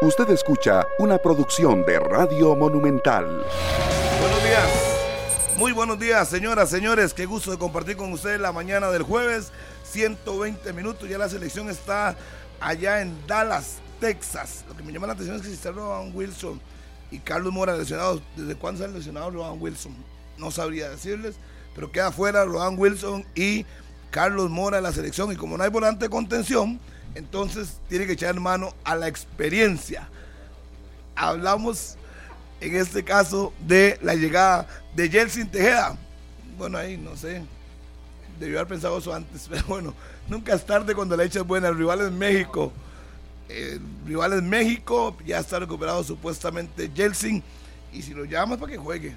Usted escucha una producción de Radio Monumental. Buenos días. Muy buenos días, señoras, señores. Qué gusto de compartir con ustedes la mañana del jueves. 120 minutos. Ya la selección está allá en Dallas, Texas. Lo que me llama la atención es que si está Wilson y Carlos Mora lesionados. ¿Desde cuándo se han lesionado Wilson? No sabría decirles. Pero queda fuera Rowan Wilson y Carlos Mora de la selección. Y como no hay volante de contención entonces tiene que echar mano a la experiencia. Hablamos en este caso de la llegada de Jelsin Tejeda. Bueno, ahí no sé, debió haber pensado eso antes, pero bueno, nunca es tarde cuando la echa es buena. El rival es México. El rival es México, ya está recuperado supuestamente Jelsin. Y si lo llamas para que juegue,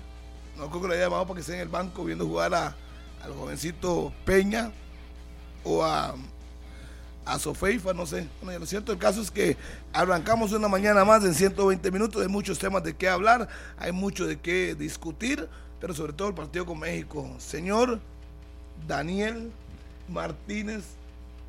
no creo que lo haya llamado para que esté en el banco viendo jugar a, al jovencito Peña o a a Sofeifa, no sé. Lo cierto el caso es que arrancamos una mañana más en 120 minutos, hay muchos temas de qué hablar, hay mucho de qué discutir, pero sobre todo el partido con México. Señor Daniel Martínez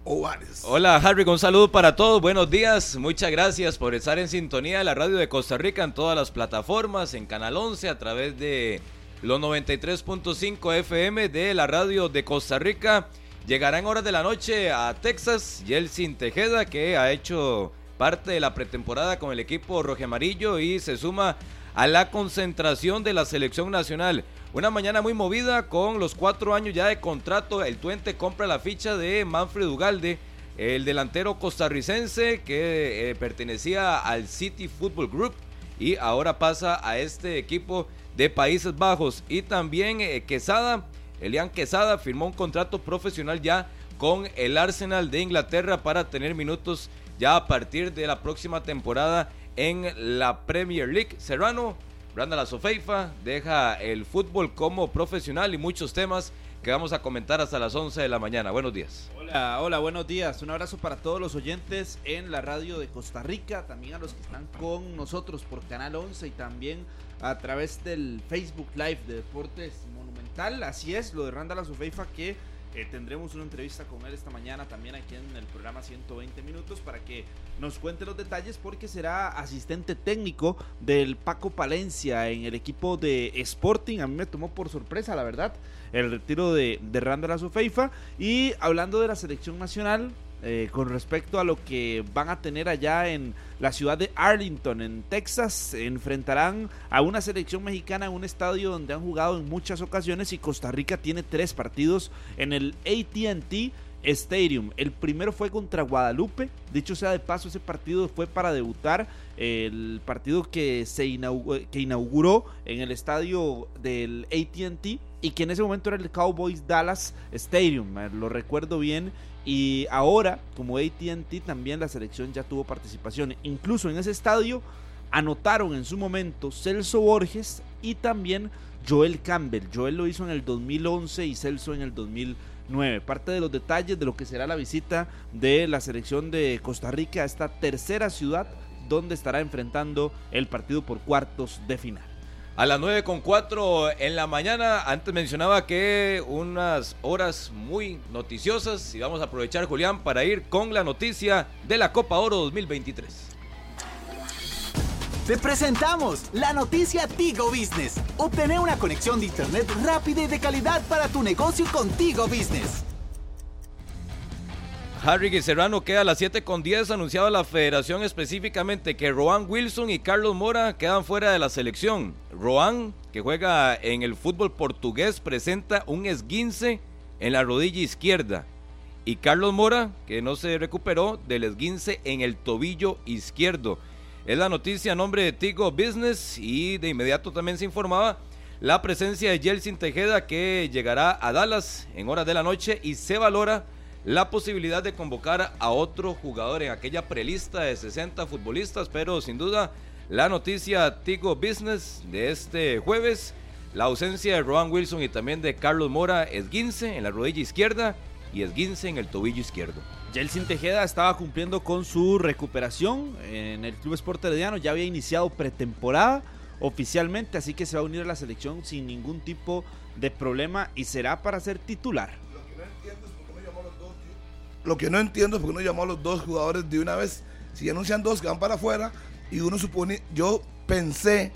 Ovares. Hola Harry, un saludo para todos, buenos días, muchas gracias por estar en sintonía de la radio de Costa Rica en todas las plataformas, en Canal 11 a través de los 93.5 FM de la radio de Costa Rica Llegará en horas de la noche a Texas Yeltsin Tejeda, que ha hecho parte de la pretemporada con el equipo amarillo y se suma a la concentración de la selección nacional. Una mañana muy movida con los cuatro años ya de contrato. El Tuente compra la ficha de Manfred Ugalde, el delantero costarricense que eh, pertenecía al City Football Group y ahora pasa a este equipo de Países Bajos. Y también eh, Quesada Elian Quesada firmó un contrato profesional ya con el Arsenal de Inglaterra para tener minutos ya a partir de la próxima temporada en la Premier League. Serrano, Branda La Sofeifa, deja el fútbol como profesional y muchos temas que vamos a comentar hasta las 11 de la mañana. Buenos días. Hola, hola, buenos días. Un abrazo para todos los oyentes en la radio de Costa Rica, también a los que están con nosotros por Canal 11 y también a través del Facebook Live de Deportes Monumental. Así es, lo de Randall Azufeifa que eh, tendremos una entrevista con él esta mañana también aquí en el programa 120 minutos para que nos cuente los detalles porque será asistente técnico del Paco Palencia en el equipo de Sporting. A mí me tomó por sorpresa, la verdad, el retiro de, de Randall Azufeifa. Y hablando de la selección nacional, eh, con respecto a lo que van a tener allá en la ciudad de Arlington, en Texas. Enfrentarán a una selección mexicana en un estadio donde han jugado en muchas ocasiones y Costa Rica tiene tres partidos en el ATT. Stadium. El primero fue contra Guadalupe. Dicho sea de paso, ese partido fue para debutar. El partido que se inauguró, que inauguró en el estadio del ATT y que en ese momento era el Cowboys Dallas Stadium. Lo recuerdo bien. Y ahora, como ATT, también la selección ya tuvo participación. Incluso en ese estadio anotaron en su momento Celso Borges y también Joel Campbell. Joel lo hizo en el 2011 y Celso en el 2009. Parte de los detalles de lo que será la visita de la selección de Costa Rica a esta tercera ciudad donde estará enfrentando el partido por cuartos de final. A las 9 con 4 en la mañana, antes mencionaba que unas horas muy noticiosas y vamos a aprovechar Julián para ir con la noticia de la Copa Oro 2023. Te presentamos la noticia Tigo Business. Obtener una conexión de internet rápida y de calidad para tu negocio con Tigo Business. Harry Serrano queda a las 7 con 10. Anunciado la federación específicamente que Roan Wilson y Carlos Mora quedan fuera de la selección. Roan, que juega en el fútbol portugués, presenta un esguince en la rodilla izquierda. Y Carlos Mora, que no se recuperó del esguince en el tobillo izquierdo. Es la noticia a nombre de Tigo Business y de inmediato también se informaba la presencia de Jelsin Tejeda que llegará a Dallas en horas de la noche y se valora la posibilidad de convocar a otro jugador en aquella prelista de 60 futbolistas, pero sin duda la noticia Tigo Business de este jueves, la ausencia de Rowan Wilson y también de Carlos Mora, esguince en la rodilla izquierda y esguince en el tobillo izquierdo. Jelsin Tejeda estaba cumpliendo con su recuperación en el Club Sport Herediano, ya había iniciado pretemporada oficialmente, así que se va a unir a la selección sin ningún tipo de problema y será para ser titular. Lo que no entiendo es por qué no llamó a los dos jugadores de una vez. Si anuncian dos que van para afuera, Y uno supone, yo pensé,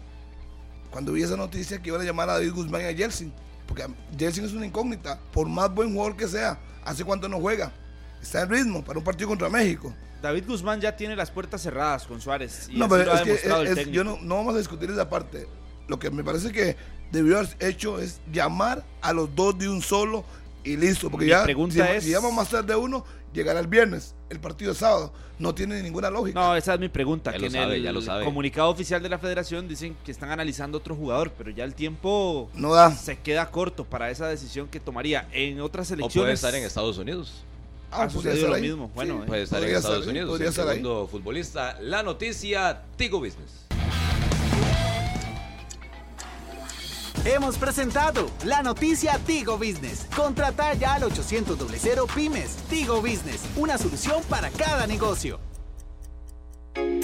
cuando vi esa noticia, que iban a llamar a David Guzmán y a Jelsin. Porque Jelsin es una incógnita, por más buen jugador que sea, hace cuánto no juega. Está en ritmo para un partido contra México. David Guzmán ya tiene las puertas cerradas con Suárez. Y no, pero es que es- yo no, no vamos a discutir esa parte. Lo que me parece que debió haber hecho es llamar a los dos de un solo y listo. Porque Mi ya, pregunta si, es- si llama más tarde uno, llegará el viernes. El partido es sábado. No tiene ninguna lógica. No, esa es mi pregunta. Ya que lo en sabe, el ya lo sabe. comunicado oficial de la federación dicen que están analizando otro jugador, pero ya el tiempo No da. se queda corto para esa decisión que tomaría. En otras O puede elecciones estar en Estados Unidos. ha podría sucedido estar lo ahí. mismo. Bueno, eh. Puede estar en Estados Unidos. podría el ahí. segundo futbolista. La noticia Tigo Business. Hemos presentado la noticia Tigo Business. Contrata ya al 800 00 Pymes. Tigo Business, una solución para cada negocio.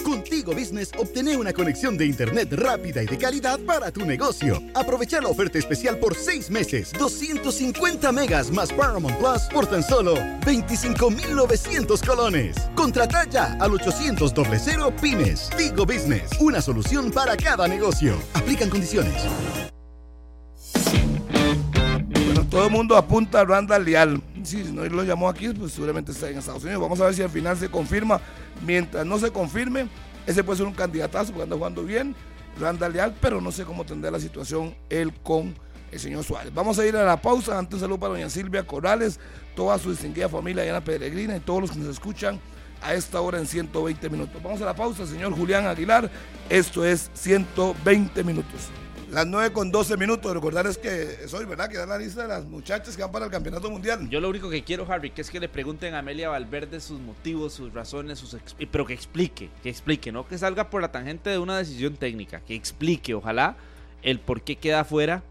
Contigo Business obtener una conexión de internet rápida y de calidad para tu negocio. Aprovecha la oferta especial por 6 meses, 250 megas más Paramount Plus por tan solo 25.900 colones. Contrata ya al 800 00 Pymes. Tigo Business, una solución para cada negocio. Aplican condiciones. Bueno, todo el mundo apunta a Randall Leal. Si no lo llamó aquí, pues seguramente está en Estados Unidos. Vamos a ver si al final se confirma. Mientras no se confirme, ese puede ser un candidatazo porque anda jugando bien, Randall Leal, pero no sé cómo tendrá la situación él con el señor Suárez. Vamos a ir a la pausa. Antes, saludo para doña Silvia Corrales, toda su distinguida familia la Peregrina y todos los que nos escuchan a esta hora en 120 minutos. Vamos a la pausa, señor Julián Aguilar. Esto es 120 minutos. Las 9 con 12 minutos. Recordarles que es hoy, ¿verdad? Que dan la lista de las muchachas que van para el campeonato mundial. Yo lo único que quiero, Harry, que es que le pregunten a Amelia Valverde sus motivos, sus razones, sus pero que explique, que explique, no que salga por la tangente de una decisión técnica, que explique, ojalá, el por qué queda fuera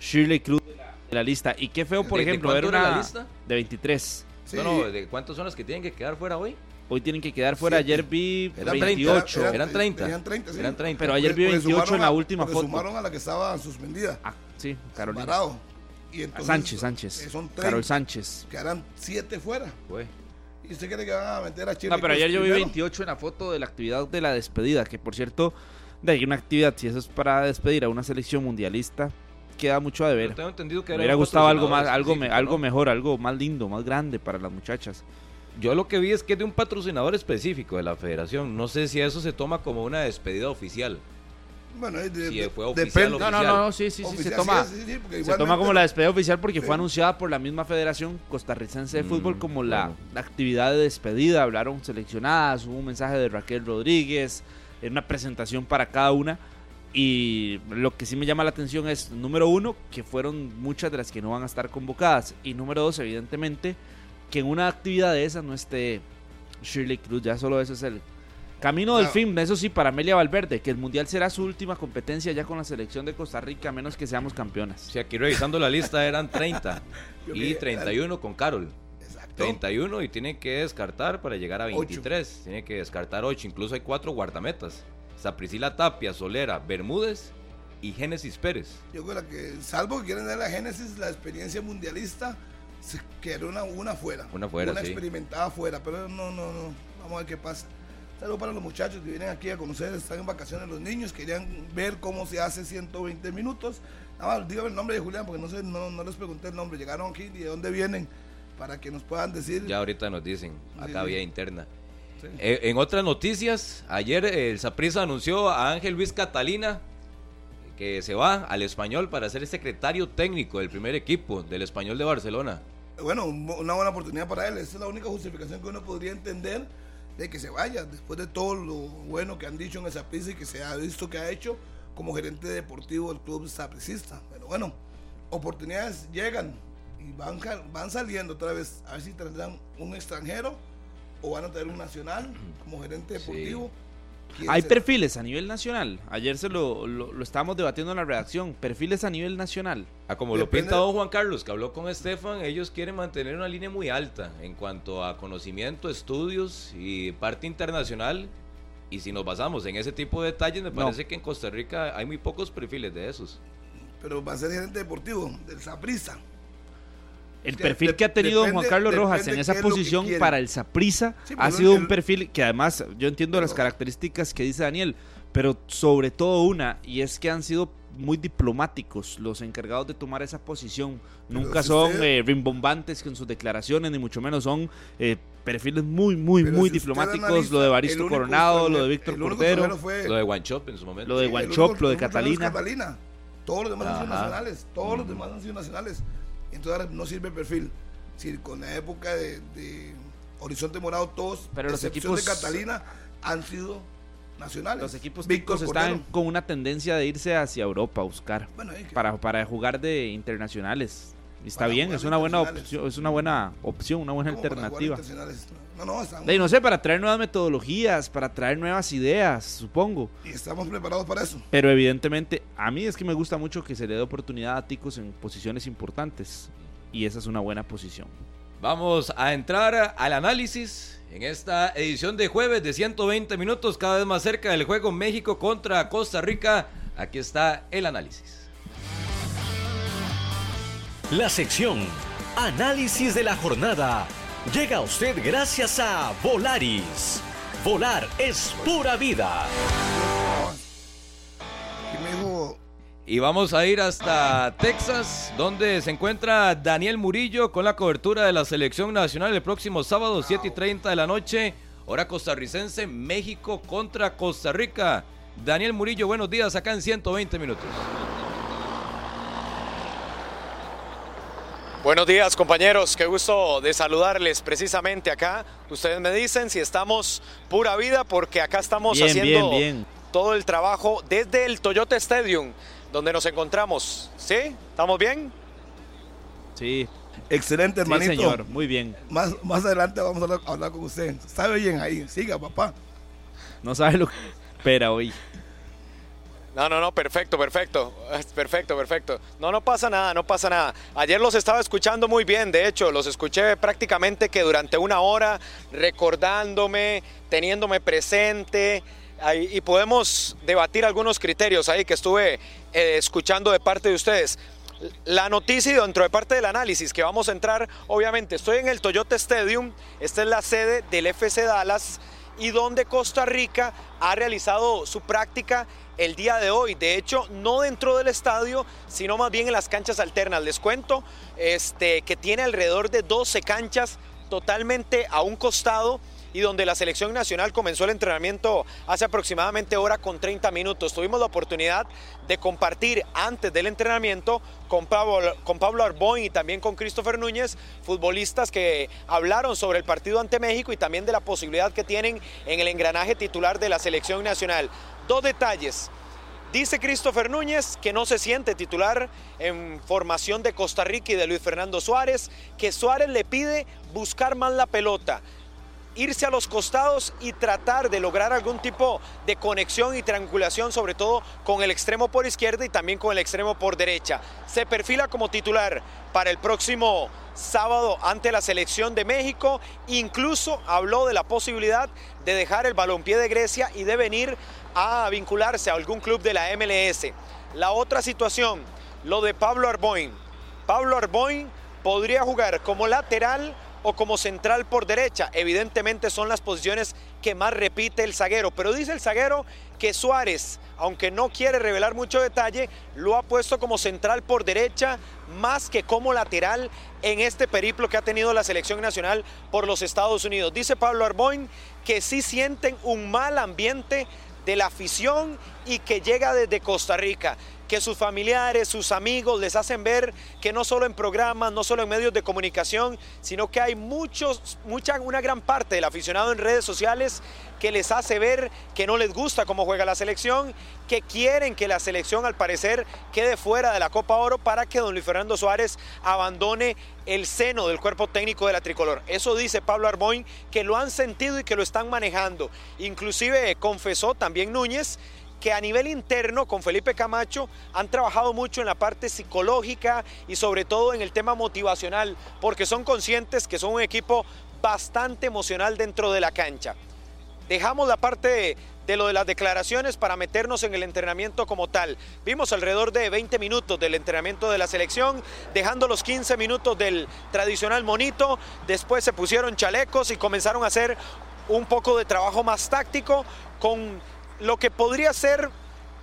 Shirley Cruz de la, de la lista. Y qué feo, por ¿De- de ejemplo, ver una la lista? de 23. Sí. No, no, ¿de cuántos son los que tienen que quedar fuera hoy? Hoy tienen que quedar fuera. Ayer vi Eran 28. Eran, eran 30. Eran 30, sí. Eran 30. Pero ayer vi Porque 28 sumaron en la última foto. sumaron a la que estaba suspendida. Ah, sí, Carolina. Parado. Y A entonces, Sánchez, Sánchez. eh, Son 30. Carol Sánchez. Quedarán 7 fuera. Fue. ¿Y usted cree que van a meter a Chile? No, pero ayer yo vi primero? 28 en la foto de la actividad de la despedida, que por cierto, de ahí una actividad, si eso es para despedir a una selección mundialista, queda mucho a Pero deber. tengo entendido que Me era hubiera gustado algo más, algo, me- específico, algo ¿no? mejor, algo más lindo, más grande para las muchachas. Yo lo que vi es que es de un patrocinador específico de la federación. No sé si eso se toma como una despedida oficial. Bueno, es de- Si de- fue oficial depende. o No, no, no, sí, sí, sí, Oficial, se toma. sí, sí, sí, porque Se toma como la despedida oficial porque Sí. fue anunciada por la misma Federación Costarricense de Mm, Fútbol como la, bueno. la actividad de despedida. Hablaron seleccionadas, hubo un mensaje de Raquel Rodríguez, en una presentación para cada una. Y lo que sí me llama la atención es, número uno, que fueron muchas de las que no van a estar convocadas. Y número dos, evidentemente, que en una actividad de esas no esté Shirley Cruz. Ya solo eso es el camino del Claro. fin. Eso sí, para Amelia Valverde, que el Mundial será su última competencia ya con la selección de Costa Rica, a menos que seamos campeonas. Si aquí revisando la lista eran 30 Yo y vi- 31 con Carol. Exacto. 31 y tienen que descartar para llegar a Ocho. 23. Tienen que descartar 8. Incluso hay cuatro guardametas. Está Priscila Tapia, Solera, Bermúdez y Génesis Pérez. Yo creo que, salvo que quieren dar la Génesis, la experiencia mundialista, se quedó una, una fuera. Una fuera, Una sí. experimentada fuera, pero no, no, no. Vamos a ver qué pasa. Saludos para los muchachos que vienen aquí a conocer, están en vacaciones los niños, querían ver cómo se hace 120 minutos. Nada más, dígame el nombre de Julián, porque no sé, no, no les pregunté el nombre. Llegaron aquí y de dónde vienen, para que nos puedan decir. Ya ahorita nos dicen, acá sí. vía interna. Sí. Eh, en otras noticias, ayer el Saprissa anunció a Ángel Luis Catalina que se va al español para ser secretario técnico del primer equipo del español de Barcelona. Bueno, un- una buena oportunidad para él. Esa es la única justificación que uno podría entender de que se vaya, después de todo lo bueno que han dicho en esa pista y que se ha visto que ha hecho como gerente deportivo del club sapricista. Pero bueno, oportunidades llegan y van, van saliendo otra vez. A ver si tendrán un extranjero o van a tener un nacional como gerente deportivo. ¿Quién Hay será? perfiles a nivel nacional. Ayer se lo, lo, lo estábamos debatiendo en la redacción. Perfiles a nivel nacional. Ah, como lo pinta don Juan Carlos, que habló con Estefan, ellos quieren mantener una línea muy alta en cuanto a conocimiento, estudios y parte internacional. Y si nos basamos en ese tipo de detalles, me No. parece que en Costa Rica hay muy pocos perfiles de esos. Pero va a ser gerente deportivo del Saprissa. El perfil de- que ha tenido Juan Carlos Rojas en esa posición para el Saprisa Sí, ha pero sido el- un perfil que además yo entiendo las características que dice Daniel, pero sobre todo una, y es que han sido muy diplomáticos los encargados de tomar esa posición. Nunca si son usted- eh, rimbombantes con sus declaraciones, ni mucho menos son eh, perfiles muy, muy, muy si diplomáticos. analiza, Lo de Baristo Coronado, lo de Víctor Cordero, fue- Lo de Shop en su momento. lo de Sí, Guanchop, único- lo de Catalina. Catalina. Todos los demás han sido nacionales. Todos los demás han sido nacionales. Entonces ahora no sirve el perfil. Si con la época de, de Horizonte Morado, todos, Pero los equipos- de Catalina, han sido nacionales. Los equipos Víctor ticos están Cordero. con una tendencia de irse hacia Europa a buscar Bueno, ahí que- para, para jugar de internacionales. Está bien, es una buena opción, es una buena opción, una buena ¿cómo para jugar alternativa. No, no, estamos, De, no sé, para traer nuevas metodologías, para traer nuevas ideas, supongo. y estamos preparados para eso. Pero evidentemente, a mí es que me gusta mucho que se le dé oportunidad a ticos en posiciones importantes. Y esa es una buena posición. Vamos a entrar al análisis en esta edición de jueves de 120 minutos, cada vez más cerca del juego México contra Costa Rica. Aquí está el análisis. La sección Análisis de la jornada llega a usted gracias a Volaris. Volar es pura vida. Y vamos a ir hasta Texas, donde se encuentra Daniel Murillo con la cobertura de la selección nacional el próximo sábado, 7 y 30 de la noche, hora costarricense, México contra Costa Rica. Daniel Murillo, buenos días acá en 120 minutos. Buenos días compañeros, qué gusto de saludarles precisamente acá. Ustedes me dicen si estamos pura vida porque acá estamos Bien, haciendo bien, bien. todo el trabajo desde el Toyota Stadium donde nos encontramos. ¿Sí? ¿Estamos bien? Sí, excelente, sí hermanito. señor, muy bien. Más, más adelante vamos a hablar, a hablar con usted. Sabe bien ahí. Siga, papá. No sabe lo que espera hoy. No, no, no, perfecto, perfecto. Perfecto, perfecto. No, no pasa nada, no pasa nada. Ayer los estaba escuchando muy bien, de hecho, los escuché prácticamente que durante una hora, recordándome, teniéndome presente, y podemos debatir algunos criterios ahí que estuve eh, escuchando de parte de ustedes. La noticia y dentro de parte del análisis que vamos a entrar, obviamente, estoy en el Toyota Stadium, esta es la sede del FC Dallas y donde Costa Rica ha realizado su práctica el día de hoy. De hecho, no dentro del estadio, sino más bien en las canchas alternas. Les cuento este, que tiene alrededor de 12 canchas totalmente a un costado y donde la selección nacional comenzó el entrenamiento hace aproximadamente hora con 30 minutos. Tuvimos la oportunidad de compartir antes del entrenamiento con Pablo, con Arboin y también con Christopher Núñez, futbolistas que hablaron sobre el partido ante México y también de la posibilidad que tienen en el engranaje titular de la selección nacional. Dos detalles. Dice Christopher Núñez que no se siente titular en formación de Costa Rica y de Luis Fernando Suárez, que Suárez le pide buscar más la pelota irse a los costados y tratar de lograr algún tipo de conexión y triangulación, sobre todo con el extremo por izquierda y también con el extremo por derecha. Se perfila como titular para el próximo sábado ante la selección de México. Incluso habló de la posibilidad de dejar el balompié de Grecia y de venir a vincularse a algún club de la MLS. La otra situación, lo de Pablo Arboin. Pablo Arboin podría jugar como lateral o como central por derecha. Evidentemente son las posiciones que más repite el zaguero, pero dice el zaguero que Suárez, aunque no quiere revelar mucho detalle, lo ha puesto como central por derecha más que como lateral en este periplo que ha tenido la selección nacional por los Estados Unidos. Dice Pablo Arboin que sí sienten un mal ambiente de la afición y que llega desde Costa Rica que sus familiares, sus amigos les hacen ver que no solo en programas, no solo en medios de comunicación, sino que hay muchos, mucha, una gran parte del aficionado en redes sociales que les hace ver que no les gusta cómo juega la selección, que quieren que la selección al parecer quede fuera de la Copa Oro para que don Luis Fernando Suárez abandone el seno del cuerpo técnico de la tricolor. Eso dice Pablo Arboin, que lo han sentido y que lo están manejando. Inclusive confesó también Núñez que a nivel interno con Felipe Camacho han trabajado mucho en la parte psicológica y sobre todo en el tema motivacional, porque son conscientes que son un equipo bastante emocional dentro de la cancha. Dejamos la parte de lo de las declaraciones para meternos en el entrenamiento como tal. Vimos alrededor de 20 minutos del entrenamiento de la selección, dejando los 15 minutos del tradicional monito, después se pusieron chalecos y comenzaron a hacer un poco de trabajo más táctico con lo que podría ser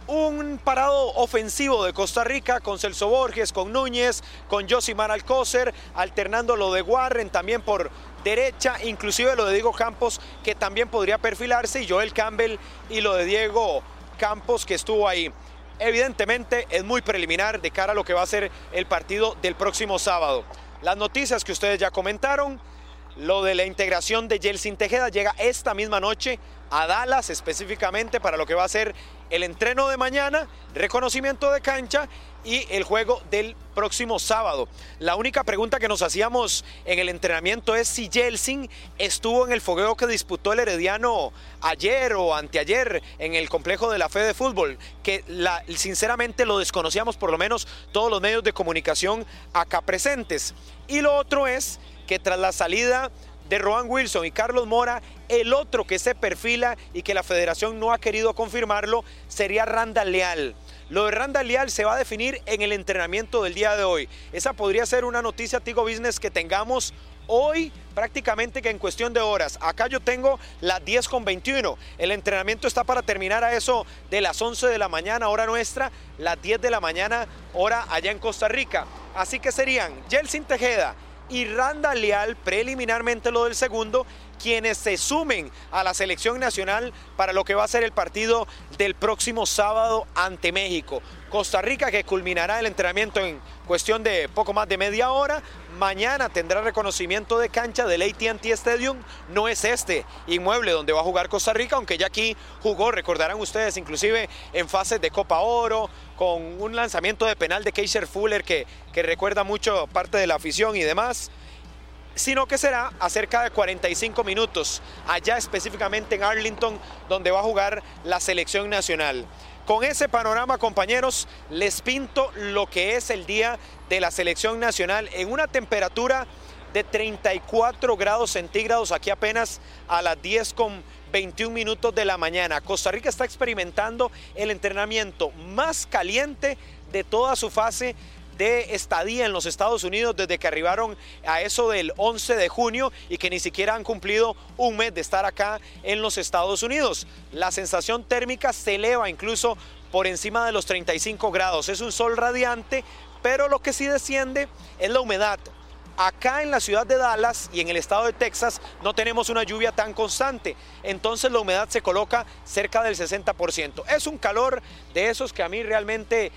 un parado ofensivo de Costa Rica con Celso Borges, con Núñez, con Josimar Alcócer, alternando lo de Warren también por derecha, inclusive lo de Diego Campos que también podría perfilarse y Joel Campbell y lo de Diego Campos que estuvo ahí. Evidentemente es muy preliminar de cara a lo que va a ser el partido del próximo sábado. Las noticias que ustedes ya comentaron, lo de la integración de Jelsin Tejeda llega esta misma noche a Dallas específicamente para lo que va a ser el entreno de mañana, reconocimiento de cancha y el juego del próximo sábado. La única pregunta que nos hacíamos en el entrenamiento es si Jelsin estuvo en el fogueo que disputó el Herediano ayer o anteayer en el complejo de la Fe de Fútbol, que sinceramente lo desconocíamos por lo menos todos los medios de comunicación acá presentes. Y lo otro es que tras la salida de Rohan Wilson y Carlos Mora, el otro que se perfila y que la federación no ha querido confirmarlo sería Randall Leal. Lo de Randall Leal se va a definir en el entrenamiento del día de hoy. Esa podría ser una noticia Tigo Business que tengamos hoy prácticamente que en cuestión de horas. Acá yo tengo las 10 con 21. El entrenamiento está para terminar a eso de las 11 de la mañana, hora nuestra, las 10 de la mañana, hora allá en Costa Rica. Así que serían Jelsin Tejeda, y Randa Leal preliminarmente lo del segundo, quienes se sumen a la selección nacional para lo que va a ser el partido del próximo sábado ante México. Costa Rica que culminará el entrenamiento en cuestión de poco más de media hora. Mañana tendrá reconocimiento de cancha del ATT Stadium. No es este inmueble donde va a jugar Costa Rica, aunque ya aquí jugó, recordarán ustedes, inclusive en fases de Copa Oro, con un lanzamiento de penal de Keisher Fuller que recuerda mucho parte de la afición y demás sino que será a cerca de 45 minutos, allá específicamente en Arlington, donde va a jugar la selección nacional. Con ese panorama, compañeros, les pinto lo que es el día de la selección nacional en una temperatura de 34 grados centígrados, aquí apenas a las 10 con 21 minutos de la mañana. Costa Rica está experimentando el entrenamiento más caliente de toda su fase de estadía en los Estados Unidos desde que arribaron a eso del 11 de junio y que ni siquiera han cumplido un mes de estar acá en los Estados Unidos. La sensación térmica se eleva incluso por encima de los 35 grados. Es un sol radiante, pero lo que sí desciende es la humedad. Acá en la ciudad de Dallas y en el estado de Texas no tenemos una lluvia tan constante, entonces la humedad se coloca cerca del 60%. Es un calor de esos que a mí realmente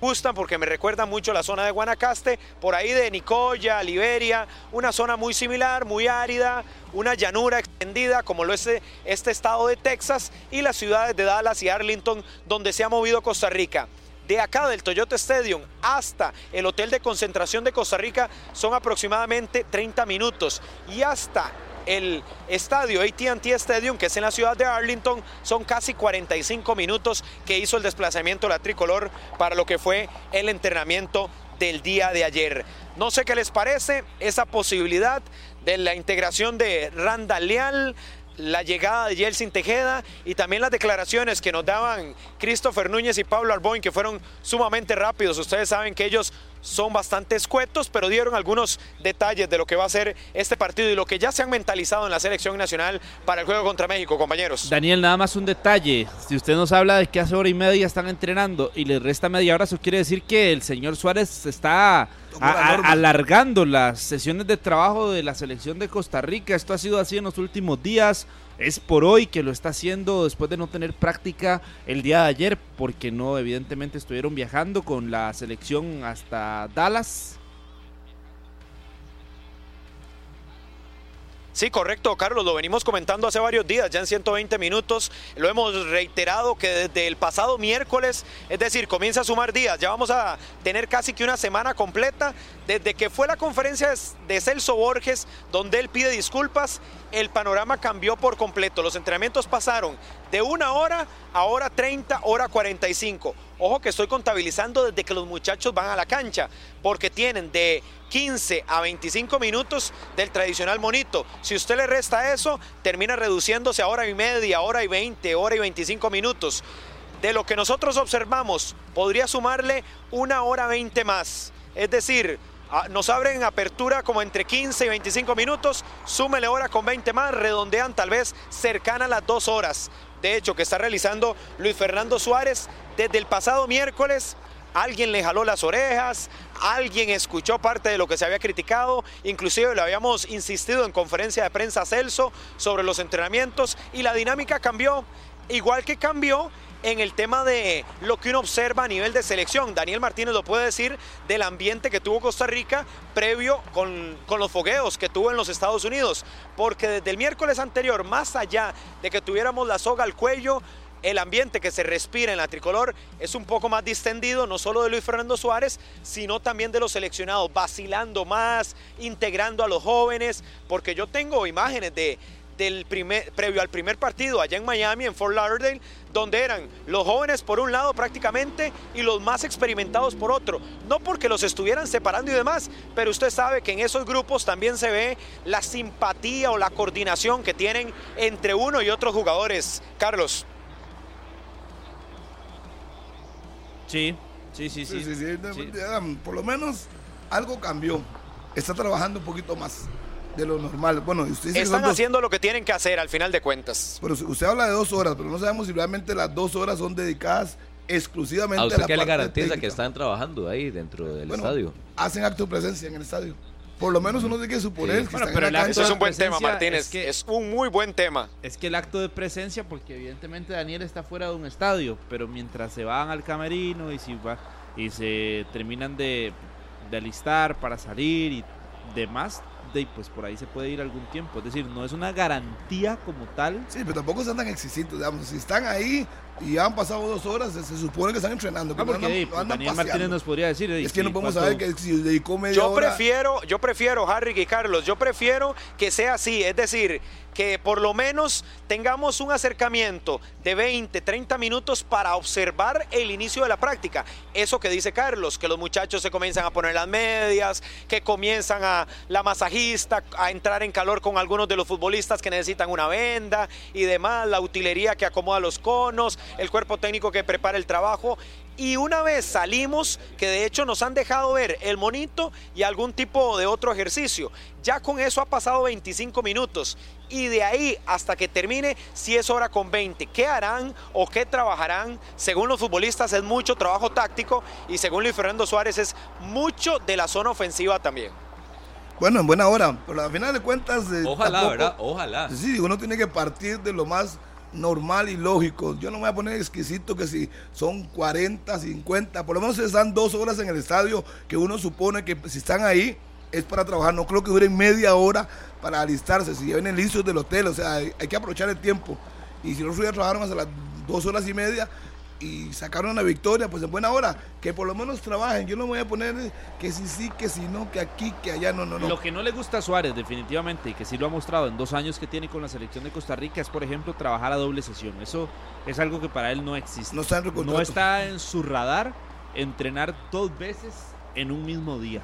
gustan porque me recuerda mucho la zona de Guanacaste, por ahí de Nicoya, Liberia, una zona muy similar, muy árida, una llanura extendida como lo es este estado de Texas y las ciudades de Dallas y Arlington donde se ha movido Costa Rica. De acá del Toyota Stadium hasta el hotel de concentración de Costa Rica son aproximadamente 30 minutos y hasta el estadio ATT Stadium, que es en la ciudad de Arlington, son casi 45 minutos que hizo el desplazamiento de la tricolor para lo que fue el entrenamiento del día de ayer. No sé qué les parece esa posibilidad de la integración de Randa Leal, la llegada de Yeltsin Tejeda y también las declaraciones que nos daban Christopher Núñez y Pablo Arboin, que fueron sumamente rápidos. Ustedes saben que ellos son bastante escuetos, pero dieron algunos detalles de lo que va a ser este partido y lo que ya se han mentalizado en la selección nacional para el juego contra México, compañeros. Daniel, nada más un detalle. Si usted nos habla de que hace hora y media están entrenando y les resta media hora, eso quiere decir que el señor Suárez está alargando las sesiones de trabajo de la selección de Costa Rica. Esto ha sido así en los últimos días. Es por hoy que lo está haciendo después de no tener práctica el día de ayer, porque no, evidentemente estuvieron viajando con la selección hasta Dallas. Sí, correcto, Carlos, lo venimos comentando hace varios días, ya en 120 minutos, lo hemos reiterado que desde el pasado miércoles, es decir, comienza a sumar días, ya vamos a tener casi que una semana completa Desde que fue la conferencia de Celso Borges, donde él pide disculpas, el panorama cambió por completo. Los entrenamientos pasaron de una hora a hora 30, hora 45. Ojo que estoy contabilizando desde que los muchachos van a la cancha, porque tienen de 15 a 25 minutos del tradicional monito. Si usted le resta eso, termina reduciéndose a hora y media, hora y 20, hora y 25 minutos. De lo que nosotros observamos, podría sumarle una hora 20 más. Es decir, nos abren apertura como entre 15 y 25 minutos, súmele hora con 20 más, redondean tal vez cercana a las dos horas. De hecho, que está realizando Luis Fernando Suárez desde el pasado miércoles. Alguien le jaló las orejas, alguien escuchó parte de lo que se había criticado, inclusive le habíamos insistido en conferencia de prensa Celso sobre los entrenamientos y la dinámica cambió, igual que cambió en el tema de lo que uno observa a nivel de selección. Daniel Martínez lo puede decir del ambiente que tuvo Costa Rica previo con, los fogueos que tuvo en los Estados Unidos. Porque desde el miércoles anterior, más allá de que tuviéramos la soga al cuello, el ambiente que se respira en la tricolor es un poco más distendido, no solo de Luis Fernando Suárez, sino también de los seleccionados, vacilando más, integrando a los jóvenes, porque yo tengo imágenes de, del primer, previo al primer partido allá en Miami, en Fort Lauderdale, donde eran los jóvenes por un lado prácticamente y los más experimentados por otro. No porque los estuvieran separando y demás, pero usted sabe que en esos grupos también se ve la simpatía o la coordinación que tienen entre uno y otros jugadores. Carlos. Sí, sí, sí, sí. Por lo menos algo cambió. Está trabajando un poquito más de lo normal. Bueno, usted Están haciendo lo que tienen que hacer al final de cuentas. Pero usted habla de dos horas, pero no sabemos si realmente las dos horas son dedicadas exclusivamente a, usted la qué le garantiza que están trabajando ahí dentro del estadio? Hacen acto de presencia en el estadio. Por lo menos uno tiene que suponer que pero el acto es un buen tema, Martínez. Es, que, es un muy buen tema. Es que el acto de presencia, porque evidentemente Daniel está fuera de un estadio, pero mientras se van al camerino y, si va, y se terminan de, de alistar para salir y demás, de, pues por ahí se puede ir algún tiempo. Es decir, no es una garantía como tal. Sí, pero tampoco están tan exquisitos, digamos. Si están ahí y han pasado dos horas, se, supone que están entrenando. Ah, porque Daniel Martínez nos podría decir. Es que no podemos saber que si dedicó media yo Prefiero, yo prefiero, Harry y Carlos, yo prefiero que sea así. Es decir, que por lo menos tengamos un acercamiento de 20, 30 minutos para observar el inicio de la práctica. Eso que dice Carlos, que los muchachos se comienzan a poner las medias, que comienzan a la masajista a entrar en calor con algunos de los futbolistas que necesitan una venda y demás, la utilería que acomoda los conos, el cuerpo técnico que prepara el trabajo y una vez salimos, que de hecho nos han dejado ver el monito y algún tipo de otro ejercicio. Ya con eso ha pasado 25 minutos y de ahí hasta que termine, si es hora con 20. ¿Qué harán o qué trabajarán? Según los futbolistas es mucho trabajo táctico y según Luis Fernando Suárez es mucho de la zona ofensiva también. Bueno, en buena hora, pero al final de cuentas... Ojalá, ¿verdad? Ojalá. Sí, uno tiene que partir de lo más normal y lógico. Yo no me voy a poner exquisito que si son 40, 50, por lo menos están dos horas en el estadio, que uno supone que si están ahí es para trabajar. No creo que duren media hora para alistarse. Si ya vienen listos del hotel, o sea, hay, que aprovechar el tiempo. Y si no ya trabajaron hasta las dos horas y media, y sacaron la victoria, pues en buena hora, que por lo menos trabajen. Yo no me voy a poner que si sí, que si no, que aquí, que allá, no, no, no. Lo que no le gusta a Suárez, definitivamente, y que sí lo ha mostrado en dos años que tiene con la selección de Costa Rica, es por ejemplo trabajar a doble sesión. Eso es algo que para él no existe. No está en, no está en su radar entrenar dos veces en un mismo día.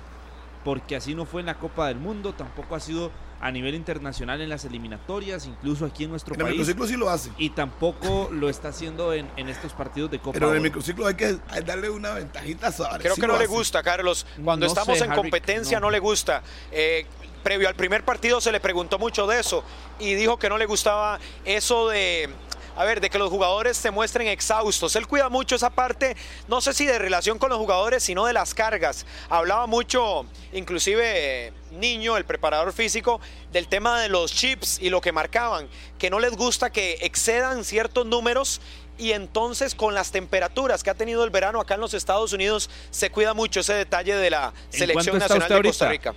Porque así no fue en la Copa del Mundo, tampoco ha sido a nivel internacional en las eliminatorias, incluso aquí en nuestro país. En el microciclo sí lo hace. Y tampoco lo está haciendo en, estos partidos de Copa. Pero en el microciclo hay que darle una ventajita suave. Creo que no le gusta, Carlos. Cuando estamos en competencia no. le gusta. Eh, previo al primer partido se le preguntó mucho de eso y dijo que no le gustaba eso de a ver, de que los jugadores se muestren exhaustos. Él cuida mucho esa parte, no sé si de relación con los jugadores, sino de las cargas. Hablaba mucho, inclusive Niño, el preparador físico, del tema de los chips y lo que marcaban, que no les gusta que excedan ciertos números y entonces con las temperaturas que ha tenido el verano acá en los Estados Unidos se cuida mucho ese detalle de la selección nacional de Costa Rica.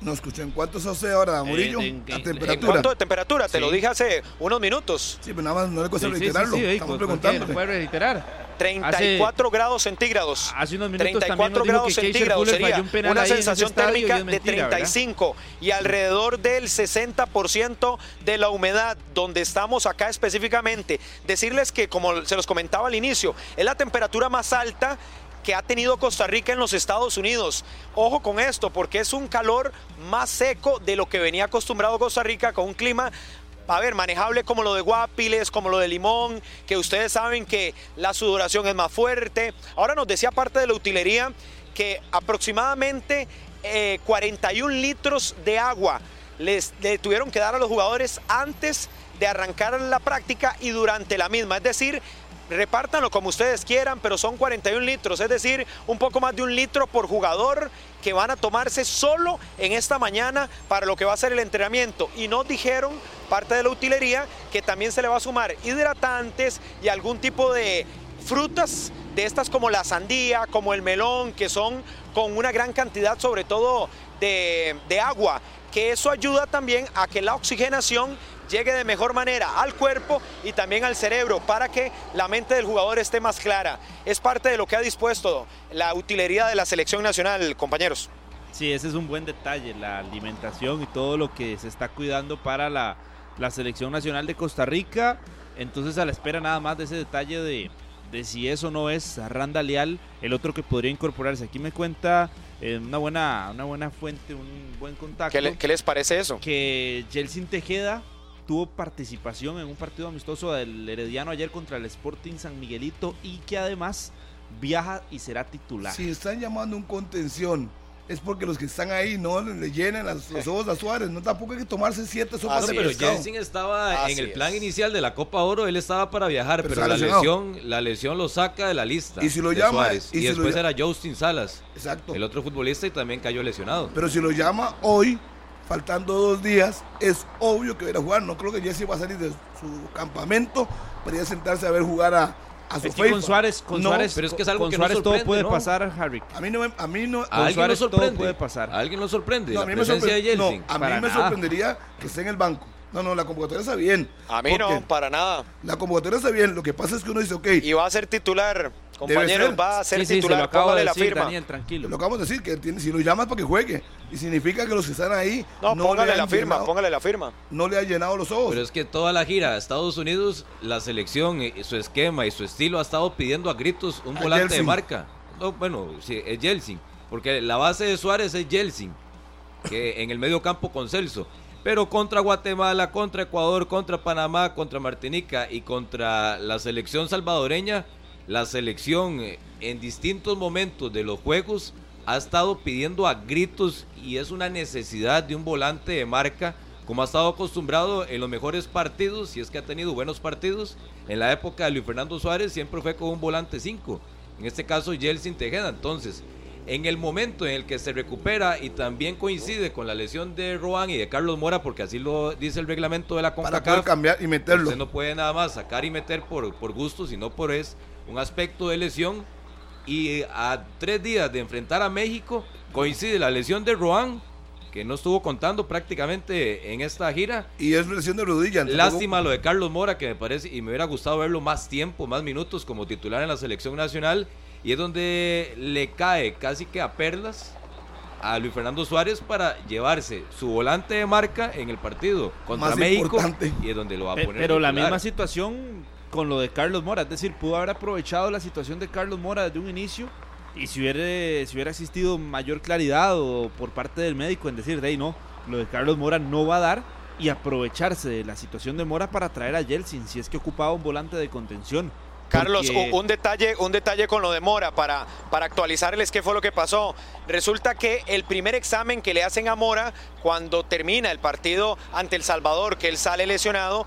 No escuché. ¿En cuánto se hace ahora, Murillo? en, temperatura. ¿En cuánto de temperatura? Te lo dije hace unos minutos. Sí, pero nada más no le cuesta reiterarlo. Estamos preguntando. puede reiterar? 34 grados centígrados. Hace unos minutos 34 grados centígrados sería una sensación térmica de 35 y alrededor del 60% de la humedad donde estamos acá específicamente. Decirles que como se los comentaba al inicio, es la temperatura más alta que ha tenido Costa Rica en los Estados Unidos. Ojo con esto, porque es un calor más seco de lo que venía acostumbrado Costa Rica con un clima a ver, manejable como lo de Guapiles, como lo de Limón, que ustedes saben que la sudoración es más fuerte. Ahora nos decía parte de la utilería que aproximadamente 41 eh, litros de agua les, le tuvieron que dar a los jugadores antes de arrancar la práctica y durante la misma. Es decir, repártanlo como ustedes quieran, pero son 41 litros, es decir, un poco más de un litro por jugador que van a tomarse solo en esta mañana para lo que va a ser el entrenamiento. Y nos dijeron, parte de la utilería, que también se le va a sumar hidratantes y algún tipo de frutas de estas como la sandía, como el melón, que son con una gran cantidad sobre todo de, de agua, que eso ayuda también a que la oxigenación llegue de mejor manera al cuerpo y también al cerebro para que la mente del jugador esté más clara. Es parte de lo que ha dispuesto la utilería de la selección nacional, compañeros. Sí, ese es un buen detalle, la alimentación y todo lo que se está cuidando para la, selección nacional de Costa Rica. Entonces a la espera nada más de ese detalle de, de si eso no es Randa Leal, el otro que podría incorporarse. Aquí me cuenta eh, una, buena, una buena fuente, un buen contacto. ¿Qué, les parece eso? Que Jelsin Tejeda tuvo participación en un partido amistoso del Herediano ayer contra el Sporting San Miguelito y que además viaja y será titular. Si están llamando un contención es porque los que están ahí no le llenen los ojos a Suárez. No tampoco hay que tomarse siete sopas de pero Jensen estaba en el plan inicial de la Copa Oro, él estaba para viajar, pero, la lesión, la lesión lo saca de la lista. Y si lo llama, y, después era Justin Salas. Exacto. El otro futbolista y también cayó lesionado. Pero si lo llama hoy, faltando dos días, es obvio que va a jugar. No creo que Jesse va a salir de su campamento para ir a sentarse a ver jugar a, a su es con Suárez, con Suárez, pero es que es algo que Suárez no todo puede pasar, Harry. A mí no, a mí no, a alguien Suárez sorprende. Todo puede pasar. A alguien lo sorprende. No, a mí, me, sorprende, no, a mí me sorprendería que esté en el banco. No, no, la convocatoria está bien. A mí no, para nada. La convocatoria está bien. Lo que pasa es que uno dice, ok. Y va a ser titular Compañeros, va a ser titular. Sí, lo de la firma. Daniel, tranquilo. Lo acabamos de decir, que tiene, si lo llamas para que juegue. Y significa que los que están ahí. No, póngale la firma, póngale la firma. No le ha llenado los ojos. Pero es que toda la gira Estados Unidos, la selección, su esquema y su estilo ha estado pidiendo a gritos un volante de marca. bueno, sí, es Jelsin. Porque la base de Suárez es Jelsin. Que en el medio campo con Celso. Pero contra Guatemala, contra Ecuador, contra Panamá, contra Martinica y contra la selección salvadoreña la selección eh, en distintos momentos de los juegos ha estado pidiendo a gritos y es una necesidad de un volante de marca como ha estado acostumbrado en los mejores partidos, si es que ha tenido buenos partidos. En la época de Luis Fernando Suárez siempre fue con un volante 5. En este caso, Jelsin Tejeda. Entonces, en el momento en el que se recupera y también coincide con la lesión de Roan y de Carlos Mora, porque así lo dice el reglamento de la CONCACAF. Para poder cambiar y meterlo. Usted no puede nada más sacar y meter por, por gusto, sino por es un aspecto de lesión y a tres días de enfrentar a México coincide la lesión de Roan que no estuvo contando prácticamente en esta gira. Y es lesión de rodilla. Lástima lo de Carlos Mora, que me parece, y me hubiera gustado verlo más tiempo, más minutos como titular en la selección nacional. Y es donde le cae casi que a perlas a Luis Fernando Suárez para llevarse su volante de marca en el partido contra México. Y es donde lo va a poner. Pero la misma situación con lo de Carlos Mora. Es decir, pudo haber aprovechado la situación de Carlos Mora desde un inicio y si hubiera, si hubiera existido mayor claridad o por parte del médico en decir, de ahí no, lo de Carlos Mora no va a dar y aprovecharse de la situación de Mora para traer a Yeltsin si es que ocupaba un volante de contención. Carlos, un detalle, un detalle con lo de Mora para, para actualizarles qué fue lo que pasó. Resulta que el primer examen que le hacen a Mora cuando termina el partido ante El Salvador, que él sale lesionado,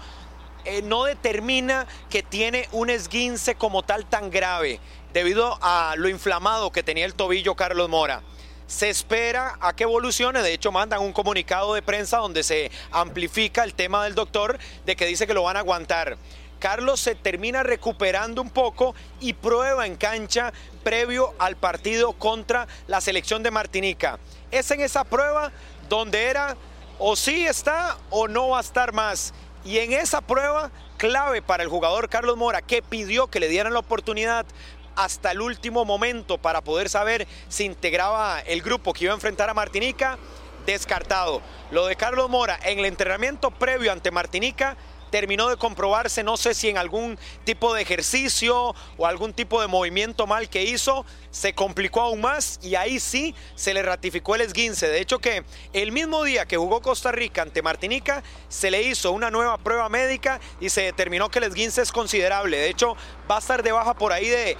eh, no determina que tiene un esguince como tal tan grave debido a lo inflamado que tenía el tobillo Carlos Mora. Se espera a que evolucione, de hecho mandan un comunicado de prensa donde se amplifica el tema del doctor de que dice que lo van a aguantar. Carlos se termina recuperando un poco y prueba en cancha previo al partido contra la selección de Martinica. Es en esa prueba donde era o sí está o no va a estar más Y en esa prueba clave para el jugador Carlos Mora, que pidió que le dieran la oportunidad hasta el último momento para poder saber si integraba el grupo que iba a enfrentar a Martinica, descartado. Lo de Carlos Mora en el entrenamiento previo ante Martinica terminó de comprobarse, no sé si en algún tipo de ejercicio o algún tipo de movimiento mal que hizo, se complicó aún más y ahí sí se le ratificó el esguince. De hecho que el mismo día que jugó Costa Rica ante Martinica, se le hizo una nueva prueba médica y se determinó que el esguince es considerable. De hecho, va a estar de baja por ahí de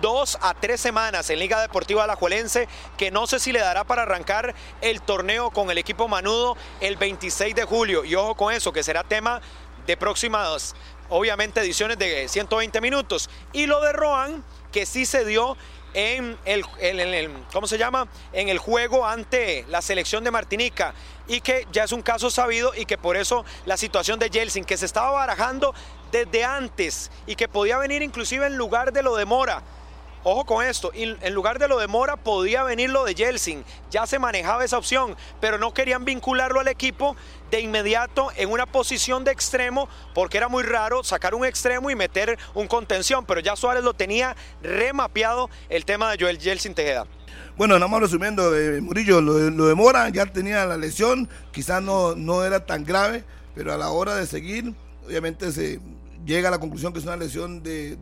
dos a tres semanas en Liga Deportiva Alajuelense, que no sé si le dará para arrancar el torneo con el equipo Manudo el 26 de julio. Y ojo con eso, que será tema de próximas, obviamente, ediciones de 120 minutos. Y lo de Roan, que sí se dio en el, ¿cómo se llama? En el juego ante la selección de Martinica y que ya es un caso sabido y que por eso la situación de Jelsin que se estaba barajando desde antes y que podía venir inclusive en lugar de lo de Mora. Ojo con esto, en lugar de lo de Mora podía venir lo de Jelsin, ya se manejaba esa opción, pero no querían vincularlo al equipo de inmediato en una posición de extremo, porque era muy raro sacar un extremo y meter un contención, pero ya Suárez lo tenía remapeado el tema de Joel Jelsin Tejeda. Bueno, nada más resumiendo, Murillo, lo de, Mora ya tenía la lesión, quizás no, no era tan grave, pero a la hora de seguir, obviamente se llega a la conclusión que es una lesión de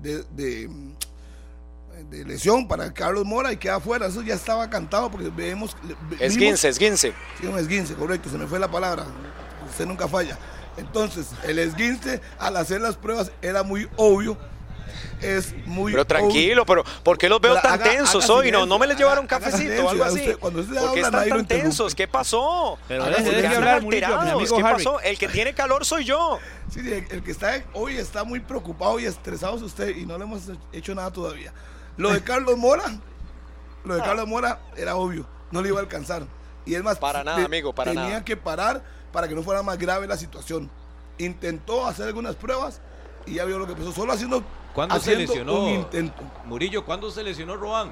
lesión para Carlos Mora y queda fuera. Eso ya estaba cantado porque vemos. Es 15, es 15. Sí, un esguince, correcto, se me fue la palabra. Usted nunca falla. Entonces, el esguince al hacer las pruebas era muy obvio. Es muy Pero tranquilo, pero ¿por qué los veo tan tensos hoy? No, no me les llevaron cafecito o algo así. cuando usted ¿Por qué están tan tensos? ¿Qué pasó? Pero amigo ¿Qué pasó? El que tiene calor soy yo. Sí, el, el que está hoy está muy preocupado y estresado es usted y no le hemos hecho nada todavía. Lo de Carlos Mora, lo de Carlos Mora era obvio, no le iba a alcanzar. Y es más, para nada, amigo, para tenía que parar para que no fuera más grave la situación. Intentó hacer algunas pruebas y ya vio lo que pasó. Solo haciendo, ¿Cuándo se lesionó? un intento. Murillo, ¿cuándo se lesionó Roan?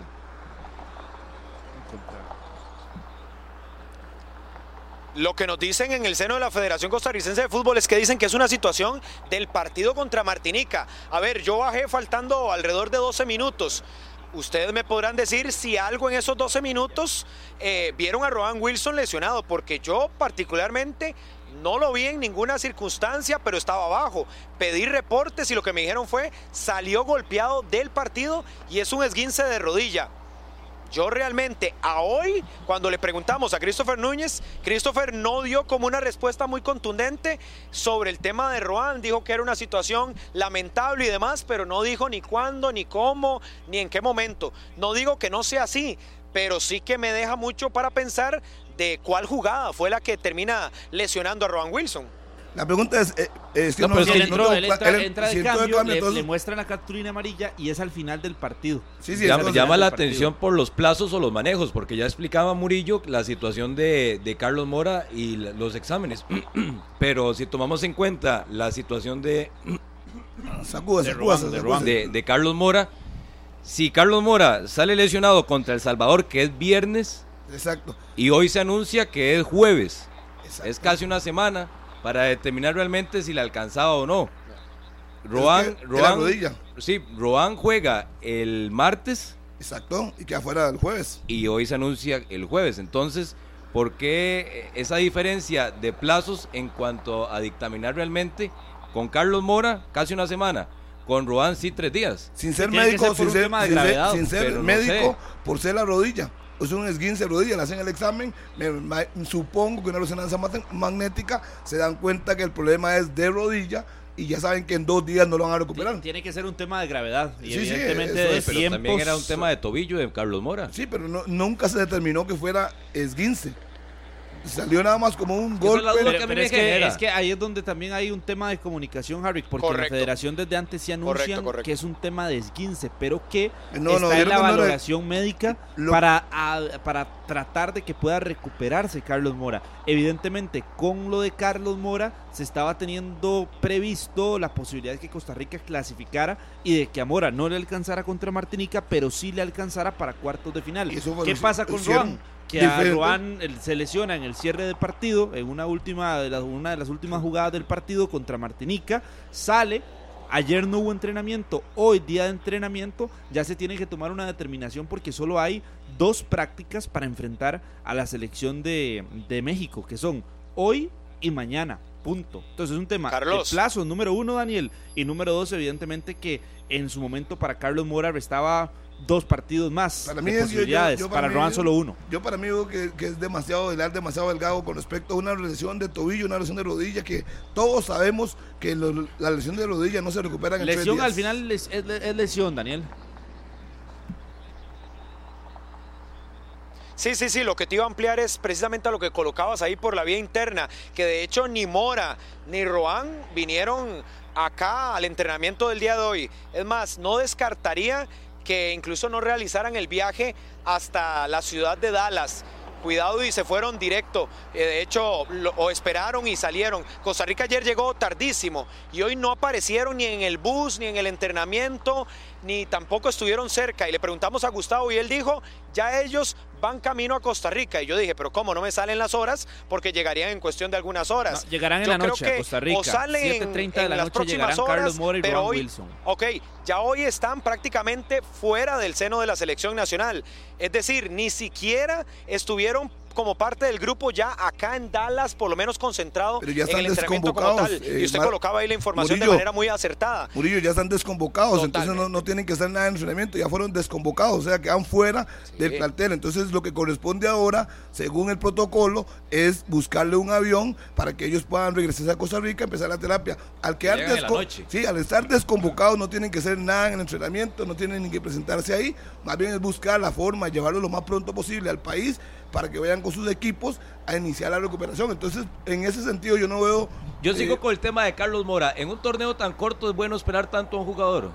Lo que nos dicen en el seno de la Federación Costarricense de Fútbol es que dicen que es una situación del partido contra Martinica. A ver, yo bajé faltando alrededor de 12 minutos. Ustedes me podrán decir si algo en esos 12 minutos eh, vieron a Rohan Wilson lesionado, porque yo particularmente no lo vi en ninguna circunstancia, pero estaba abajo. Pedí reportes y lo que me dijeron fue salió golpeado del partido y es un esguince de rodilla. Yo realmente a hoy, cuando le preguntamos a Christopher Núñez, Christopher no dio como una respuesta muy contundente sobre el tema de Roan. Dijo que era una situación lamentable y demás, pero no dijo ni cuándo, ni cómo, ni en qué momento. No digo que no sea así, pero sí que me deja mucho para pensar de cuál jugada fue la que termina lesionando a Roan Wilson. La pregunta es, eh, no, pero si él, entró, él entra, de cambio, le, muestran la cartulina amarilla y es al final del partido. Sí, sí, llama, la atención por los plazos o los manejos, porque ya explicaba Murillo la situación de, de Carlos Mora y los exámenes. pero si tomamos en cuenta la situación de, de, de Carlos Mora, si Carlos Mora sale lesionado contra El Salvador, que es viernes, Exacto. y hoy se anuncia que es jueves, es casi una semana para determinar realmente si le alcanzaba o no. Roan, sí, Roan juega el martes. Exacto, y queda fuera el jueves. Y hoy se anuncia el jueves. Entonces, ¿por qué esa diferencia de plazos en cuanto a dictaminar realmente? Con Carlos Mora, casi una semana. Con Roan, sí, tres días. Sin ser médico, sin ser, sin ser, médico, por ser la rodilla es un esguince de rodilla, le hacen el examen, supongo que una resonancia magnética, se dan cuenta que el problema es de rodilla y ya saben que en dos días no lo van a recuperar. Tiene que ser un tema de gravedad. Y evidentemente pero también era un tema de tobillo de Carlos Mora. Sí, pero nunca se determinó que fuera esguince. Salió nada más como un golpe. Es, que, ahí es donde también hay un tema de comunicación, Harry, porque la federación desde antes se anuncian que es un tema de esguince, pero que está en la valoración médica para, para tratar de que pueda recuperarse Carlos Mora. Evidentemente, con lo de Carlos Mora se estaba teniendo previsto la posibilidad de que Costa Rica clasificara y de que Amora no le alcanzara contra Martinica, pero sí le alcanzara para cuartos de final. Eso ¿Qué pasa con hicieron Roan? Que a. Roan se lesiona en el cierre del partido, en una última de las, una de las últimas jugadas del partido contra Martinica, sale. Ayer no hubo entrenamiento, hoy día de entrenamiento ya se tiene que tomar una determinación porque solo hay dos prácticas para enfrentar a la selección de, de México, que son hoy y mañana, punto. Entonces es un tema Carlos. de plazo, número uno Daniel, y número dos evidentemente que en su momento para Carlos Mora restaba dos partidos más Para de mí es- yo- yo- posibilidades, yo para mí- Roan solo uno. Yo para mí digo que, que es demasiado delgado, demasiado delgado con respecto a una lesión de tobillo, una lesión de rodilla, que todos sabemos que lo- la lesión de rodilla no se recupera en tres Lesión días. al final es, es- es lesión, Daniel. Sí, sí, sí, lo que te iba a ampliar es precisamente a lo que colocabas ahí por la vía interna, que de hecho ni Mora ni Roan vinieron acá al entrenamiento del día de hoy. Es más, no descartaría que incluso no realizaran el viaje hasta la ciudad de Dallas. Cuidado y se fueron directo. Eh, de hecho, o esperaron y salieron. Costa Rica ayer llegó tardísimo y hoy no aparecieron ni en el bus, ni en el entrenamiento, ni tampoco estuvieron cerca. Y le preguntamos a Gustavo y él dijo, ya ellos van camino a Costa Rica. Y yo dije, pero ¿cómo no me salen las horas? Porque llegarían en cuestión de algunas horas. No, llegarán en la noche a Costa Rica. O salen en- 7:30 de en la las noche próximas Carlos horas, Mora y pero hoy, Wilson. Ok, ya hoy están prácticamente fuera del seno de la selección nacional. Es decir, ni siquiera estuvieron como parte del grupo ya acá en Dallas, por lo menos concentrado Pero ya en están el entrenamiento como tal. desconvocados, y usted eh, Mar- colocaba ahí la información de manera muy acertada. Murillo ya están desconvocados, entonces no, no tienen que hacer nada en entrenamiento, ya fueron desconvocados, o sea, quedan fuera del plantel. Entonces lo que corresponde ahora, según el protocolo, es buscarle un avión para que ellos puedan regresar a Costa Rica, empezar la terapia. Al quedar en noche. sí, al estar desconvocados no tienen que hacer nada en el entrenamiento, no tienen ni que presentarse ahí, más bien es buscar la forma, llevarlo lo más pronto posible al país para que vayan con sus equipos a iniciar la recuperación. Entonces, en ese sentido yo no veo... Yo sigo eh, con el tema de Carlos Mora. ¿En un torneo tan corto es bueno esperar tanto a un jugador?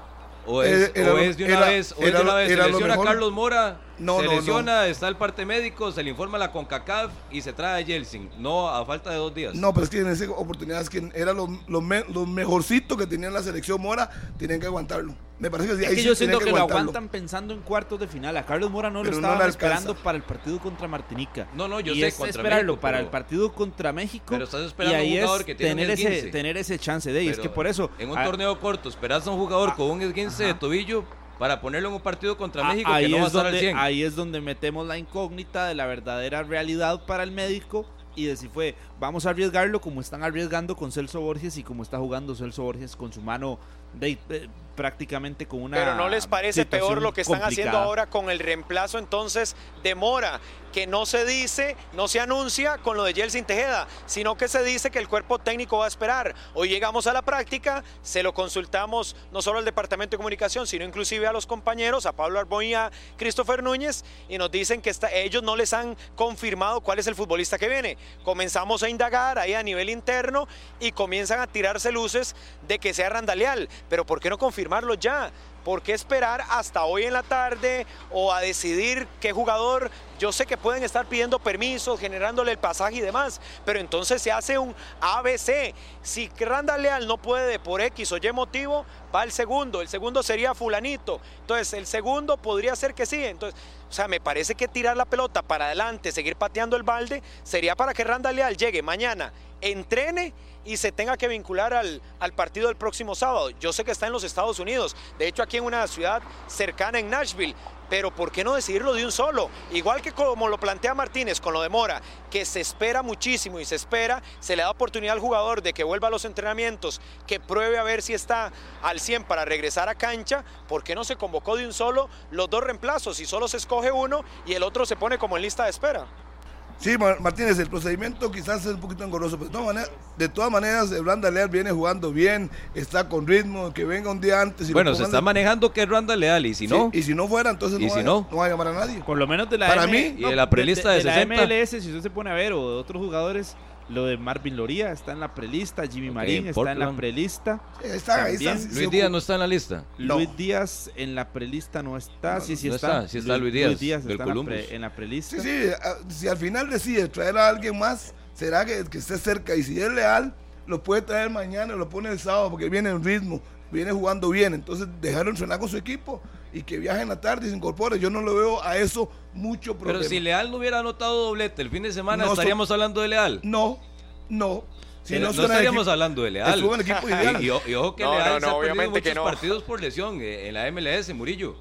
¿O es, Eh, era o lo- es de una era- vez? ¿O es de una vez? Se lesiona a. Carlos Mora, No, se no, no. lesiona, está el parte médico, se le informa a la CONCACAF y se trae a Yeltsin. No, a falta de dos días. No, pero es que en esa oportunidad es que era lo, lo, me- lo mejorcito que tenía la selección Mora, tenían que aguantarlo. Me parece que sí, Es ahí que yo tenían siento que, lo aguantan pensando en cuartos de final. A Carlos Mora no lo Pero no estaban esperando para el partido contra Martinica. No, no, yo y sé, es contra esperarlo México, para pero- el partido contra México. Pero estás esperando y ahí un jugador es que tiene un tener ese, esguince. tener ese chance de. Y es que por eso. En un ah, torneo corto, esperas a un jugador con un esguince de tobillo para ponerlo en un partido contra Ah, México ahí, que no va a es al donde, 100. ahí es donde metemos la incógnita de la verdadera realidad para el médico y de si fue, vamos a arriesgarlo como están arriesgando con Celso Borges y como está jugando Celso Borges con su mano de, eh, prácticamente con una Pero no les parece peor lo que están haciendo ahora con el reemplazo entonces de Mora, que no se dice, no se anuncia con lo de Yeltsin Tejeda, sino que se dice que el cuerpo técnico va a esperar. Hoy llegamos a la práctica, se lo consultamos no solo al Departamento de Comunicación, sino inclusive a los compañeros, a Pablo Arbón y a Christopher Núñez, y nos dicen que ellos no les han confirmado cuál es el futbolista que viene. Comenzamos a indagar ahí a nivel interno y comienzan a tirarse luces de que sea Randaleal, pero ¿por qué no confirmarlo ya? ¿Por qué esperar hasta hoy en la tarde o a decidir qué jugador? Yo sé que pueden estar pidiendo permisos, generándole el pasaje y demás, pero entonces se hace un ABC. Si Randall Leal no puede por X o Y motivo, va el segundo. El segundo sería fulanito. Entonces el segundo podría ser que sí. Entonces, o sea, me parece que tirar la pelota para adelante, seguir pateando el balde, sería para que Randall Leal llegue mañana, entrene y se tenga que vincular al, al partido del próximo sábado. Yo sé que está en los Estados Unidos, de hecho aquí en una ciudad cercana en Nashville, pero ¿por qué no decidirlo de un solo? Igual que como lo plantea Martínez con lo de Mora, que se espera muchísimo y se espera, se le da oportunidad al jugador de que vuelva a los entrenamientos, que pruebe a ver si está al 100 para regresar a cancha, ¿por qué no se convocó de un solo los dos reemplazos? Si solo se escoge uno y el otro se pone como en lista de espera. Sí, Mar- Martínez, el procedimiento quizás es un poquito engorroso, pero de todas maneras, de todas maneras el Branda Leal viene jugando bien, está con ritmo, que venga un día antes. y bueno, se está de- manejando que es Randa Leal y si Sí, no, y si no fuera, entonces ¿Y no, si va, no? no va a llamar a nadie. Por lo menos de la Para M- mí- Y de la prelista de la 60. MLS, si usted se pone a ver, o de otros jugadores, lo de Marvin Loría está en la prelista, Jimmy Ok, Marín está en la prelista. Sí, está, está, sí, sí, Luis Díaz no está en la lista. No. Luis Díaz en la prelista no está, sí, sí no está. está, sí está Luis Díaz, del está en la, Columbus. pre- en la prelista. Sí, sí, a- si al final decide traer a alguien más, será que, que esté cerca. Y si es leal, lo puede traer mañana, lo pone el sábado porque viene en ritmo, viene jugando bien. Entonces, dejarlo entrenar con su equipo y que viaje en la tarde y se incorpore. Yo no le veo a eso mucho problema. Pero si Leal no hubiera anotado doblete el fin de semana, No, so- estaríamos hablando de Leal. No, no. Si no, estaríamos equipo- hablando de Leal. estuvo en el equipo ideal. Y, y o- y ojo que No, Leal no, se no, ha perdido obviamente muchos no. partidos por lesión en la MLS, Murillo.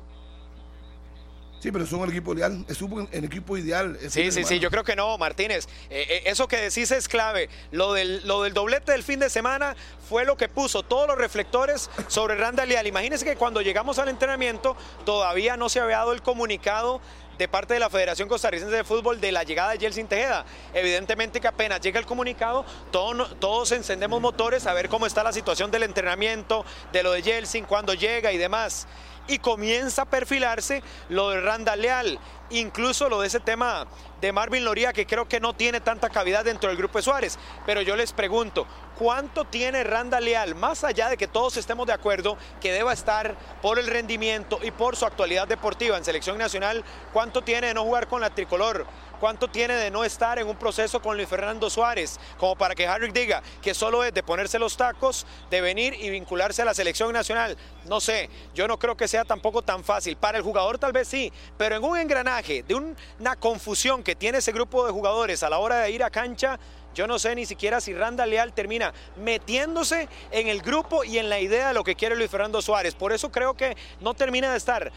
Sí, pero en el equipo ideal. En el equipo ideal. Sí, sí, sí, yo creo que no, Martínez. Eh, eh, eso que decís es clave. Lo del, lo del doblete del fin de semana fue lo que puso todos los reflectores sobre Randall Leal. Imagínense que cuando llegamos al entrenamiento todavía no se había dado el comunicado de parte de la Federación Costarricense de Fútbol de la llegada de Jelsin Tejeda. Evidentemente que apenas llega el comunicado, todo no- todos encendemos motores a ver cómo está la situación del entrenamiento, de lo de Jelsin, cuándo llega y demás. Y comienza a perfilarse lo de Randall Leal, incluso lo de ese tema de Marvin Loría, que creo que no tiene tanta cavidad dentro del grupo de Suárez. Pero yo les pregunto, ¿cuánto tiene Randall Leal, más allá de que todos estemos de acuerdo que deba estar por el rendimiento y por su actualidad deportiva en selección nacional, cuánto tiene de no jugar con la tricolor? ¿Cuánto tiene de no estar en un proceso con Luis Fernando Suárez? Como para que Harry diga que solo es de ponerse los tacos, de venir y vincularse a la selección nacional. No sé, yo no creo que sea tampoco tan fácil. Para el jugador tal vez sí, pero en un engranaje de un- una confusión que tiene ese grupo de jugadores a la hora de ir a cancha, yo no sé ni siquiera si Randa Leal termina metiéndose en el grupo y en la idea de lo que quiere Luis Fernando Suárez. Por eso creo que no termina de estar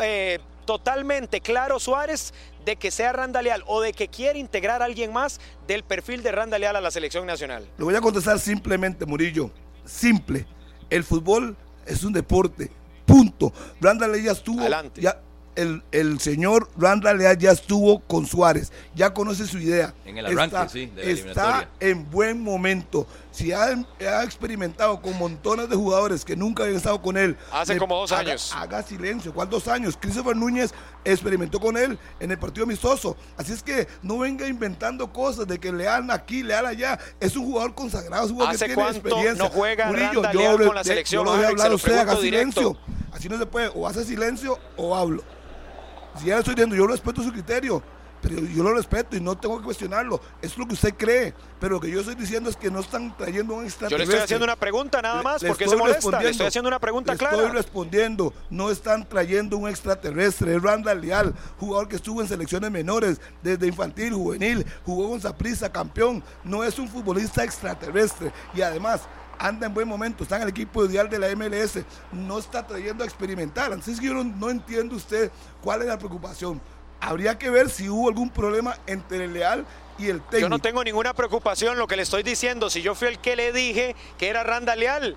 eh, totalmente claro Suárez de que sea Randa Leal o de que quiere integrar a alguien más del perfil de Randa Leal a la selección nacional. Le voy a contestar simplemente, Murillo. Simple. El fútbol es un deporte. Punto. Randall ya estuvo. Adelante. Ya, el, el señor Randall Leal ya estuvo con Suárez. Ya conoce su idea. En el arranque, está, sí, de la Está en buen momento. Si ha, ha experimentado con montones de jugadores que nunca habían estado con él. Hace le- como dos haga- años. Haga silencio. ¿Cuál dos años? Christopher Núñez experimentó con él en el partido amistoso. Así es que no venga inventando cosas de que leal aquí, leal allá. Es un jugador consagrado, es un jugador ¿Hace que tiene experiencia. no juega Murillo, Randa yo Leal le- con la selección, Yo lo voy a hablar a usted, haga directo. silencio. Así no se puede. O hace silencio o hablo. Si ya le estoy diciendo, yo respeto su criterio. Pero yo lo respeto y no tengo que cuestionarlo. Es lo que usted cree. Pero lo que yo estoy diciendo es que no están trayendo un Yo extraterrestre. le estoy haciendo una pregunta nada más, Le- porque se molesta. Le respondiendo. estoy haciendo una pregunta Le clara. Estoy respondiendo. No están trayendo un extraterrestre. Es Randall Leal, jugador que estuvo en selecciones menores, desde infantil, juvenil, jugó con Saprissa, campeón. No es un futbolista extraterrestre. Y además, anda en buen momento, está en el equipo ideal de la MLS. No está trayendo a experimentar. Entonces yo no, no entiendo usted cuál es la preocupación. Habría que ver si hubo algún problema entre el Leal y el técnico. Yo no tengo ninguna preocupación, lo que le estoy diciendo, si yo fui el que le dije que era Randa Leal.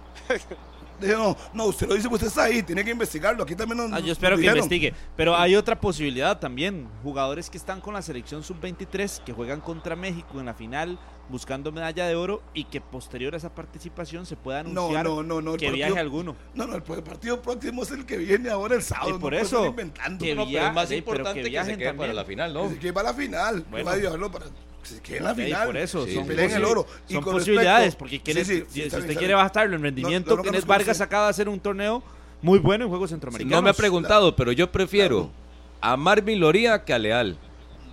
No, no, usted lo dice, usted está ahí, tiene que investigarlo. Aquí también nos Ah, yo espero que investigue. Pero hay otra posibilidad también. Jugadores que están con la selección sub-23, que juegan contra México en la final, buscando medalla de oro y que posterior a esa participación se pueda No, anunciar no, no, no. que partido- viaje alguno. No, no, el, el partido próximo es el que viene ahora el sábado. Y por eso, inventando. que No, pero via- es más pero importante que se quede para la final, ¿no? Que va a la final. Bueno. va a para se quede en la Ok, final. por eso, Sí, son, sí, peleen el oro. Y son con posibilidades, respecto- porque Kenneth- sí, sí, si usted bien, quiere bastarlo en No, rendimiento, no, Vargas acaba de hacer un torneo muy bueno en Juegos Centroamericanos. No me ha preguntado, pero yo prefiero a Marvin Loría que a Leal.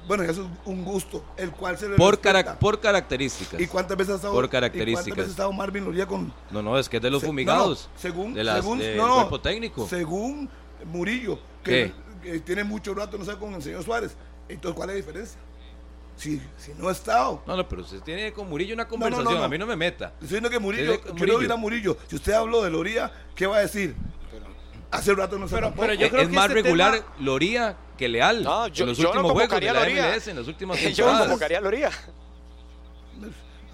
Bueno, eso es un gusto, el cual se le Por, por características. ¿Y cuántas veces ha estado, por ¿y cuántas características. veces ha estado Marvin Loría con No, no, es que es de los Se- fumigados. no, no, según, de las, según del cuerpo técnico. Según Murillo, que, que tiene mucho rato no sé con el señor Suárez. Entonces, ¿cuál es la diferencia? Si, si no ha estado. No, no, pero usted tiene con Murillo una no, conversación. no. A mí no me meta. Estoy diciendo que Murillo, quiero Murillo. oír a Murillo. Si usted habló de Loría, ¿qué va a decir? Hace rato no se Pero- pero yo Es- creo es que más este regular tema- Loría que Leal. No, yo- en los yo no últimos juegos de convocaría a la Loría. MLS, en las últimas Yo no convocaría a Loría.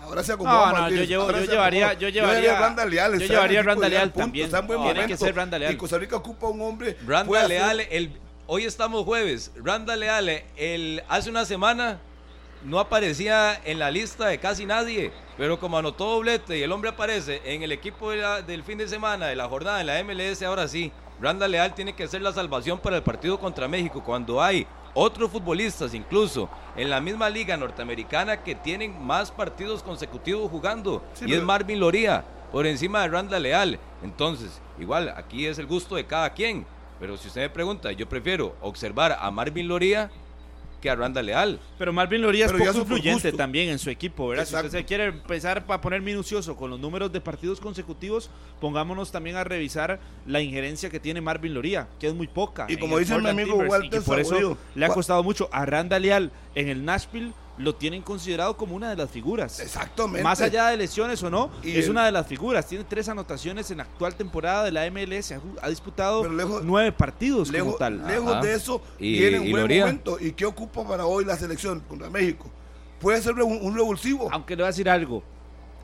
Ahora se acomoda No, no, Martínez, yo llevo- yo llevaría- yo llevaría- Randa Leal, yo llevaría a Randa Leal también. Está en buen No, tiene que ser Randa Leal. Y Costa Rica ocupa un hombre. Randa Leal, el, hoy estamos jueves. Randa Leal, el, hace una semana no aparecía en la lista de casi nadie, pero como anotó doblete y el hombre aparece en el equipo de la- del fin de semana, de la jornada en la MLS, ahora sí. Randa Leal tiene que ser la salvación para el partido contra México cuando hay otros futbolistas incluso en la misma liga norteamericana que tienen más partidos consecutivos jugando Sí, y pero- es Marvin Loría por encima de Randa Leal. Entonces, igual, aquí es el gusto de cada quien. Pero si usted me pregunta, yo prefiero observar a Marvin Loría que a Randa Leal. Pero Marvin Loría es poco influyente también en su equipo, ¿verdad? Si usted se quiere empezar a poner minucioso con los números de partidos consecutivos, pongámonos también a revisar la injerencia que tiene Marvin Loría, que es muy poca. Y como dice mi amigo Timbers, y que Walter por eso le ha costado mucho. A Randa Leal en el Nashville lo tienen considerado como una de las figuras. Exactamente. Más allá de lesiones o no, Y es el- una de las figuras. Tiene tres anotaciones en la actual temporada de la MLS. Ha, disputado lejos- nueve partidos como Lejos, tal. lejos Ajá. de eso, Y- tiene un y buen Loría. momento. ¿Y qué ocupa para hoy la selección contra México? Puede ser un, un revulsivo. Aunque le voy a decir algo,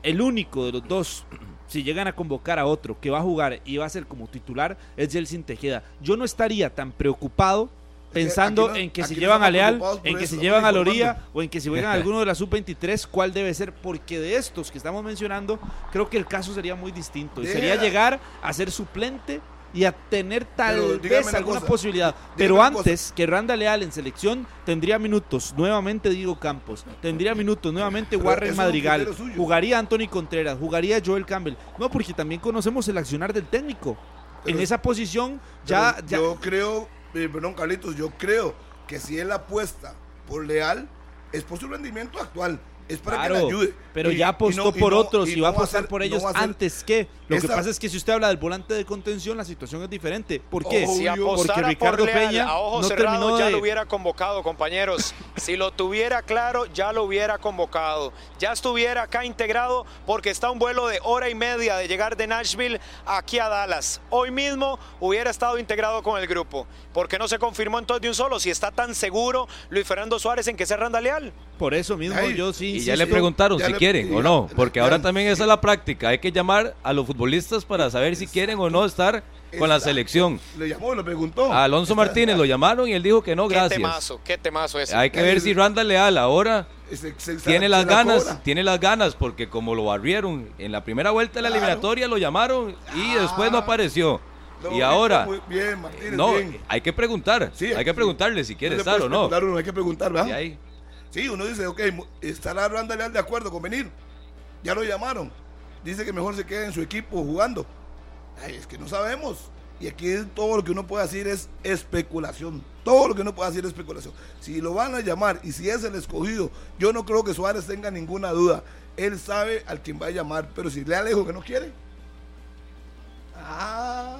el único de los dos, si llegan a convocar a otro que va a jugar y va a ser como titular, es Jelsin Tejeda. Yo no estaría tan preocupado pensando no- en que si llevan a Leal, en que eso, si llevan a. Loría o en que si juegan alguno de la sub-23, cuál debe ser, porque de estos que estamos mencionando, creo que el caso sería muy distinto. Y sería llegar a ser suplente y a tener tal Pero vez una alguna cosa, posibilidad. Pero antes que Randa Leal en selección tendría minutos nuevamente Diego Campos, tendría minutos nuevamente Warren Madrigal, jugaría Anthony Contreras, jugaría Joel Campbell. No, porque también conocemos el accionar del técnico. Pero- en esa posición ya, ya Yo creo, eh, perdón, Carlitos, yo creo que si él apuesta por Leal, es por su rendimiento actual. Es para que le Claro, ayude. pero Y- ya apostó no- por no- otros y, va a apostar ser- por ellos antes que. Lo que pasa es que si usted habla del volante de contención, la situación es diferente. ¿Por qué? Obvio. Si Porque Ricardo por Leal, Peña a cerrados terminó ya de- lo hubiera convocado, compañeros. Si lo tuviera claro, ya lo hubiera convocado. Ya estuviera acá integrado porque está un vuelo de hora y media de llegar de Nashville aquí a Dallas. Hoy mismo hubiera estado integrado con el grupo. ¿Por qué no se confirmó entonces de un solo? Si está tan seguro Luis Fernando Suárez en que sea Randa Leal. Por eso mismo Ay, yo sí Y ya le preguntaron ya si le- quieren o no, porque ya- ahora también esa es la práctica. Hay que llamar a los futbolistas para saber si quieren o no estar con la selección. Le llamó, le preguntó. A Alonso Martínez lo llamaron y él dijo que no, Qué gracias. temazo, qué temazo ese. Hay que ver si Randa Leal ahora se- se- se- tiene las la ganas, cobra. tiene las ganas, porque como lo barrieron en la primera vuelta de la Claro. eliminatoria, lo llamaron y después no apareció. No, y ahora, muy Bien, Martínez, no, bien. hay que preguntar, Sí, hay que sí. preguntarle si quiere No estar o no. uno, hay que preguntar, ¿verdad? Sí, uno dice, ok, estará Randa Leal de acuerdo con venir. Ya lo llamaron. Dice que mejor se quede en su equipo jugando. Es que no sabemos. Y aquí todo lo que uno puede decir es especulación. Todo lo que uno puede decir es especulación. Si lo van a llamar y si es el escogido, yo no creo que Suárez tenga ninguna duda. Él sabe al quien va a llamar, pero si le alejo que no quiere, ah,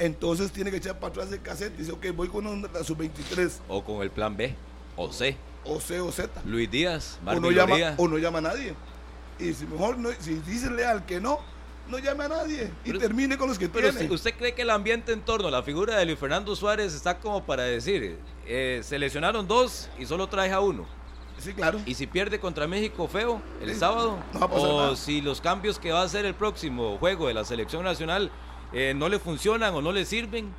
entonces tiene que echar para atrás el cassette. Dice, ok, voy con la sub-23, o con el plan B, o C. o C o Z. Luis Díaz, o no, llama, Loría. o no llama a nadie. Y si mejor no, si dice leal que no, no llame a nadie y Pero- termine con los que Pero tiene. ¿usted cree que el ambiente en torno a la figura de Luis Fernando Suárez está como para decir, eh, seleccionaron dos y solo trae a uno? Sí, claro. Y si pierde contra México feo el Sí, sábado, no va a pasar o nada. si los cambios que va a hacer el próximo juego de la selección nacional eh, no le funcionan o no le sirven,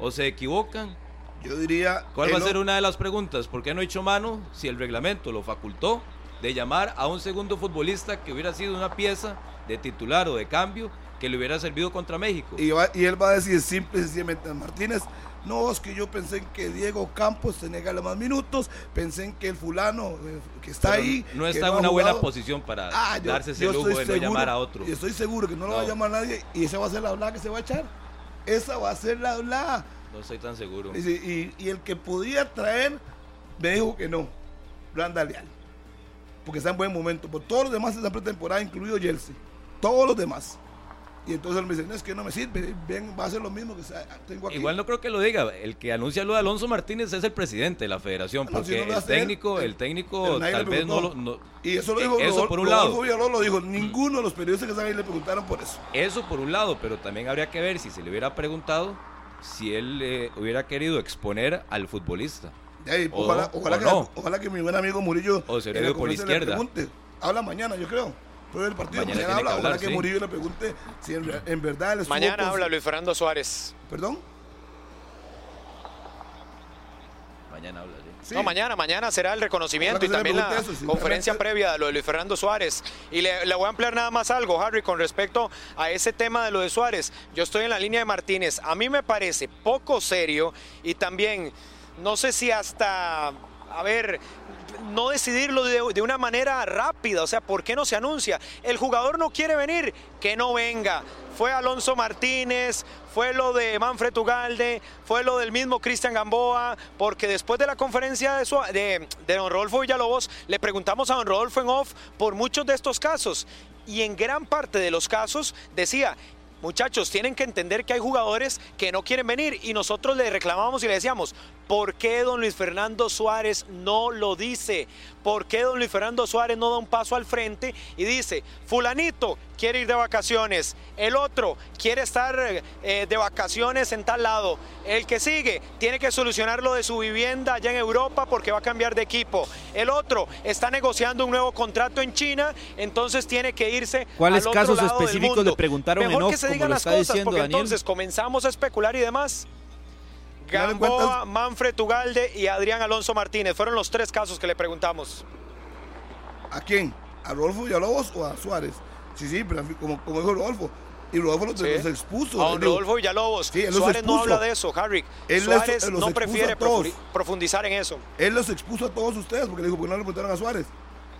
o se equivocan, Yo diría. ¿cuál va a no- ser una de las preguntas? ¿Por qué no hecho mano si el reglamento lo facultó de llamar a un segundo futbolista que hubiera sido una pieza de titular o de cambio que le hubiera servido contra México? Y, va- y él va a decir simple y sencillamente a Martínez. No, es que yo pensé en que Diego Campos tenía que darle más minutos. Pensé en que el fulano eh, que está Pero ahí. no está en ha una buena posición para Ah, yo- darse ese yo lujo de estoy no llamar a otro. Yo estoy seguro que no lo va a No. llamar nadie y esa va a ser la hablada que se va a echar. Esa va a ser la hablada. No estoy tan seguro. Dice, Y, y el que podía traer me dijo que no. Randa Leal. Porque está en buen momento. Por todos los demás están pretemporada, incluido Chelsea. Todos los demás. Y entonces él me dice, no, es que no me sirve. Bien, va a ser lo mismo que tengo aquí. Igual no creo que lo diga. El que anuncia lo de Alonso Martínez es el presidente de la federación. Si Porque no el él, técnico, el- técnico tal vez no lo. no- Y eso lo Eh, dijo eso por un lado. Lo dijo. Ninguno de los periodistas que están ahí le preguntaron por eso. Eso por un lado, pero también habría que ver si se le hubiera preguntado si él eh, hubiera querido exponer al futbolista. Y ahí, O- ojalá, ojalá o que, no. ojalá que mi buen amigo Murillo O se le por le izquierda. pregunte. Habla mañana, yo creo. Pero el partido Mañana mañana, habla. que ojalá hablar, que sí. Murillo le pregunte si en, en verdad él Mañana con- habla Luis Fernando Suárez. ¿Perdón? Mañana habla, sí. No, mañana, mañana será el reconocimiento y también la eso, conferencia previa de lo de Luis Fernando Suárez. Y le, le voy a ampliar nada más algo, Harry, con respecto a ese tema de lo de Suárez. Yo estoy en la línea de Martínez. A mí me parece poco serio y también, no sé si hasta a ver, no decidirlo de, de, una manera rápida? O sea, ¿por qué no se anuncia? El jugador no quiere venir, que no venga. Fue Alonso Martínez, fue lo de Manfred Ugalde, fue lo del mismo Cristian Gamboa, porque después de la conferencia de, don Rodolfo Villalobos, le preguntamos a don Rodolfo en off por muchos de estos casos. Y en gran parte de los casos decía, muchachos, tienen que entender que hay jugadores que no quieren venir y nosotros le reclamamos y le decíamos, ¿por qué don Luis Fernando Suárez no lo dice? ¿Por qué don Luis Fernando Suárez no da un paso al frente y dice, fulanito quiere ir de vacaciones, el otro quiere estar eh, de vacaciones en tal lado, el que sigue tiene que solucionar lo de su vivienda allá en Europa porque va a cambiar de equipo, el otro está negociando un nuevo contrato en China, entonces tiene que irse ¿Cuáles al casos otro lado del específicos mundo. le preguntaron Mejor en que se digan las cosas diciendo porque Daniel? entonces comenzamos a especular y demás. Gamboa, Manfred Ugalde y Adrián Alonso Martínez fueron los tres casos que le preguntamos. ¿A quién? ¿A Rodolfo Villalobos o a Suárez? Sí, sí, pero como, como dijo Rodolfo. Y Rodolfo los, Sí. los expuso. A don Rodolfo Villalobos. Sí, Suárez no habla de eso, Harry. Él Suárez los no prefiere profundizar en eso. Él los expuso a todos ustedes porque le dijo, ¿por qué no le preguntaron a Suárez?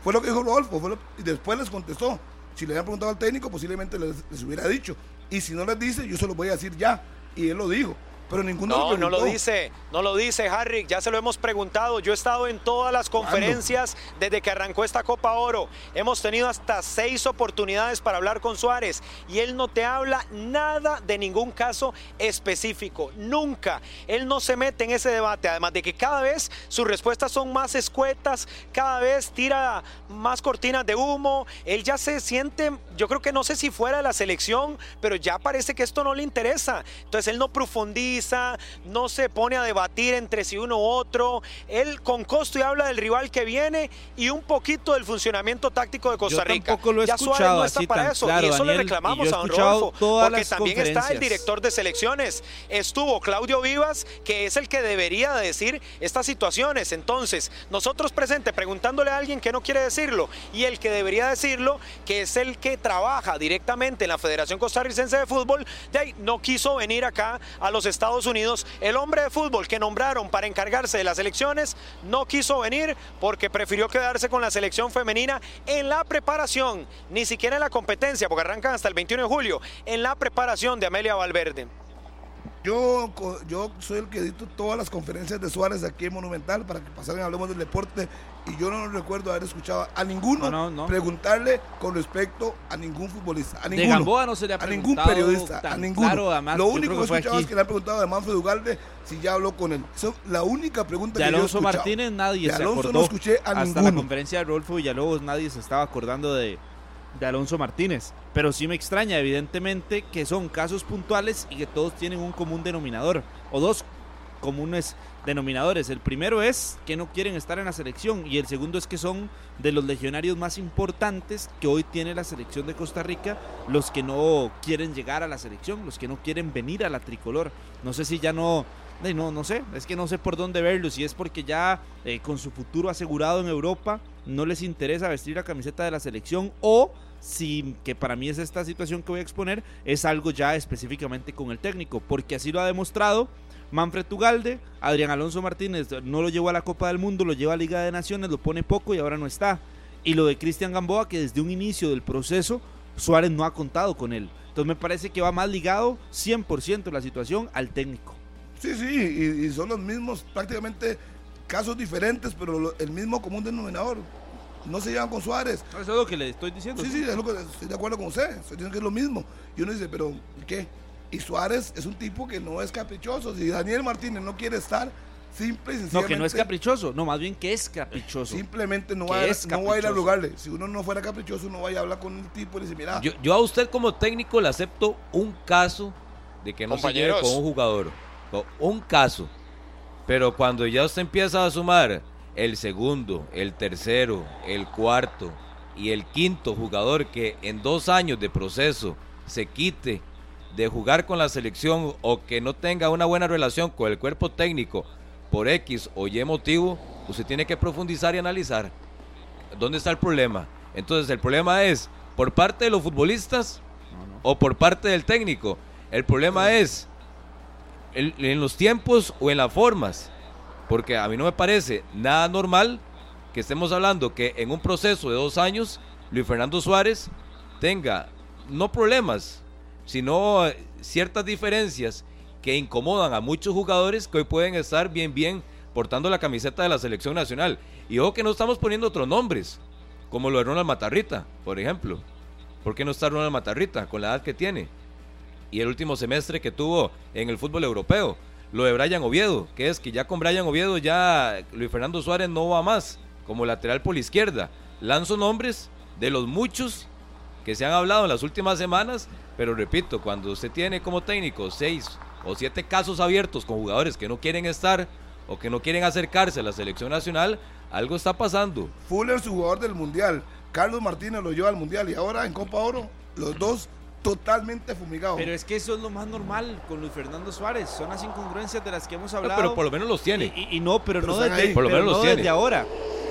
Fue lo que dijo Rodolfo. fue lo- y después les contestó. Si le habían preguntado al técnico, posiblemente les, les hubiera dicho. Y si no les dice, yo se lo voy a decir ya. Y él lo dijo. Pero ninguno No, lo no lo dice, no lo dice Harry, ya se lo hemos preguntado. Yo he estado en todas las conferencias desde que arrancó esta Copa Oro. Hemos tenido hasta seis oportunidades para hablar con Suárez y él no te habla nada de ningún caso específico, nunca. Él no se mete en ese debate, además de que cada vez sus respuestas son más escuetas, cada vez tira más cortinas de humo. Él ya se siente, yo creo que no sé si fuera de la selección, pero ya parece que esto no le interesa. Entonces él no profundiza, no se pone a debatir entre si uno u otro. Él con costo y habla del rival que viene y un poquito del funcionamiento táctico de Costa Yo Rica. tampoco lo he ya Suárez escuchado no está así para tan eso claro, y eso Daniel, le reclamamos yo a don Rodolfo, porque también está el director de selecciones. Estuvo Claudio Vivas, que es el que debería de decir estas situaciones. Entonces, nosotros presente preguntándole a alguien que no quiere decirlo y el que debería decirlo, que es el que trabaja directamente en la Federación Costarricense de Fútbol, de ahí no quiso venir acá a los Estados Unidos. El hombre de fútbol que nombraron para encargarse de las elecciones no quiso venir porque prefirió quedarse con la selección femenina en la preparación, ni siquiera en la competencia, porque arrancan hasta el 21 de julio, en la preparación de Amelia Valverde. Yo, yo soy el que edito todas las conferencias de Suárez aquí en Monumental para que pasaran hablemos del deporte. Y yo no recuerdo haber escuchado a ninguno No, no, no. preguntarle con respecto a ningún futbolista. A De. Gamboa no se le ha A ningún periodista. A ninguno. claro, además, Lo yo único que he escuchado es que le han preguntado a Manfred Ugalde si ya habló con él. Eso, la única pregunta De que yo he Alonso escuchado. Martínez nadie De se Alonso acordó. no escuché a Hasta la conferencia de Rodolfo Villalobos nadie se estaba acordando de, de Alonso Martínez. Pero sí me extraña, evidentemente, que son casos puntuales y que todos tienen un común denominador. O dos comunes denominadores. El primero es que no quieren estar en la selección y el segundo es que son de los legionarios más importantes que hoy tiene la selección de Costa Rica, los que no quieren llegar a la selección, los que no quieren venir a la tricolor. No sé si ya no, no, no sé, es que no sé por dónde verlo, si es porque ya eh, con su futuro asegurado en Europa no les interesa vestir la camiseta de la selección o si, que para mí es esta situación que voy a exponer, es algo ya específicamente con el técnico, porque así lo ha demostrado Manfred Tugalde, Adrián Alonso Martínez no lo llevó a la Copa del Mundo, lo lleva a Liga de Naciones, lo pone poco y ahora no está. Y lo de Cristian Gamboa, que desde un inicio del proceso Suárez no ha contado con él. Entonces me parece que va más ligado 100% la situación al técnico. Sí, sí, y, y son los mismos, prácticamente casos diferentes, pero lo- el mismo común denominador. No se llevan con Suárez. Eso es lo que le estoy diciendo. Sí, sí, es lo que estoy de acuerdo con usted. Estoy diciendo que es lo mismo. Y uno dice, pero ¿y qué? Y Suárez es un tipo que no es caprichoso. Si Daniel Martínez no quiere estar, simple y No, que no es caprichoso, no, más bien que es caprichoso. Simplemente no va, a, es no va a ir a rogarle. Si uno no fuera caprichoso, uno vaya a hablar con el tipo y le dice, mira, Yo, yo a usted como técnico le acepto un caso de que no se lleve Compañeros. con un jugador. Un caso. Pero cuando ya usted empieza a sumar el segundo, el tercero, el cuarto y el quinto jugador que en dos años de proceso se quite de jugar con la selección o que no tenga una buena relación con el cuerpo técnico por X o Y motivo, usted tiene que profundizar y analizar. ¿Dónde está el problema? Entonces el problema es por parte de los futbolistas o por parte del técnico. El problema es el- en los tiempos o en las formas. Porque a mí no me parece nada normal que estemos hablando que en un proceso de dos años Luis Fernando Suárez tenga no problemas, sino eh, ciertas diferencias que incomodan a muchos jugadores que hoy pueden estar bien, bien portando la camiseta de la selección nacional. Y ojo que no estamos poniendo otros nombres, como lo de Ronald Matarrita, por ejemplo. ¿Por qué no está Ronald Matarrita con la edad que tiene? Y el último semestre que tuvo en el fútbol europeo. Lo de Brian Oviedo, que es que ya con Brian Oviedo ya Luis Fernando Suárez no va más como lateral por la izquierda. Lanzo nombres de los muchos que se han hablado en las últimas semanas, pero repito, cuando usted tiene como técnico seis o siete casos abiertos con jugadores que no quieren estar o que no quieren acercarse a la selección nacional, algo está pasando. Fuller, su jugador del Mundial. Carlos Martínez lo lleva al Mundial y ahora en Copa Oro, los dos totalmente fumigados. Pero es que eso es lo más normal con Luis Fernando Suárez. Son las incongruencias de las que hemos hablado. pero por lo menos los tiene. Y, y no, pero, Pero no desde, ahí. Por lo pero menos los no tiene. desde ahora.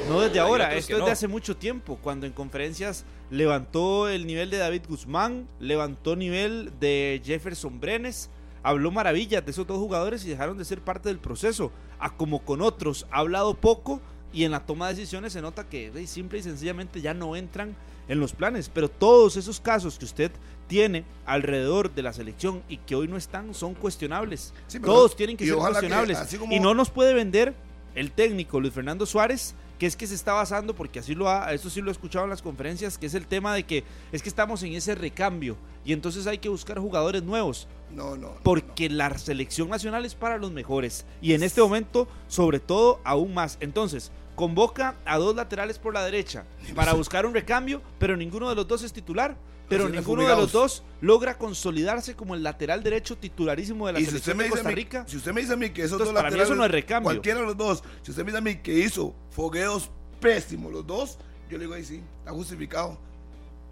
No desde Hay ahora. Esto es no. de hace mucho tiempo. Cuando en conferencias levantó el nivel de David Guzmán, levantó nivel de Jefferson Brenes. Habló maravillas de esos dos jugadores y dejaron de ser parte del proceso. A como con otros ha hablado poco y en la toma de decisiones se nota que simple y sencillamente ya no entran en los planes. Pero todos esos casos que usted tiene alrededor de la selección y que hoy no están son cuestionables. Sí, Todos tienen que ser que, cuestionables. como- Y no nos puede vender el técnico Luis Fernando Suárez, que es que se está basando, porque así lo ha, eso sí lo he escuchado en las conferencias, que es el tema de que es que estamos en ese recambio y entonces hay que buscar jugadores nuevos, No, no. no, porque la selección nacional es para los mejores y en este momento, sobre todo, aún más. Entonces, convoca a dos laterales por la derecha para buscar un recambio, pero ninguno de los dos es titular. Pero Así ninguno de los dos logra consolidarse como el lateral derecho titularísimo de la Y si usted, selección de mí, si usted me dice a mí que esos Entonces, dos para mí laterales, eso no es recambio. cualquiera de los dos, si usted me dice a mí que hizo fogueos pésimos los dos, yo le digo ahí sí, está justificado.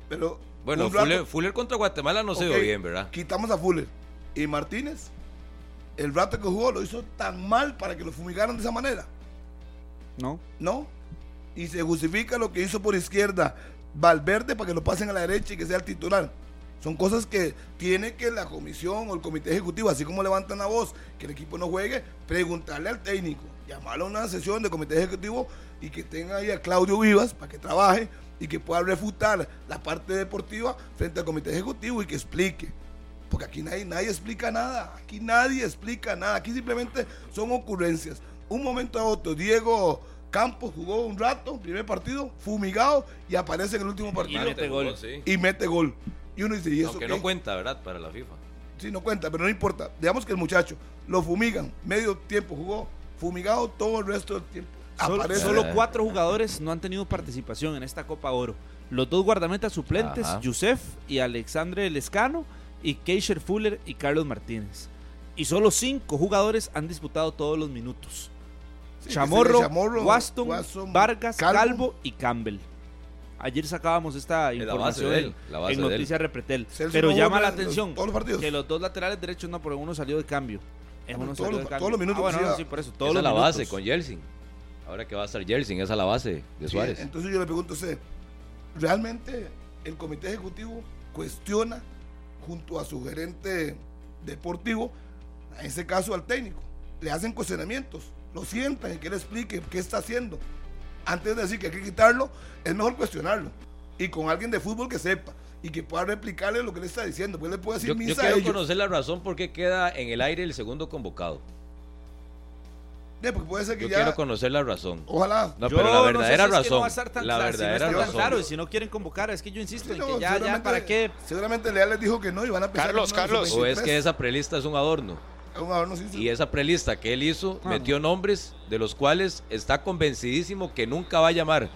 Pero Bueno, Fuller, Fuller contra Guatemala no se vio bien, ¿verdad? Quitamos a Fuller. Y Martínez, el rato que jugó lo hizo tan mal para que lo fumigaran de esa manera. No. ¿No? Y se justifica lo que hizo por izquierda Valverde para que lo pasen a la derecha y que sea el titular. Son cosas que tiene que la comisión o el comité ejecutivo, así como levantan la voz, que el equipo no juegue, preguntarle al técnico, llamarlo a una sesión de comité ejecutivo y que tenga ahí a Claudio Vivas para que trabaje y que pueda refutar la parte deportiva frente al comité ejecutivo y que explique. Porque aquí nadie, nadie explica nada, aquí nadie explica nada, aquí simplemente son ocurrencias. Un momento a otro, Diego Campos jugó un rato, primer partido, fumigado y aparece en el último partido mete gol. sí. y mete gol. Y uno dice, ¿y eso Aunque qué? no cuenta, ¿verdad? Para la FIFA. Sí, no cuenta, pero no importa. Digamos que el muchacho lo fumigan, medio tiempo jugó, fumigado todo el resto del tiempo. Solo, Aparece. solo cuatro jugadores no han tenido participación en esta Copa Oro. Los dos guardametas suplentes, Ajá. Yusef y Alexandre Lescano, y Keisher Fuller y Carlos Martínez. Y solo cinco jugadores han disputado todos los minutos. Chamorro, Chamorro, Waston, Vargas, Calvo. Calvo. y Campbell. Ayer sacábamos esta información de él, en de él. Noticias Repretel. Celso Pero no llama la los- atención todos los partidos. que los dos laterales derechos no, porque uno salió de cambio. Ah, uno todos salió los- de cambio. todos los minutos Ah, bueno, que no, sea- sí, por eso. Todos esa es la base minutos. con Jelsin. Ahora que va a estar Jelsin, esa es la base de Sí, Suárez. entonces yo le pregunto a usted, ¿realmente el comité ejecutivo cuestiona junto a su gerente deportivo, en ese caso al técnico? Le hacen cuestionamientos, lo sientan y que él explique qué está haciendo. Antes de decir que hay que quitarlo, es mejor cuestionarlo. Y con alguien de fútbol que sepa y que pueda replicarle lo que le está diciendo. Pues le puede decir Yo, yo misa a quiero ellos. conocer la razón por qué queda en el aire el segundo convocado. Porque puede ser que Yo ya, quiero conocer la razón. ojalá. No, Yo pero la no sé verdadera si es que razón. no tan la si verdadera tan razón. claro, y si no quieren convocar, es que yo insisto Sí, en que ya, ya, seguramente- ¿para qué? Seguramente Leal les dijo que no y van a empezar Carlos, Carlos. O es que sub-23. esa prelista es un adorno. Un adorno, sí, sí. Y esa prelista que él hizo Ah, metió nombres de los cuales está convencidísimo que nunca va a llamar.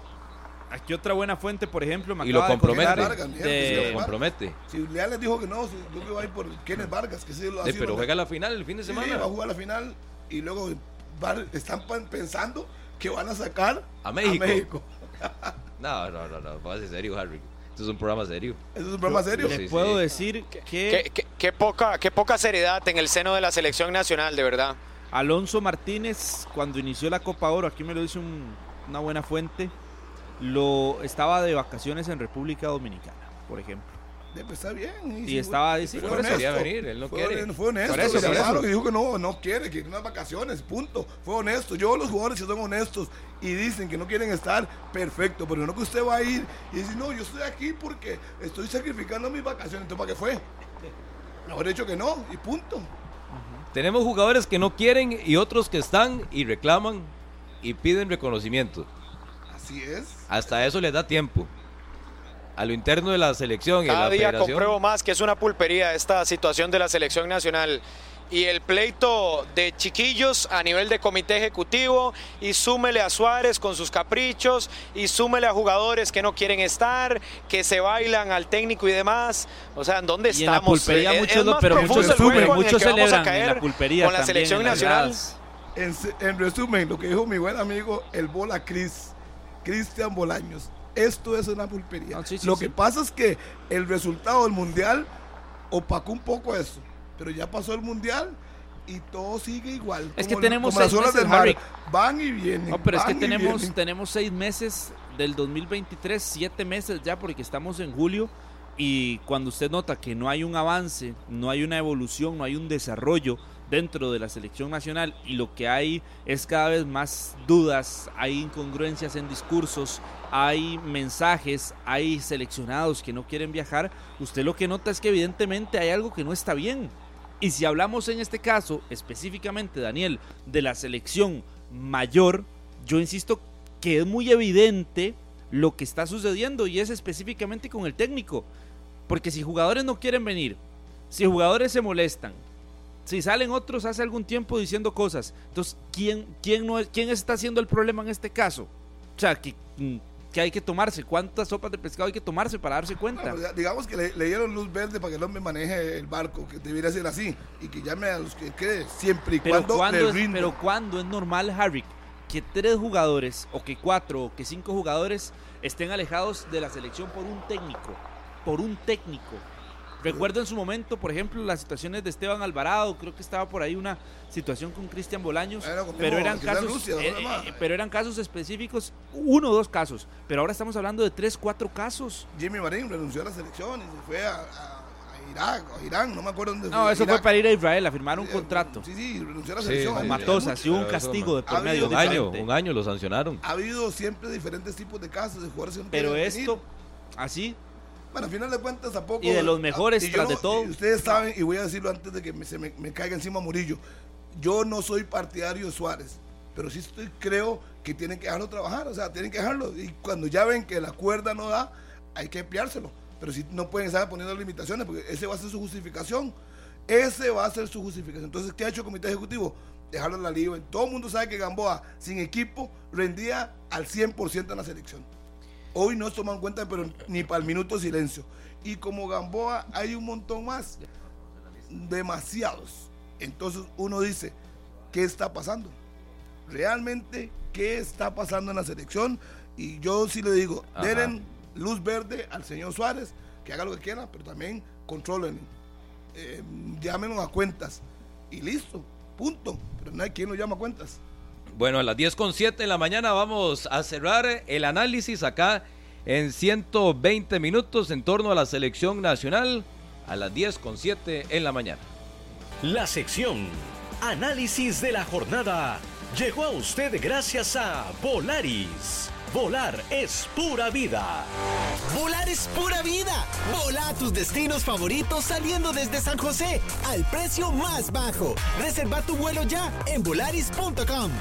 Aquí otra buena fuente, por ejemplo, me Y lo acaba de compromete. contar Vargas, de- sí, Lo compromete. Si Leal les dijo que no, si- yo creo que va a ir por Kenneth Vargas, que sí lo Sí, así pero juega la final el fin de Sí, semana. va a jugar la final y luego va- están pensando que van a sacar A México. México. No, no, no, no. Póngase serio, Harry. Esto es un programa serio. Eso es un problema serio. Le Sí, puedo sí. decir que Qué, qué- qué poca, qué poca seriedad en el seno de la selección nacional, de verdad. Alonso Martínez, cuando inició la Copa Oro, aquí me lo dice un- una buena fuente, lo estaba de vacaciones en República Dominicana, por ejemplo. Pues, está bien. Y sí, estaba diciendo, honesto. quería venir, él no fue, quiere. Fue honesto, Por eso, por eso. y dijo que no, no quiere, que unas vacaciones, punto. Fue honesto. Yo, los jugadores que son honestos y dicen que no quieren estar, perfecto. Pero no que usted va a ir y dice, no, yo estoy aquí porque estoy sacrificando mis vacaciones. Entonces, ¿para qué fue? Mejor dicho que no, y punto. Tenemos jugadores que no quieren y otros que están y reclaman y piden reconocimiento. Así es. Hasta eso les da tiempo. A lo interno de la selección y de Cada la día federación. compruebo más que es una pulpería esta situación de la selección nacional. Y el pleito de chiquillos a nivel de comité ejecutivo y súmele a Suárez con sus caprichos y súmele a jugadores que no quieren estar, que se bailan al técnico y demás. O sea, ¿en dónde Y en la estamos? pulpería Es- muchos es pero muchos el juego suben, en el muchos que vamos a celebran en caer la pulpería con la también, selección en nacional. En, en resumen, lo que dijo mi buen amigo, el Bola Cris, Cristian Bolaños. Esto es una pulpería. No, sí, sí, lo que pasa es que el resultado del mundial opacó un poco eso. Pero ya pasó el mundial y todo sigue igual. Es que tenemos como las olas meses, del. Harry. Van y vienen. No, pero es que tenemos, vienen. tenemos seis meses del 2023, siete meses ya, porque estamos en julio. Y cuando usted nota que no hay un avance, no hay una evolución, no hay un desarrollo dentro de la selección nacional y lo que hay es cada vez más dudas, hay incongruencias en discursos, hay mensajes, hay seleccionados que no quieren viajar, usted lo que nota es que evidentemente hay algo que no está bien. Y si hablamos en este caso, específicamente, Daniel, de la selección mayor, yo insisto que es muy evidente lo que está sucediendo y es específicamente con el técnico. Porque si jugadores no quieren venir, si jugadores se molestan, si salen otros hace algún tiempo diciendo cosas, entonces, ¿quién, quién, no es, quién está haciendo el problema en este caso? O sea, que, mm, que hay que tomarse, cuántas sopas de pescado hay que tomarse para darse cuenta. Bueno, digamos que le, le dieron luz verde para que el hombre maneje el barco, que debería ser así. Y que llame a los que cree siempre y Pero cuando cuando, le es, rinda. pero cuando es normal, Harry, que tres jugadores, o que cuatro, o que cinco jugadores estén alejados de la selección por un técnico, por un técnico. Recuerdo en su momento, por ejemplo, las situaciones de Esteban Alvarado, creo que estaba por ahí una situación con Cristian Bolaños, Era como pero eran que sea casos, Rusia, eh, eh, pero eran casos específicos, uno o dos casos, pero ahora estamos hablando de tres, cuatro casos. Jimmy Marín renunció a la selección y se fue a, a- a Irak, o a Irán, no me acuerdo dónde No, fue. eso fue para ir a Israel a firmar un contrato. Sí, sí, renunció a la Sí, selección. sí, sí. Matosas, y un castigo de ha por medio. Un año, un año lo sancionaron. Ha habido siempre diferentes tipos de casos de jugadores que no Pero esto, venir. así, Bueno, al final de cuentas tampoco. Y de los mejores y yo tras no- de todo. Ustedes saben, y voy a decirlo antes de que me, se me, me caiga encima Murillo. Yo no soy partidario de Suárez, pero sí estoy, creo que tienen que dejarlo trabajar, o sea, tienen que dejarlo. Y cuando ya ven que la cuerda no da, hay que empleárselo. Pero si no pueden estar poniendo limitaciones, porque ese va a ser su justificación. Ese va a ser su justificación. Entonces, ¿qué ha hecho el comité ejecutivo? Dejarlo en la liga. Todo el mundo sabe que Gamboa, sin equipo, rendía al 100% en la selección. Hoy no es tomado en cuenta, pero ni para el minuto de silencio. Y como Gamboa hay un montón más, demasiados. Entonces uno dice, ¿qué está pasando? Realmente, ¿qué está pasando en la selección? Y yo sí le digo, Ajá. den luz verde al señor Suárez, que haga lo que quiera, pero también controlen. Eh, llámenos a cuentas. Y listo, punto. Pero no hay quien lo llama a cuentas. Bueno, a las 10 con 7 de la mañana vamos a cerrar el análisis acá en 120 minutos en torno a la selección nacional a las 10 con 7 en la mañana. La sección Análisis de la jornada llegó a usted gracias a Volaris. Volar es pura vida. Volar es pura vida. Vola a tus destinos favoritos saliendo desde San José al precio más bajo. Reserva tu vuelo ya en volaris.com.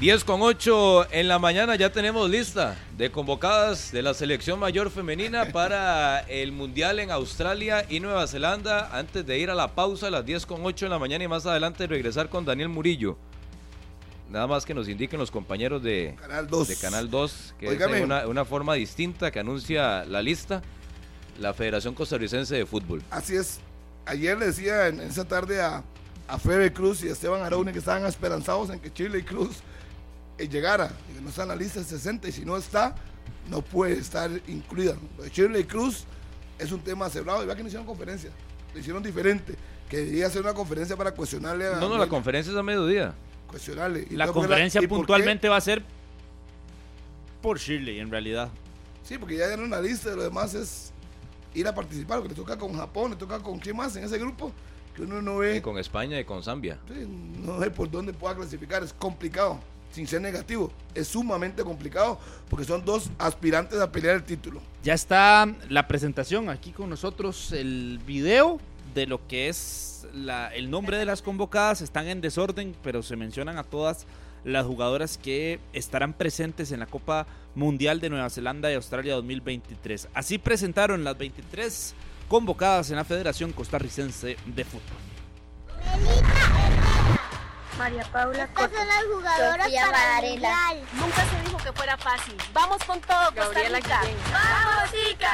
Diez con 8 en la mañana ya tenemos lista de convocadas de la selección mayor femenina para el Mundial en Australia y Nueva Zelanda antes de ir a la pausa a las 10 con 8 en la mañana y más adelante regresar con Daniel Murillo. Nada más que nos indiquen los compañeros de Canal 2. de Canal 2, que es una, una forma distinta que anuncia la lista, la Federación Costarricense de Fútbol. Así es. Ayer le decía en, esa tarde a, a Febe Cruz y a Esteban Araúne que estaban esperanzados en que Chile y Cruz llegara. Y que no está en la lista de 60 y si no está, no puede estar incluida. Lo de Chile y Cruz es un tema cerrado. Y vea que no hicieron conferencia. Lo hicieron diferente. Que debería ser una conferencia para cuestionarle a. No, no, la conferencia es a mediodía. Cuestionarle. Y La conferencia puntualmente va a ser por Shirley, en realidad. Sí, porque ya dieron una lista, lo demás es ir a participar, porque le toca con Japón, le toca con quién más en ese grupo, que uno no ve, Y con España y con Zambia. sí, no ve por dónde pueda clasificar, es complicado, sin ser negativo, es sumamente complicado, porque son dos aspirantes a pelear el título. Ya está la presentación aquí con nosotros, el video de lo que es la- el nombre de las convocadas. Están en desorden, pero se mencionan a todas las jugadoras que estarán presentes en la Copa Mundial de Nueva Zelanda y Australia 2023. Así presentaron las 23 convocadas en la Federación Costarricense de Fútbol. María Paula Estas son las jugadoras Sofía para el. Nunca se dijo que fuera fácil. Vamos con todo, Costa Gabriela Rica. Guillén. ¡Vamos, chicas!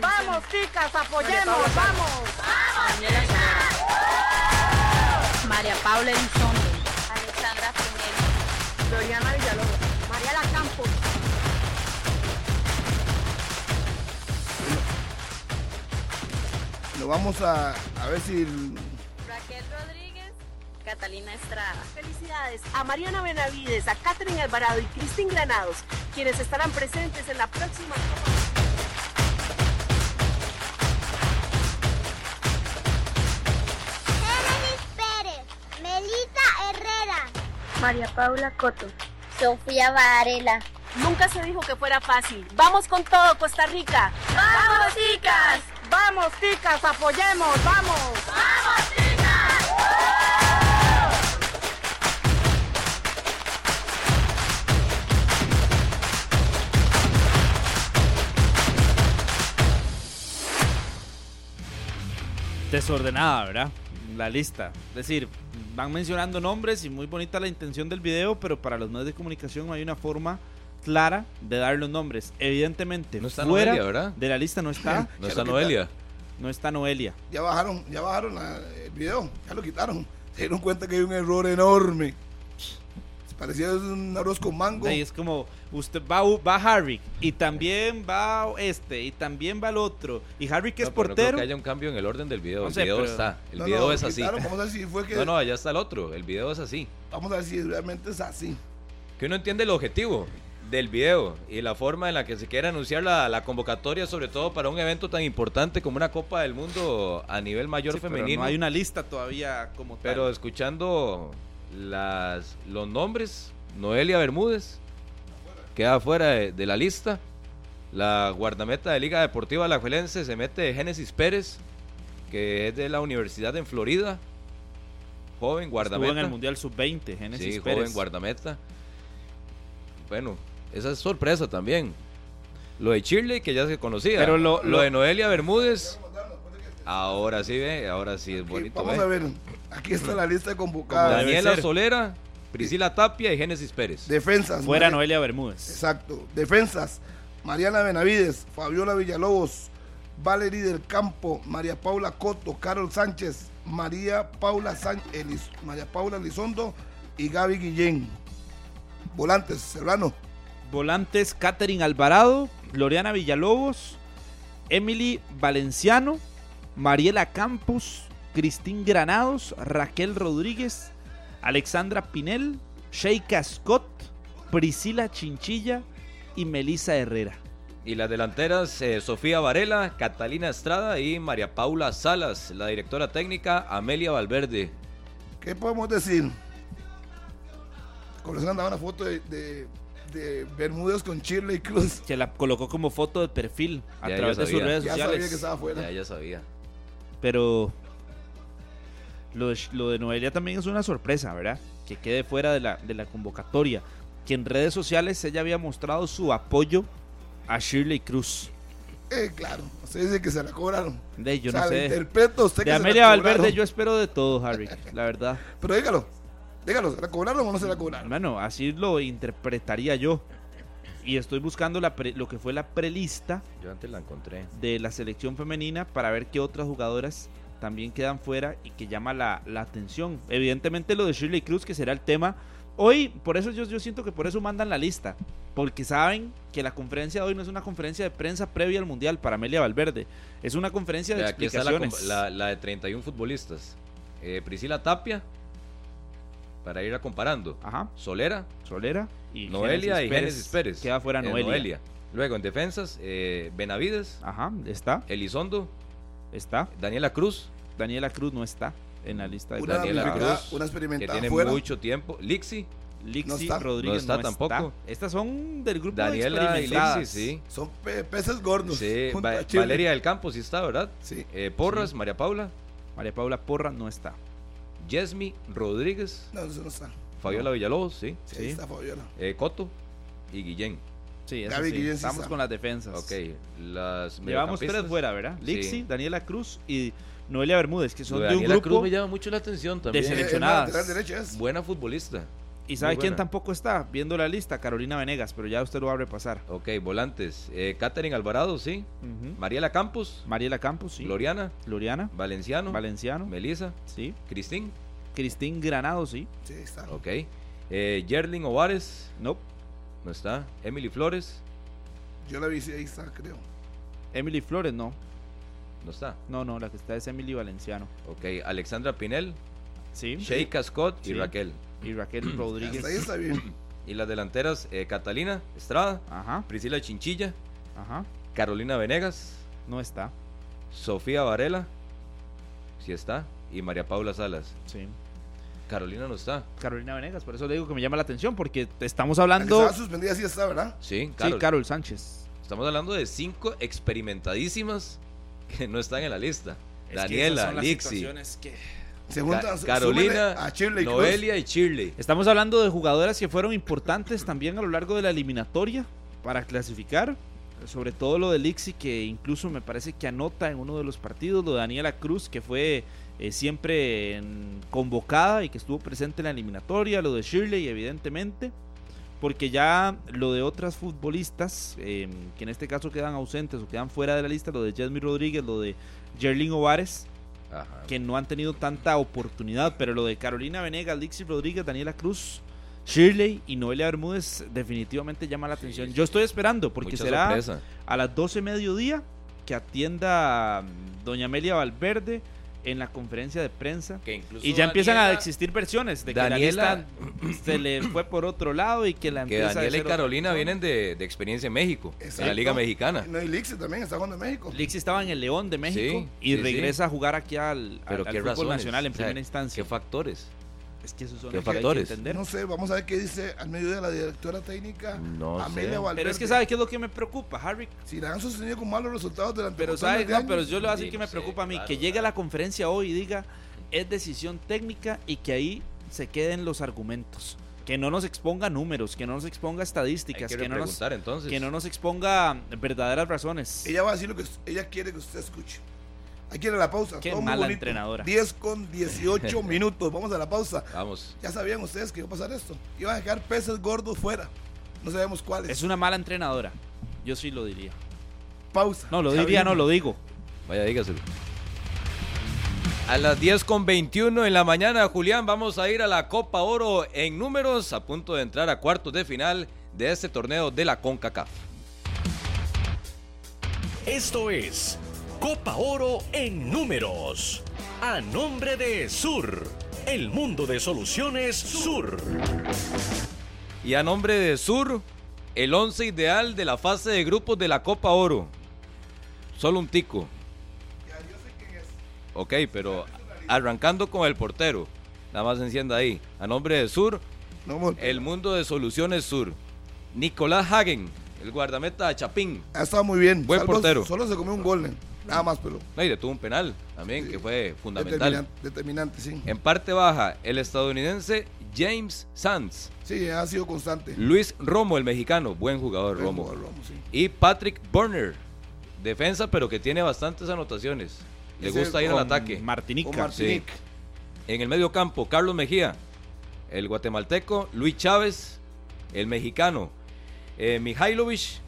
¡Vamos, chicas! ¡Apoyemos! María Paula. ¡Vamos! María Paula Elizondo. Alexandra Pinel. Doriana Villalobos. María Campos. Lo vamos a, a ver si. Catalina Estrada. Felicidades a Mariana Benavides, a Catherine Alvarado y Cristín Granados, quienes estarán presentes en la próxima Copa. Génesis Pérez, Melita Herrera, María Paula Coto. Sofía Varela. Nunca se dijo que fuera fácil. Vamos con todo, Costa Rica. ¡Vamos, chicas! ¡Vamos, chicas! ¡Apoyemos! ¡Vamos! ¡Vamos, chicas! Desordenada, ¿verdad? La lista. Es decir, van mencionando nombres y muy bonita la intención del video, pero para los medios de comunicación no hay una forma clara de dar los nombres. Evidentemente, No está fuera Noelia, ¿verdad? de la lista no está. No está Noelia. No está Noelia. ya bajaron, ya bajaron la- el video, ya lo quitaron. Se dieron cuenta que hay un error enorme. Parecía un arroz con mango. Y es como, usted va, va Harry y también va este y también va el otro. Y Harry que No, es pero no creo portero. que haya un cambio en el orden del video. No el sé, video pero- está. El No, video no, es así. quitaron, Vamos a ver si fue que. No, no, allá está el otro. El video es así. Vamos a ver si realmente es así. Que uno entiende el objetivo del video y la forma en la que se quiere anunciar la, la convocatoria, sobre todo para un evento tan importante como una Copa del Mundo a nivel mayor Sí, pero femenino. no hay una lista todavía como tal. Pero escuchando las, los nombres, Noelia Bermúdez queda fuera de, de la lista. La guardameta de Liga Deportiva Alajuelense se mete Génesis Pérez, que es de la Universidad en Florida. Joven Estuvo guardameta. en el Mundial Sub-20, Génesis Sí, Pérez. joven guardameta. Bueno, esa es sorpresa también. Lo de Shirley, que ya se conocía. Pero lo- lo, lo- de Noelia Bermúdez. Ahora sí ve, ahora sí es bonito. Vamos ve. a ver. Aquí está la lista de convocadas. Daniela. Solera, Priscila Tapia y Génesis Pérez. Defensas. Fuera María- Noelia Bermúdez. Exacto. Defensas. Mariana Benavides, Fabiola Villalobos, Valerie del Campo, María Paula Coto, Carol Sánchez, María Paula Sánchez, María Paula Lizondo y Gaby Guillén. Volantes, Serrano. Volantes Catherine Alvarado, Gloriana Villalobos, Emily Valenciano, Mariela Campos, Cristín Granados, Raquel Rodríguez, Alexandra Pinel, Sheika Scott, Priscila Chinchilla y Melissa Herrera. Y las delanteras, eh, Sofía Varela, Catalina Estrada y María Paula Salas. La directora técnica, Amelia Valverde. ¿Qué podemos decir? Con andaba una foto de, de, de Bermúdez con Shirley Cruz. Que la colocó como foto de perfil a Ya través de sus sabía. redes Ya sabía sociales. que estaba afuera. Ya ella sabía. Pero lo de, lo de Noelia también es una sorpresa, ¿verdad? Que quede fuera de la, de la convocatoria. Que en redes sociales ella había mostrado su apoyo a Shirley Cruz. Eh, claro. Usted dice que se la cobraron. De, yo o sea, no sé. interpreto usted que De se la Amelia Valverde cobraron. yo espero de todo, Harry, la verdad. Pero dígalo. Dígalo, ¿se la cobraron o no se la cobraron? Bueno, así lo interpretaría yo. Y estoy buscando la pre- lo que fue la prelista Yo antes la encontré. de la selección femenina para ver qué otras jugadoras también quedan fuera y que llama la, la atención. Evidentemente lo de Shirley Cruz, que será el tema. Hoy, por eso yo, yo siento que por eso mandan la lista. Porque saben que la conferencia de hoy no es una conferencia de prensa previa al Mundial para Amelia Valverde. Es una conferencia de Aquí está la, explicaciones. com- la- la de 31 futbolistas. Eh, Priscila Tapia, para ir a comparando. Ajá. Solera, Solera y Noelia Génesis y Génesis Pérez. Queda fuera Eh, Noelia. Luego en defensas, eh, Benavides, Ajá, está. Elizondo, Está. Daniela Cruz, Daniela Cruz no está en la lista de Una Daniela Cruz, una que experimentada tiene fuera. mucho tiempo. Lixi, Lixi No. Rodríguez No está tampoco. Estas son del grupo Daniela de y. Lixi, sí. Son pe- peces gordos. Sí, Va-. Valeria del Campo sí está, ¿verdad? Sí. Eh, Porras, María Paula, María Paula Porra no está. Yesmi Rodríguez, No, eso no está. Fabiola Villalobos, sí. Sí, Sí. ahí está Fabiola. Eh, Coto y Guillén. Sí, eso sí. Guillén Estamos está. con las defensas. Ok, las Llevamos tres fuera, ¿verdad? Sí. Lixi, Daniela Cruz y Noelia Bermúdez, que son de de un grupo. Cruz me llama mucho la atención también. de seleccionadas. es. Buena futbolista. ¿Y sabe quién tampoco está? Viendo la lista, Carolina Venegas, pero ya usted lo va a repasar. Ok, volantes. Eh, Catherine Alvarado, sí. Mariela Campos, Mariela Campos, sí. Gloriana, Gloriana, Valenciano, Valenciano, Melissa, sí. Cristín. Cristín Granado, sí. Sí, está. Ok. Eh, Yerling Ovares, No. no está. Emily Flores, Yo la vi, ahí está, creo. Emily Flores, no. No está. No, no, la que está es Emily Valenciano. Ok, Alexandra Pinel, Sí. Sheika Scott y Sí. Raquel. Y Raquel Hasta ahí Rodríguez. está bien. Y las delanteras, eh, Catalina Estrada, Ajá, Priscila Chinchilla, ajá. Carolina Venegas, No está. Sofía Varela, sí está, y María Paula Salas. Sí. Carolina no está. Carolina Venegas, por eso le digo que me llama la atención, porque te estamos La que hablando. estaba suspendida sí está, ¿verdad? Sí, Sí, Carol. Carol Sánchez. Estamos hablando de cinco experimentadísimas que no están en la lista. Es Daniela, esas son las Lixi, que- Ca- Carolina, a Shirley Cruz. Noelia y Shirley. Estamos hablando de jugadoras que fueron importantes también a lo largo de la eliminatoria para clasificar. Sobre todo lo de Lixi, que incluso me parece que anota en uno de los partidos. Lo de Daniela Cruz, que fue eh, siempre en- convocada y que estuvo presente en la eliminatoria. Lo de Shirley, evidentemente. Porque ya lo de otras futbolistas, eh, que en este caso quedan ausentes o quedan fuera de la lista, lo de Jasmine Rodríguez, lo de Jerlin Ovares, Ajá. que no han tenido tanta oportunidad, pero lo de Carolina Venegas, Lixi Rodríguez, Daniela Cruz, Shirley y Noelia Bermúdez definitivamente llama la atención. sí, Yo estoy esperando porque Mucha será sorpresa. a las 12 mediodía que atienda mm, doña Amelia Valverde en la conferencia de prensa. Que incluso Y ya empiezan a Daniela- existir versiones de que Daniela- la lista se le fue por otro lado y que la Que empieza a Daniela y Carolina persona. vienen de, de experiencia en México, en la Exacto. Liga Mexicana. No, y Lixi también está jugando en México. Lixi estaba en el León de México Sí, y sí, regresa a jugar aquí al, al- Pero al fútbol razones. nacional en O sea, primera instancia. ¿Qué factores? Es que esos son ¿Qué los que hay que factores? entender. No sé, vamos a ver qué dice al medio de la directora técnica No Amelia sé. Valverde. Pero es que ¿sabe qué es lo que me preocupa, Harry? Si la han sostenido con malos resultados durante Pero ¿sabe? de No, años. pero yo le voy a decir Sí, que me preocupa a mí, claro, que llegue a la conferencia hoy y diga, es decisión técnica y que ahí se queden los argumentos. Que no nos exponga números, que no nos exponga estadísticas, que que, no nos, entonces. que no nos exponga verdaderas razones. Ella va a decir lo que ella quiere que usted escuche. Aquí en la pausa. Qué todo mala entrenadora. 10 con 18 minutos. Vamos a la pausa. Vamos. Ya sabían ustedes que iba a pasar esto. Iban a dejar peces gordos fuera. No sabemos cuáles. Es una mala entrenadora. Yo sí lo diría. pausa. No, lo Ya diría, no lo digo. Vaya, dígaselo. A las 10 con 21 en la mañana, Julián, vamos a ir a la Copa Oro en números, a punto de entrar a cuartos de final de este torneo de la CONCACAF. Esto es Copa Oro en números. A nombre de Sur, el mundo de soluciones Sur. Y a nombre de Sur, el 11 ideal de la fase de grupos de la Copa Oro. Solo un tico. Ok, pero arrancando con el portero. Nada más encienda ahí. A nombre de Sur, el mundo de soluciones Sur. Nicolás Hagen, el guardameta de Chapín. Ha estado muy bien. Buen portero. Solo se comió un gol. Nada más, pero. No, y detuvo un penal también, Sí. que fue fundamental. Determinante, determinante, sí. En parte baja, el estadounidense James Sands. Sí, ha sido constante. Luis Romo, el mexicano, buen jugador Buen Romo. jugador, Romo, sí. Y Patrick Burner, defensa, pero que tiene bastantes anotaciones. Le Ese gusta ir al ataque. Martinica. Martinique. En el medio campo, Carlos Mejía, el guatemalteco, Luis Chávez, el mexicano, eh, Mihailovich,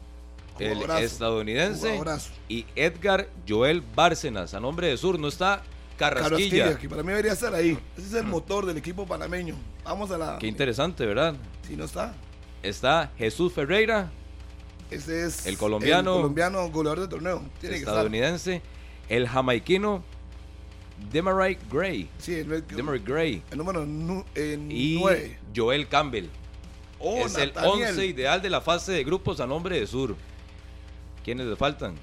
el Jugadorazo, estadounidense, jugadorazo. y Edgar Joel Bárcenas. A nombre de Sur, no está Carrasquilla. Carrasquilla, que para mí debería estar ahí. Ese es el motor del equipo panameño. Vamos a la. Qué interesante, ¿verdad? Si no está. Está Jesús Ferreira, Ese es. El colombiano. El colombiano goleador del torneo. Tiene que estar. estadounidense, el jamaiquino Demarai Gray. Sí, el, Demarai Gray. el número nu- eh, Y 9. Joel Campbell. Oh, es el Nathaniel. 11 ideal de la fase de grupos a nombre de Sur. ¿Quiénes le faltan?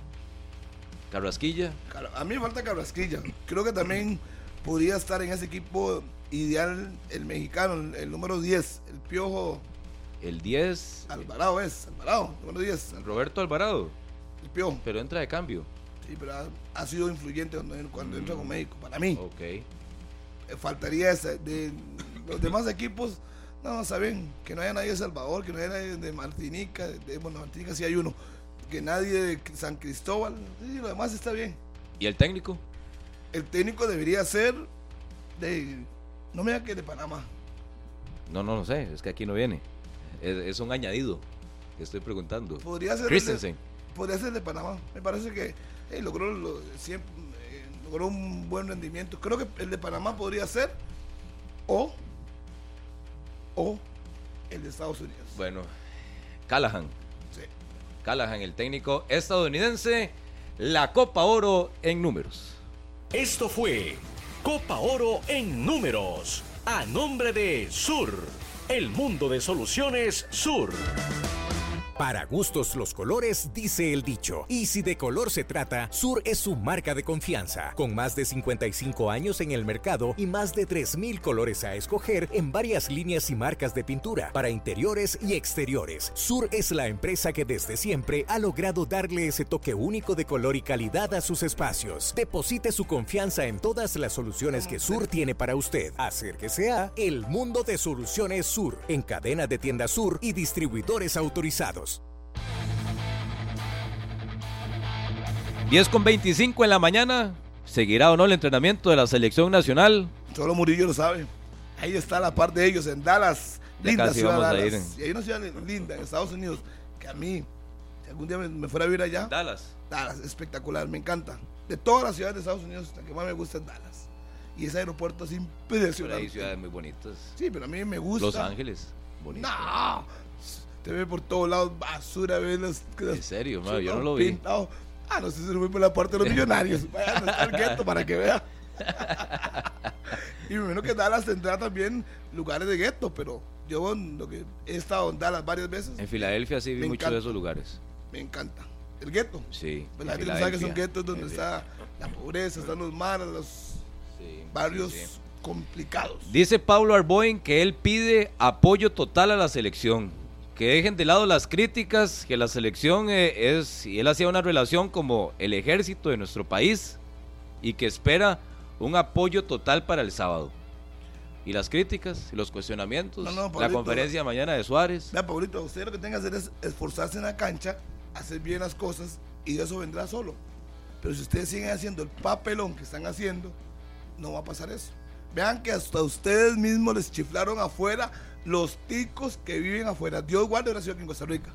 Carrasquilla. Car- A mí me falta Carrasquilla. Creo que también podría estar en ese equipo ideal el mexicano, el, número 10, el Piojo El 10. Alvarado es, Alvarado, número 10, el, Roberto Alvarado. el Piojo. Pero entra de cambio. Sí, pero ha, ha sido influyente cuando, cuando entra con México, para mí. Ok. Eh, faltaría ese. De los demás equipos, no, saben que no haya nadie de Salvador, que no haya nadie de Martinica, de, bueno, Martinica sí hay uno, que nadie de San Cristóbal, sí, lo demás está bien. ¿Y el técnico? El técnico debería ser de, no me diga que de Panamá, No, no, no sé. Es que aquí no viene. Es, es un añadido. que Estoy preguntando. podría ser, Christensen. de, podría ser de Panamá, me parece que eh, logró, lo- siempre, eh, logró un buen rendimiento, creo que el de Panamá podría ser, o, o el de Estados Unidos. Bueno, Callahan. Callahan, el técnico estadounidense. La Copa Oro en números. Esto fue Copa Oro en números. A nombre de Sur. El mundo de soluciones Sur. Para gustos los colores, dice el dicho. Y si de color se trata, Sur es su marca de confianza. Con más de 55 años en el mercado y más de 3.000 colores a escoger en varias líneas y marcas de pintura para interiores y exteriores. Sur es la empresa que desde siempre ha logrado darle ese toque único de color y calidad a sus espacios. Deposite su confianza en todas las soluciones que Sur tiene para usted. Acérquese a El Mundo de Soluciones Sur en cadena de tiendas Sur y distribuidores autorizados. 10 con 25 en la mañana. ¿Seguirá o no el entrenamiento de la selección nacional? Solo Murillo lo sabe. Ahí está la par de ellos en Dallas. Ya linda ciudad Dallas. Y hay una ciudad linda en Estados Unidos que a mí, si algún día me, me fuera a vivir allá, Dallas. Dallas, espectacular, me encanta. De todas las ciudades de Estados Unidos, la que más me gusta es Dallas. Y ese aeropuerto es Pero impresionante. hay ciudades muy bonitas. Sí, pero a mí me gusta. Los Ángeles. Bonito. No, te ve por todos lados basura, ves las, En serio, mano, yo no lo vi. pintado. Ah, no sé si lo vi por la parte de los millonarios. Vayan a estar gueto para que vea. y me imagino que Dallas tendrá también lugares de gueto, pero yo lo que he estado en Dallas varias veces, En Filadelfia sí vi muchos de esos lugares. me encanta. El gueto. Sí. Pues la en gente no sabe que son guetos donde está la pobreza, están los mares, los Sí, barrios sí, sí. complicados. Dice Pablo Arboin que él pide apoyo total a la selección. Que dejen de lado las críticas, que la selección eh, es, y él hacía una relación como el ejército de nuestro país, y que espera un apoyo total para el sábado. Y las críticas, y los cuestionamientos, No, no, la conferencia mañana de Suárez. Vea, Pablito, usted lo que tenga que hacer es esforzarse en la cancha, hacer bien las cosas y eso vendrá solo. Pero si ustedes siguen haciendo el papelón que están haciendo, no va a pasar eso. Vean que hasta ustedes mismos les chiflaron afuera los ticos que viven afuera. Dios guarde una ciudad en Costa Rica.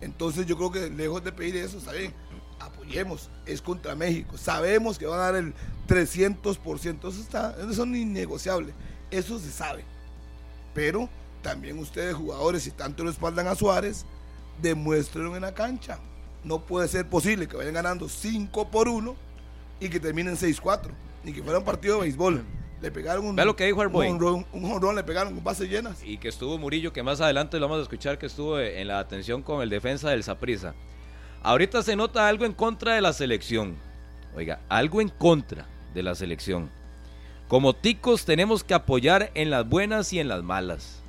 Entonces yo creo que lejos de pedir eso, está bien. Apoyemos, es contra México. Sabemos que van a dar el 300%. Eso, está, eso es innegociable. Eso se sabe. Pero también ustedes, jugadores, si tanto lo espaldan a Suárez, demuéstrenlo en la cancha. No puede ser posible que vayan ganando 5 por 1 y que terminen 6-4. Ni que fuera un partido de béisbol. Le pegaron un, Vea lo que dijo Arboin. un un jonrón, le pegaron con bases llenas. y que estuvo Murillo, que más adelante lo vamos a escuchar, que estuvo en la atención con el defensa del Saprisa. Ahorita se nota algo en contra de la selección. Oiga, algo en contra de la selección. Como ticos tenemos que apoyar en las buenas y en las malas.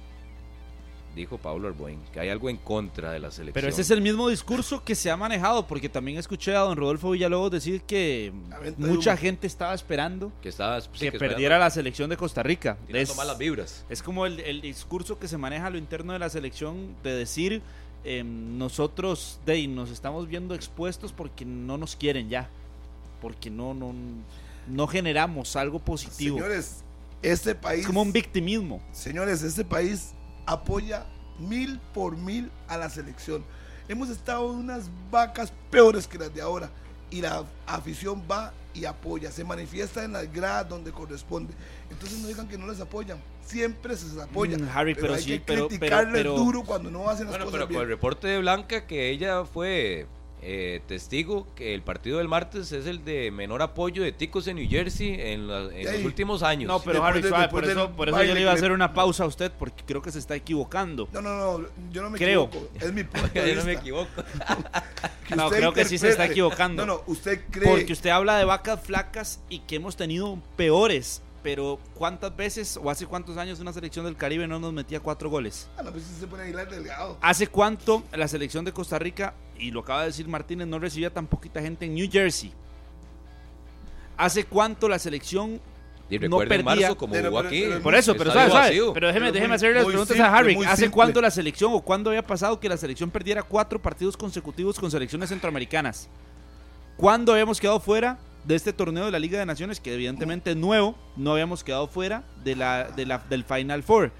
Dijo Pablo Arboin, que hay algo en contra de la selección. Pero ese es el mismo discurso que se ha manejado, porque también escuché a don Rodolfo Villalobos decir que mucha humo. gente estaba esperando que estaba sí, que que perdiera la selección de Costa Rica. Es, malas vibras. es como el, el discurso que se maneja a lo interno de la selección de decir eh, nosotros de, nos estamos viendo expuestos porque no nos quieren ya, porque no, no, no generamos algo positivo. Señores, este país. es como un victimismo. Señores, este país apoya mil por mil a la selección. Hemos estado en unas vacas peores que las de ahora y la afición va y apoya, se manifiesta en las gradas donde corresponde. Entonces no digan que no les apoyan, siempre se les apoya. Mm, Harry, pero hay sí, que pero- pero- criticarles pero- duro cuando no hacen las Bueno, cosas pero con el bien. reporte de Blanca que ella fue eh, testigo que el partido del martes es el de menor apoyo de ticos en New Jersey en, la- en los últimos años. No, pero Harry, de- suave, después por eso, por eso yo le iba a hacer una pausa a usted porque creo que se está equivocando. No, no, no, yo no me Creo. equivoco. Es mi punto de Yo vista. no me equivoco. No, creo que sí se está equivocando. No, no, usted cree. Porque usted habla de vacas flacas y que hemos tenido peores. Pero ¿cuántas veces o hace cuántos años una selección del Caribe no nos metía cuatro goles? Ah, no, pues se pone a Aguilar delgado. ¿Hace cuánto la selección de Costa Rica, y lo acaba de decir Martínez, no recibía tan poquita gente en New Jersey? ¿Hace cuánto la selección Y no perdía? marzo como Pero- jugó aquí. pero- Por eso, pero Estadio sabe, sabe, vacío. Pero déjeme, déjeme hacerle las preguntas simple, a Harry. ¿Hace simple. cuánto la selección o cuándo había pasado que la selección perdiera cuatro partidos consecutivos con selecciones centroamericanas? ¿Cuándo habíamos quedado fuera de este torneo de la Liga de Naciones, que evidentemente es nuevo? No habíamos quedado fuera de la, de la, del Final Four.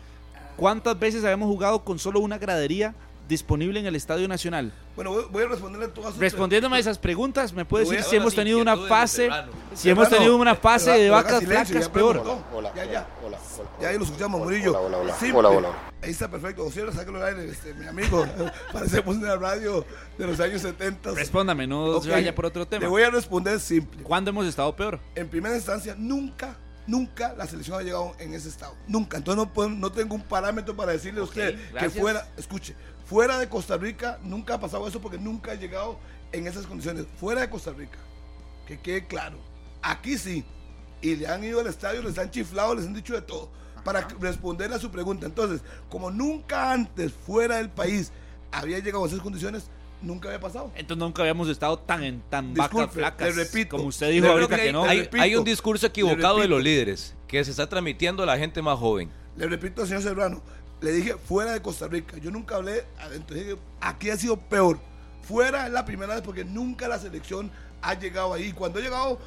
¿Cuántas veces habíamos jugado con solo una gradería disponible en el Estadio Nacional? Bueno, voy, voy a responderle a todas sus Respondiéndome a esas preguntas, ¿me puede decir si hemos tenido una fase, si hemos tenido una fase de vacas ya peor? Hola, ya, ya. hola, hola. Ya ahí lo escuchamos, Murillo. Hola, hola, hola. Hola, hola. Ahí está perfecto. O sea, sáquelo al aire, este, mi amigo. Parecemos en la radio de los años 70. Respóndame, no se vaya por otro tema. Le voy a responder simple. ¿Cuándo hemos estado peor? En primera instancia, nunca, nunca la selección ha llegado en ese estado. Nunca. Entonces no, puedo- no tengo un parámetro para decirle a usted que fuera, escuche, fuera de Costa Rica nunca ha pasado eso porque nunca ha llegado en esas condiciones. Fuera de Costa Rica. Que quede claro. Aquí sí. Y le han ido al estadio, les han chiflado, les han dicho de todo. Para responder a su pregunta. Entonces, como nunca antes fuera del país había llegado a esas condiciones, nunca había pasado. Entonces nunca habíamos estado tan en tan vacas Disculpe, flacas. le repito, como usted dijo ahorita que que no. hay, repito, hay un discurso equivocado de los líderes que se está transmitiendo a la gente más joven. Le repito al señor Serrano, le dije fuera de Costa Rica. Yo nunca hablé adentro. Dije, aquí ha sido peor. Fuera es la primera vez porque nunca la selección ha llegado ahí. Cuando ha llegado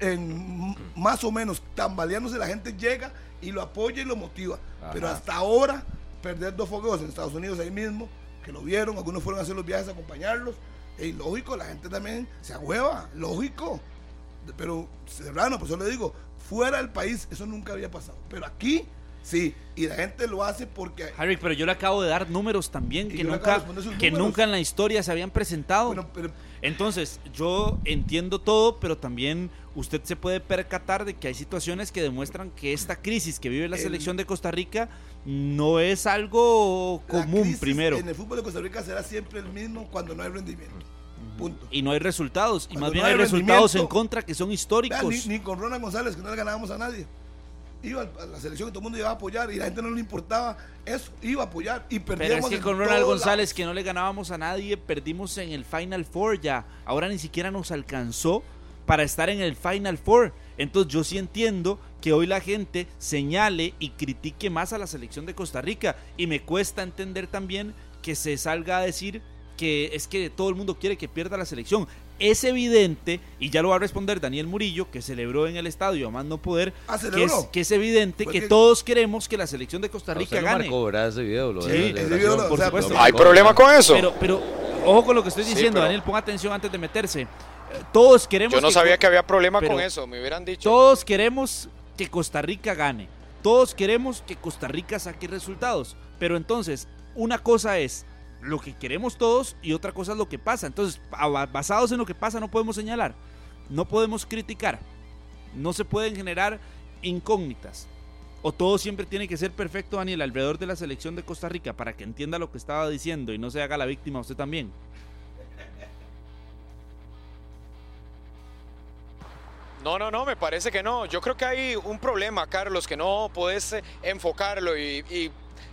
en más o menos tambaleándose, la gente llega y lo apoya y lo motiva. Ajá. Pero hasta ahora, perder dos fogueos en Estados Unidos ahí mismo, que lo vieron, algunos fueron a hacer los viajes a acompañarlos. Y lógico, la gente también se agüeva, lógico. Pero Serrano, por eso le digo, fuera del país eso nunca había pasado. Pero aquí sí, y la gente lo hace porque Harry, pero yo le acabo de dar números también que nunca, que nunca en la historia se habían presentado. Bueno, pero- Entonces, yo entiendo todo, pero también usted se puede percatar de que hay situaciones que demuestran que esta crisis que vive la El- selección de Costa Rica no es algo común primero. En el fútbol de Costa Rica será siempre el mismo cuando no hay rendimiento. Punto. Y no hay resultados. Y más bien hay hay resultados en contra que son históricos. ni, ni con Ronald González, que no le ganábamos a nadie. Iba a la selección y todo el mundo iba a apoyar y la gente no le importaba eso, iba a apoyar y Pero perdíamos es que con Ronald González, que no le ganábamos a nadie, perdimos en el Final Four ya. Ahora ni siquiera nos alcanzó para estar en el Final Four. Entonces yo sí entiendo que hoy la gente señale y critique más a la selección de Costa Rica. Y me cuesta entender también que se salga a decir que es que todo el mundo quiere que pierda la selección. Es evidente, y ya lo va a responder Daniel Murillo, que celebró en el estadio a más no poder, Ah, que es, ¿celebró? que es evidente que, que- todos queremos que la selección de Costa Rica gane. marcó, ¿verdad? Ese video. Lo de Sí, la ese celebración. video lo- por o sea, supuesto. lo ¿Hay problema con eso? Pero, pero, ojo con lo que estoy Sí, diciendo, pero- Daniel, ponga atención antes de meterse. Todos queremos. Yo no sabía que había problema con eso, me hubieran dicho. Todos queremos que Costa Rica gane. Todos queremos que Costa Rica saque resultados. Pero entonces, una cosa es lo que queremos todos y otra cosa es lo que pasa. Entonces, basados en lo que pasa, no podemos señalar, no podemos criticar, no se pueden generar incógnitas. O todo siempre tiene que ser perfecto, Daniel, alrededor de la selección de Costa Rica para que entienda lo que estaba diciendo y no se haga la víctima usted también. No, no, no, me parece que no. Yo creo que hay un problema, Carlos, que no podés eh, enfocarlo y, y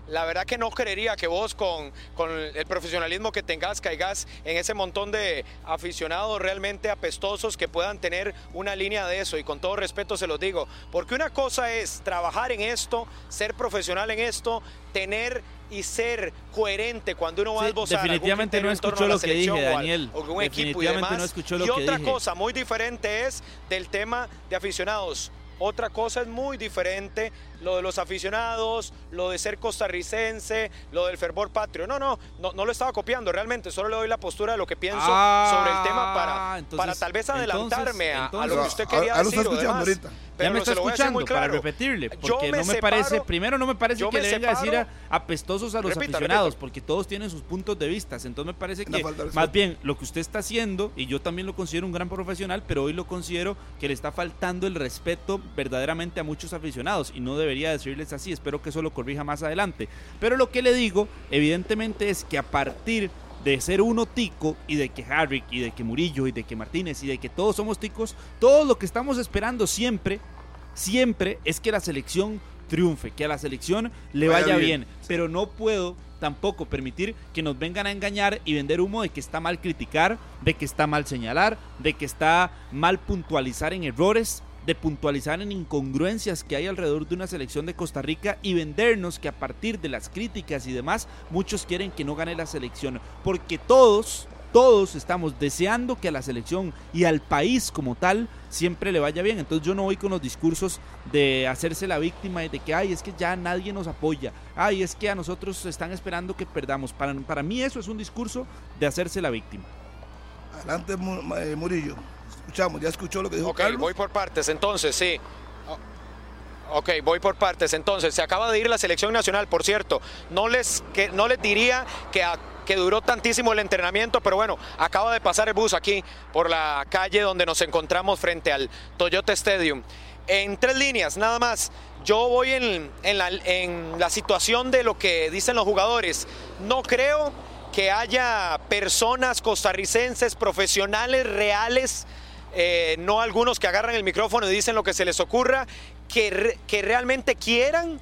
la verdad que no creería que vos con, con el profesionalismo que tengas caigas en ese montón de aficionados realmente apestosos que puedan tener una línea de eso y con todo respeto se los digo, porque una cosa es trabajar en esto, ser profesional en esto, tener y ser coherente cuando uno va Sí, a esbozar definitivamente no escuchó lo que dije, Daniel. o algún equipo y demás. no escuchó lo y que otra dije. cosa muy diferente es del tema de aficionados. Otra cosa es muy diferente lo de los aficionados, lo de ser costarricense, lo del fervor patrio. No, no, no, no lo estaba copiando realmente, solo le doy la postura de lo que pienso Ah, sobre el tema para, entonces- para tal vez adelantarme a- a, entonces- lo que usted Ah, quería ah, lo está decir. o escuchando demás. ahorita. Pero ya me está se lo voy a hacer escuchando muy para claro. repetirle, Yo porque me no me parece, primero no me parece que me le venga a decir a- apestosos a los Repita, aficionados, repita. porque todos tienen sus puntos de vista. Entonces me parece que más bien lo que usted está haciendo, y yo también lo considero un gran profesional, pero hoy lo considero que le está faltando el respeto verdaderamente a muchos aficionados y no debería decirles así. Espero que eso lo corrija más adelante. Pero lo que le digo, evidentemente, es que a partir de ser uno tico y de que Harry y de que Murillo y de que Martínez y de que todos somos ticos, todo lo que estamos esperando siempre, siempre es que la selección triunfe, que a la selección le Vaya vaya bien. bien. Pero no puedo tampoco permitir que nos vengan a engañar y vender humo de que está mal criticar, de que está mal señalar, de que está mal puntualizar en errores, de puntualizar en incongruencias que hay alrededor de una selección de Costa Rica y vendernos que a partir de las críticas y demás, muchos quieren que no gane la selección, porque todos, todos estamos deseando que a la selección y al país como tal siempre le vaya bien. Entonces yo no voy con los discursos de hacerse la víctima y de que, ay, es que ya nadie nos apoya, ay, es que a nosotros están esperando que perdamos. Para, para mí eso es un discurso de hacerse la víctima. Adelante, eh, Murillo. Escuchamos, ya escuchó lo que dijo Ok, Carlos. voy por partes, entonces, sí. O- Ok, voy por partes. Entonces, se acaba de ir la selección nacional, por cierto. No les, que, no les diría que, a- que duró tantísimo el entrenamiento, pero bueno, acaba de pasar el bus aquí por la calle donde nos encontramos frente al Toyota Stadium. En tres líneas, nada más. Yo voy en, en la, en la situación de lo que dicen los jugadores. No creo que haya personas costarricenses profesionales reales eh, no algunos que agarran el micrófono y dicen lo que se les ocurra, que, que realmente quieran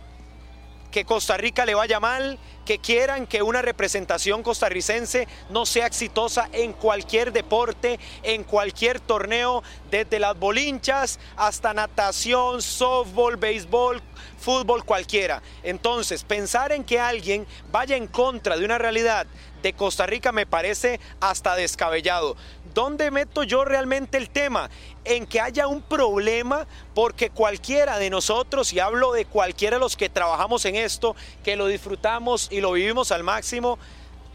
que Costa Rica le vaya mal, que quieran que una representación costarricense no sea exitosa en cualquier deporte, en cualquier torneo, desde las bolinchas hasta natación, softball, béisbol, fútbol, cualquiera. Entonces, pensar en que alguien vaya en contra de una realidad de Costa Rica me parece hasta descabellado. ¿Dónde meto yo realmente el tema? En que haya un problema porque cualquiera de nosotros, y hablo de cualquiera de los que trabajamos en esto, que lo disfrutamos y lo vivimos al máximo,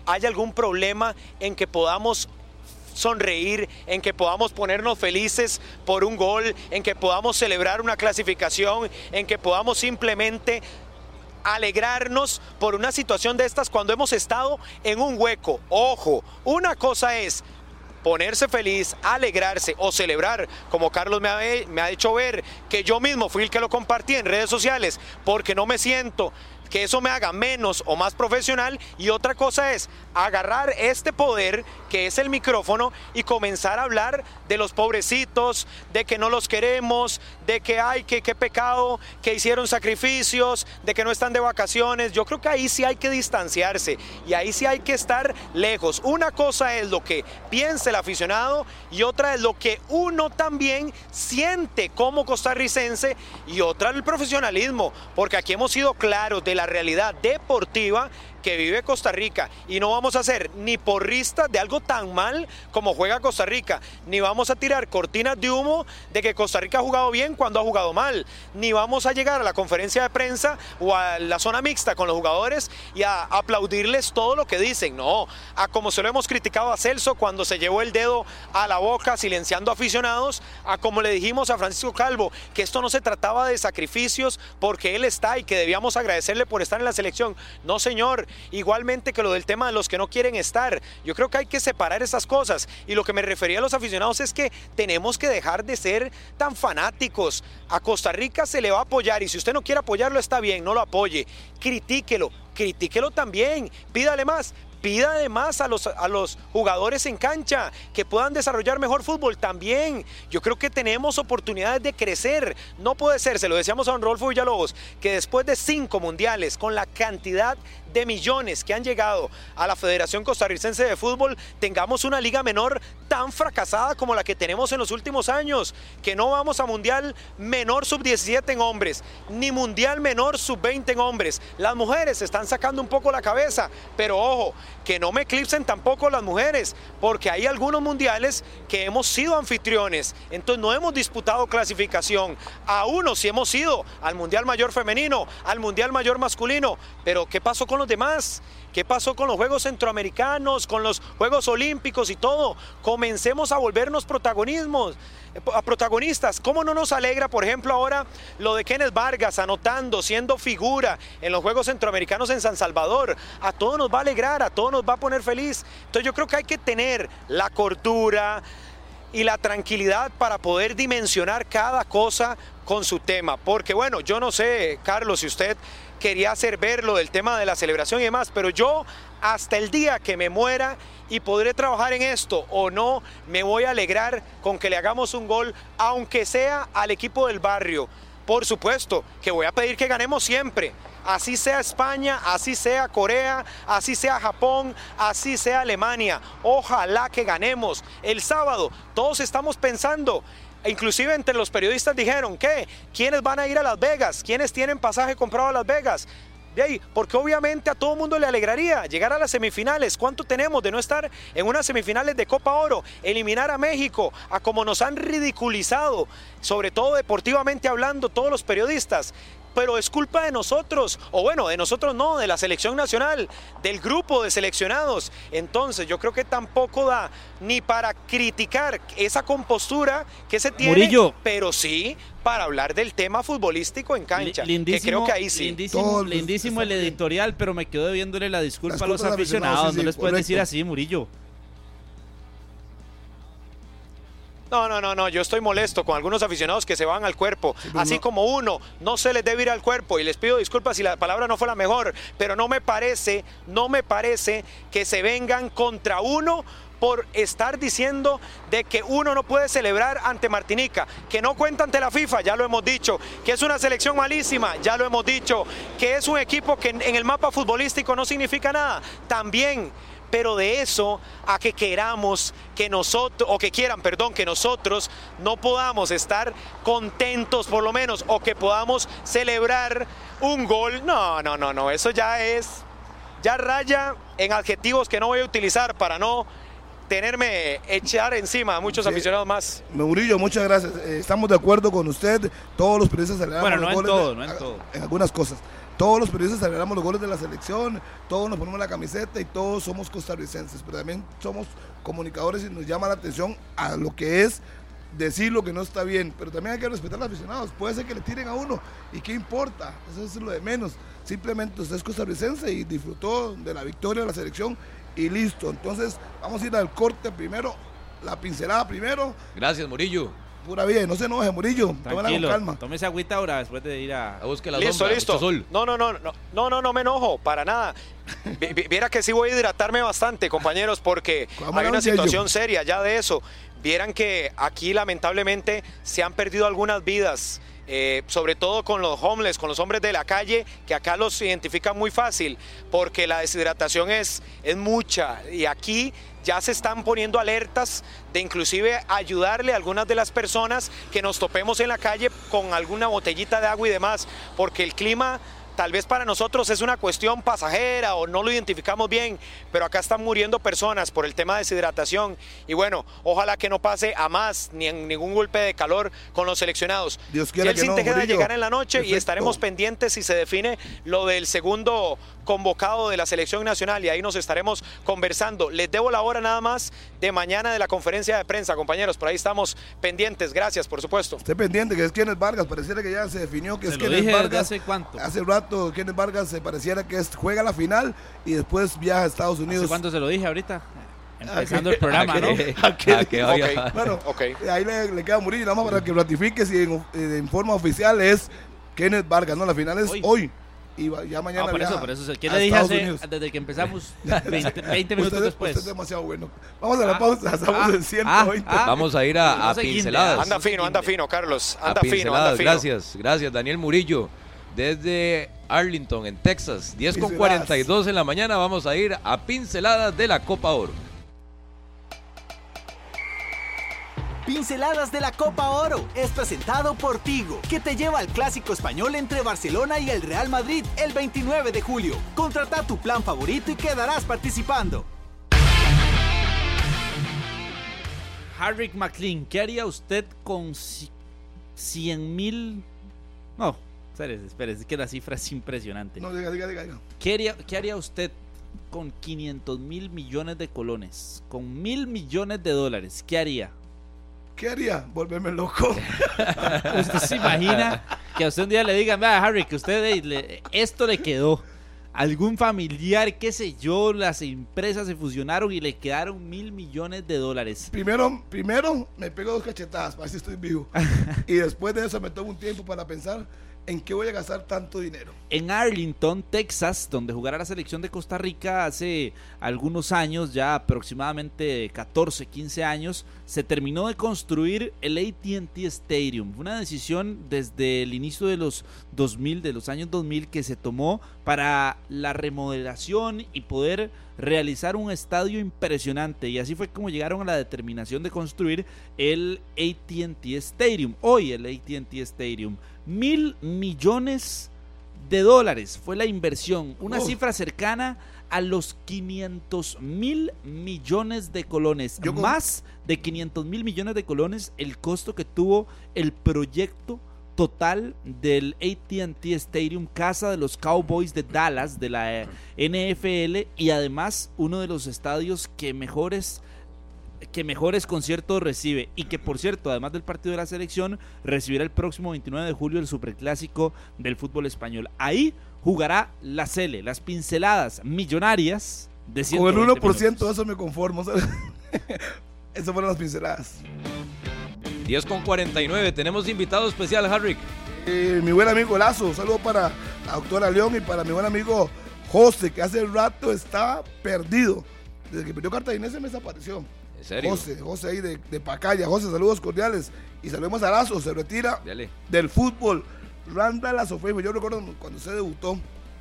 haya algún problema en que podamos sonreír, en que podamos ponernos felices por un gol, en que podamos celebrar una clasificación, en que podamos simplemente alegrarnos por una situación de estas cuando hemos estado en un hueco. Ojo, una cosa es ponerse feliz, alegrarse o celebrar, como Carlos me ha, hecho ver, que yo mismo fui el que lo compartí en redes sociales, porque no me siento que eso me haga menos o más profesional y otra cosa es agarrar este poder que es el micrófono y comenzar a hablar de los pobrecitos, de que no los queremos, de que hay que qué pecado, que hicieron sacrificios, de que no están de vacaciones. Yo creo que ahí sí hay que distanciarse y ahí sí hay que estar lejos. Una cosa es lo que piensa el aficionado y otra es lo que uno también siente como costarricense y otra el profesionalismo, porque aquí hemos sido claros de la realidad deportiva vive Costa Rica y no vamos a ser ni porristas de algo tan mal como juega Costa Rica, ni vamos a tirar cortinas de humo de que Costa Rica ha jugado bien cuando ha jugado mal, ni vamos a llegar a la conferencia de prensa o a la zona mixta con los jugadores y a aplaudirles todo lo que dicen, no, a como se lo hemos criticado a Celso cuando se llevó el dedo a la boca silenciando aficionados, a como le dijimos a Francisco Calvo que esto no se trataba de sacrificios porque él está y que debíamos agradecerle por estar en la selección, no señor, igualmente que lo del tema de los que no quieren estar. Yo creo que hay que separar esas cosas. Y lo que me refería a los aficionados es que tenemos que dejar de ser tan fanáticos. A Costa Rica se le va a apoyar y si usted no quiere apoyarlo está bien, no lo apoye. Critíquelo, critíquelo también, pídale más. Pida además a los, a los jugadores en cancha que puedan desarrollar mejor fútbol también. Yo creo que tenemos oportunidades de crecer. No puede ser, se lo decíamos a don Rodolfo Villalobos, que después de cinco mundiales, con la cantidad millones que han llegado a la Federación Costarricense de Fútbol, tengamos una liga menor tan fracasada como la que tenemos en los últimos años, que no vamos a Mundial menor sub-17 en hombres, ni Mundial menor sub-20 en hombres. Las mujeres están sacando un poco la cabeza, pero ojo, que no me eclipsen tampoco las mujeres, porque hay algunos mundiales que hemos sido anfitriones, entonces no hemos disputado clasificación. A uno sí hemos ido al Mundial Mayor Femenino, al Mundial Mayor Masculino, pero ¿qué pasó con los demás? ¿Qué pasó con los Juegos Centroamericanos, con los Juegos Olímpicos y todo? Comencemos a volvernos protagonismos, eh, a protagonistas. ¿Cómo no nos alegra, por ejemplo, ahora lo de Kenneth Vargas anotando, siendo figura en los Juegos Centroamericanos en San Salvador? A todos nos va a alegrar, a todos nos va a poner feliz. Entonces yo creo que hay que tener la cordura y la tranquilidad para poder dimensionar cada cosa con su tema. Porque bueno, yo no sé, Carlos, si usted quería hacer ver lo del tema de la celebración y demás, pero yo hasta el día que me muera y podré trabajar en esto o no, me voy a alegrar con que le hagamos un gol, aunque sea al equipo del barrio. Por supuesto que voy a pedir que ganemos siempre. Así sea España, así sea Corea, así sea Japón, así sea Alemania. Ojalá que ganemos. El sábado todos estamos pensando inclusive entre los periodistas dijeron que quiénes van a ir a Las Vegas, quiénes tienen pasaje comprado a Las Vegas. De ahí, porque obviamente a todo mundo le alegraría llegar a las semifinales. ¿Cuánto tenemos de no estar en unas semifinales de Copa Oro? Eliminar a México, a como nos han ridiculizado, sobre todo deportivamente hablando, todos los periodistas pero es culpa de nosotros, o bueno, de nosotros no, de la selección nacional, del grupo de seleccionados. Entonces yo creo que tampoco da ni para criticar esa compostura que se tiene, Murillo. pero sí para hablar del tema futbolístico en cancha, que Lindísimo, creo que ahí sí. lindísimo, el editorial, pero me quedo debiéndole la disculpa Las a los aficionados, aficionados. sí, no les puedes decir así, Murillo. No, no, no, no, yo estoy molesto con algunos aficionados que se van al cuerpo, pero así no- como uno no se les debe ir al cuerpo. Y les pido disculpas si la palabra no fue la mejor, pero no me parece, no me parece que se vengan contra uno por estar diciendo de que uno no puede celebrar ante Martinica, que no cuenta ante la FIFA, ya lo hemos dicho, que es una selección malísima, ya lo hemos dicho, que es un equipo que en el mapa futbolístico no significa nada, también pero de eso a que queramos que nosotros, o que quieran, perdón, que nosotros no podamos estar contentos por lo menos, o que podamos celebrar un gol, no, no, no, no, eso ya es, ya raya en adjetivos que no voy a utilizar para no tenerme echar encima a muchos Sí. aficionados más. Murillo, muchas gracias. Eh, estamos de acuerdo con usted. Todos los periodistas celebramos Bueno, los no en goles. todo, no en todo. En algunas cosas. Todos los periodistas celebramos los goles de la selección, todos nos ponemos la camiseta y todos somos costarricenses, pero también somos comunicadores y nos llama la atención a lo que es decir lo que no está bien, pero también hay que respetar a los aficionados. Puede ser que le tiren a uno y qué importa, eso es lo de menos. Simplemente usted es costarricense y disfrutó de la victoria de la selección y listo. Entonces vamos a ir al corte primero, la pincelada primero, Gracias, Murillo. Pura vida, y no se enoje Murillo, tómela con Tranquilo, calma. tómese agüita ahora después de ir a... A busque la listo, sombra, listo. No, no, no, no, no, no, no me enojo, para nada. Vi- vi- Viera que sí voy a hidratarme bastante, compañeros, porque hay una situación seria ya de eso. Vieran que aquí lamentablemente se han perdido algunas vidas. Eh, sobre todo con los homeless, con los hombres de la calle, que acá los identifican muy fácil, porque la deshidratación es, es mucha. Y aquí ya se están poniendo alertas de inclusive ayudarle a algunas de las personas que nos topemos en la calle con alguna botellita de agua y demás, porque el clima tal vez para nosotros es una cuestión pasajera o no lo identificamos bien, pero acá están muriendo personas por el tema de deshidratación y bueno, ojalá que no pase a más ni en ningún golpe de calor con los seleccionados. Dios quiera Yeltsin que no, Tejeda Murillo. llegar en la noche y estaremos pendientes si se define lo del segundo convocado de la selección nacional y ahí nos estaremos conversando. Les debo la hora nada más de mañana de la conferencia de prensa, compañeros, por ahí estamos pendientes. Gracias, por supuesto. Esté pendiente que es Kenneth Vargas, pareciera que ya se definió que Se es lo Kenneth dije Vargas. hace cuánto. Hace rato Kenneth Vargas se pareciera que es, juega la final y después viaja a Estados Unidos. ¿Hace cuánto se lo dije ahorita? Ah, Empezando el programa, ¿A ¿no? Bueno, ahí le, le queda a Murillo, nada más para que ratifique si en, eh, en forma oficial es Kenneth Vargas, no, la final es Hoy. hoy. Y ya mañana Ah, por eso, por eso. ¿Qué le dije hace- desde que empezamos 20, 20 minutos Usted- después? usted es demasiado bueno. Vamos a la Ah, pausa, estamos ah, en 120. ah, Vamos a ir a, a No pinceladas. Anda no fino, anda fino, Carlos. A Anda fino, anda pinceladas, fino. gracias, gracias Daniel Murillo. Desde Arlington, en Texas. 10 con 42 en la mañana vamos a ir a pinceladas de la Copa Oro. Pinceladas de la Copa Oro es presentado por Tigo, que te lleva al clásico español entre Barcelona y el Real Madrid el 29 de julio. Contrata tu plan favorito y quedarás participando. Harry McLean, ¿qué haría usted con 100 mil? No, espérese, espérese, es que la cifra es impresionante. No, diga, diga, diga. diga. ¿Qué haría, qué haría usted con 500 mil millones de colones? Con mil millones de dólares, ¿qué haría? ¿Qué haría? Volverme loco. ¿Usted se imagina que a usted un día le digan, vea, Harry, que usted eh, le- esto le quedó? Algún familiar, qué sé yo, las empresas se fusionaron y le quedaron mil millones de dólares. Primero, primero me pego dos cachetadas para ver si estoy vivo. y después de eso me tomo un tiempo para pensar en qué voy a gastar tanto dinero. En Arlington, Texas, donde jugará la selección de Costa Rica hace algunos años, ya aproximadamente 14, 15 años, se terminó de construir el ATT Stadium. Una decisión desde el inicio de los 2000, de los años 2000, que se tomó para la remodelación y poder realizar un estadio impresionante. Y así fue como llegaron a la determinación de construir el ATT Stadium. Hoy el ATT Stadium. Mil millones de dólares fue la inversión, una Oh. cifra cercana a los 500 mil millones de colones. Yo con- Más de 500 mil millones de colones el costo que tuvo el proyecto total del ATT Stadium, casa de los Cowboys de Dallas, de la eh, NFL, y además uno de los estadios que mejores que mejores conciertos recibe y que por cierto, además del partido de la selección, recibirá el próximo 29 de julio el superclásico del fútbol español. Ahí jugará la Cele, las pinceladas millonarias de Con el 120 1% minutos. eso me conformo. ¿sabes? Esas fueron las pinceladas. 10 con 49. Tenemos invitado especial, Harry. Eh, mi buen amigo Lazo, saludo para la doctora León y para mi buen amigo José, que hace rato está perdido. Desde que perdió Cartaginés me desapareció. ¿En serio? José, José ahí de, de Pacaya. José, saludos cordiales. Y saludemos a Lazo, se retira Dale. del fútbol. Randall Azofeijo, yo recuerdo cuando usted debutó,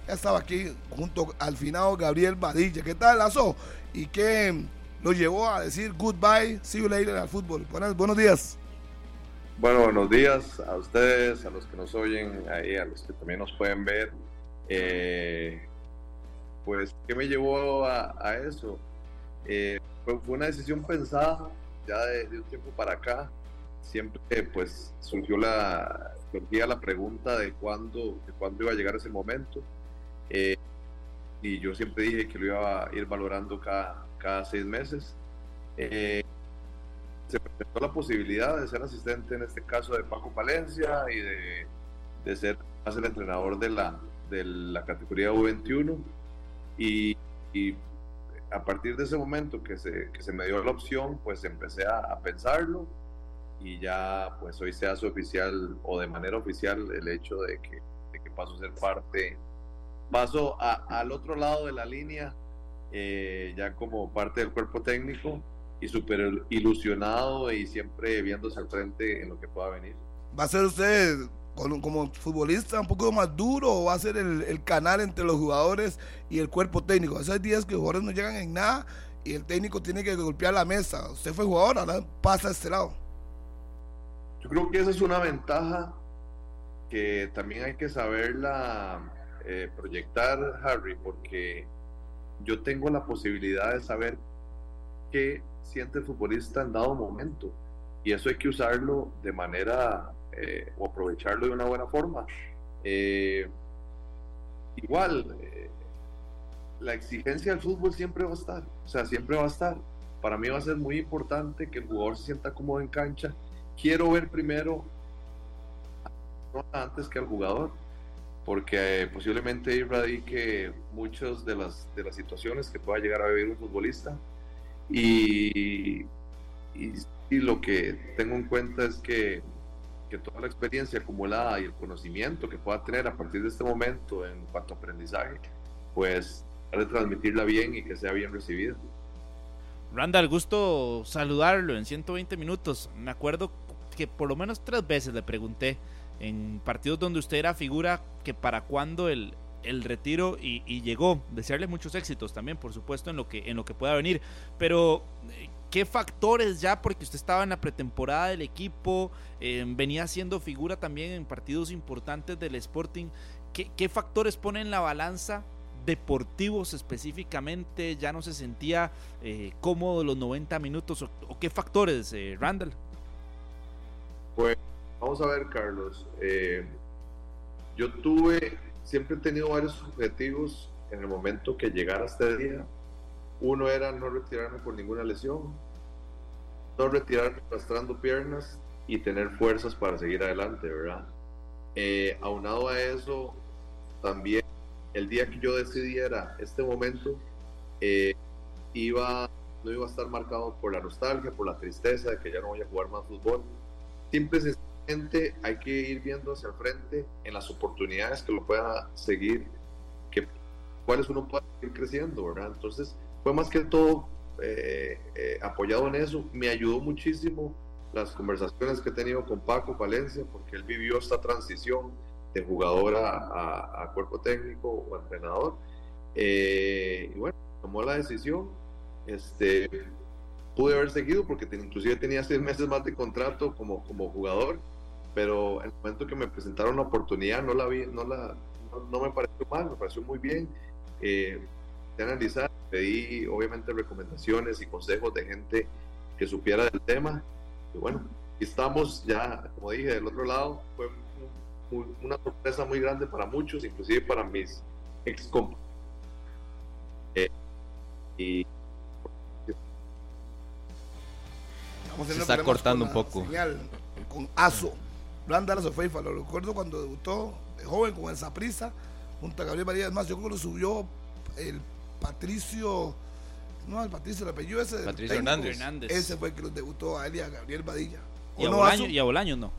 ya estaba aquí junto al finado Gabriel Badilla. ¿Qué tal, Lazo? ¿Y qué lo llevó a decir goodbye, see you later al fútbol? Buenas, buenos días. Bueno, buenos días a ustedes, a los que nos oyen, ahí, a los que también nos pueden ver. Eh, pues, ¿qué me llevó a, a eso? Eh, fue, fue una decisión pensada ya de, de un tiempo para acá. Siempre, pues, surgió la, surgía la pregunta de cuándo, de cuándo iba a llegar ese momento. Eh, y yo siempre dije que lo iba a ir valorando cada, cada seis meses. Eh, se presentó la posibilidad de ser asistente en este caso de Paco Palencia y de, de ser más el entrenador de la, de la categoría U21 y, y a partir de ese momento que se, que se me dio la opción pues empecé a, a pensarlo y ya pues hoy se hace oficial o de manera oficial el hecho de que, de que paso a ser parte paso a- al otro lado de la línea eh, ya como parte del cuerpo técnico y súper ilusionado y siempre viéndose al frente en lo que pueda venir. ¿Va a ser usted como futbolista un poco más duro o va a ser el, el canal entre los jugadores y el cuerpo técnico? Esos días que los jugadores no llegan en nada y el técnico tiene que golpear la mesa. Usted fue jugador, ahora pasa a este lado. Yo creo que esa es una ventaja que también hay que saberla eh, proyectar, Harry, porque yo tengo la posibilidad de saber qué siente el futbolista en dado momento y eso hay que usarlo de manera eh, o aprovecharlo de una buena forma. Eh, igual, eh, la exigencia del fútbol siempre va a estar, o sea, siempre va a estar. Para mí va a ser muy importante que el jugador se sienta cómodo en cancha. Quiero ver primero antes que al jugador, porque eh, posiblemente radique muchas de las, de las situaciones que pueda llegar a vivir un futbolista. Y, y, y lo que tengo en cuenta es que, que toda la experiencia acumulada y el conocimiento que pueda tener a partir de este momento en cuanto a aprendizaje, pues de transmitirla bien y que sea bien recibida. Randall, gusto saludarlo en 120 minutos. Me acuerdo que por lo menos tres veces le pregunté en partidos donde usted era figura, que para cuando el, el retiro y, y, llegó. Desearle muchos éxitos también, por supuesto, en lo que, en lo que pueda venir. Pero, eh, ¿qué factores ya? Porque usted estaba en la pretemporada del equipo, eh, venía siendo figura también en partidos importantes del Sporting. ¿Qué, qué factores pone en la balanza? deportivos específicamente ya no se sentía eh, cómodo los 90 minutos o, o qué factores, eh, Randall? Pues vamos a ver, Carlos. Eh, yo tuve siempre he tenido varios objetivos en el momento que llegara este día. Uno era no retirarme por ninguna lesión, no retirarme arrastrando piernas y tener fuerzas para seguir adelante, ¿verdad? Eh, aunado a eso, también el día que yo decidiera este momento, eh, iba, no iba a estar marcado por la nostalgia, por la tristeza de que ya no voy a jugar más fútbol. Simple hay que ir viendo hacia el frente en las oportunidades que lo pueda seguir, que cuáles uno puede ir creciendo, ¿verdad? Entonces, fue más que todo eh, eh, apoyado en eso. Me ayudó muchísimo las conversaciones que he tenido con Paco Valencia, porque él vivió esta transición de jugador a, a, cuerpo técnico o entrenador. Eh, y bueno, tomó la decisión. Este, pude haber seguido porque inclusive tenía seis meses más de contrato como, como jugador pero en el momento que me presentaron la oportunidad no la vi, no la, no, me pareció mal, me pareció muy bien. Eh, de analizar, pedí obviamente recomendaciones y consejos de gente que supiera del tema. Y bueno, estamos ya, como dije, del otro lado, fue una sorpresa muy grande para muchos, inclusive para mis ex compañeros. Eh, y se está cortando un poco. Señal, con ASO. Blanda la Sofeifa, lo recuerdo cuando debutó de joven con esa prisa, junto a Gabriel María. Es más, yo creo que lo subió el Patricio, no, el Patricio, el apellido ese. Patricio Hernández. Ese fue el que los debutó a él y a Gabriel Badilla. Y a, Bolaño, y a Bolaño no.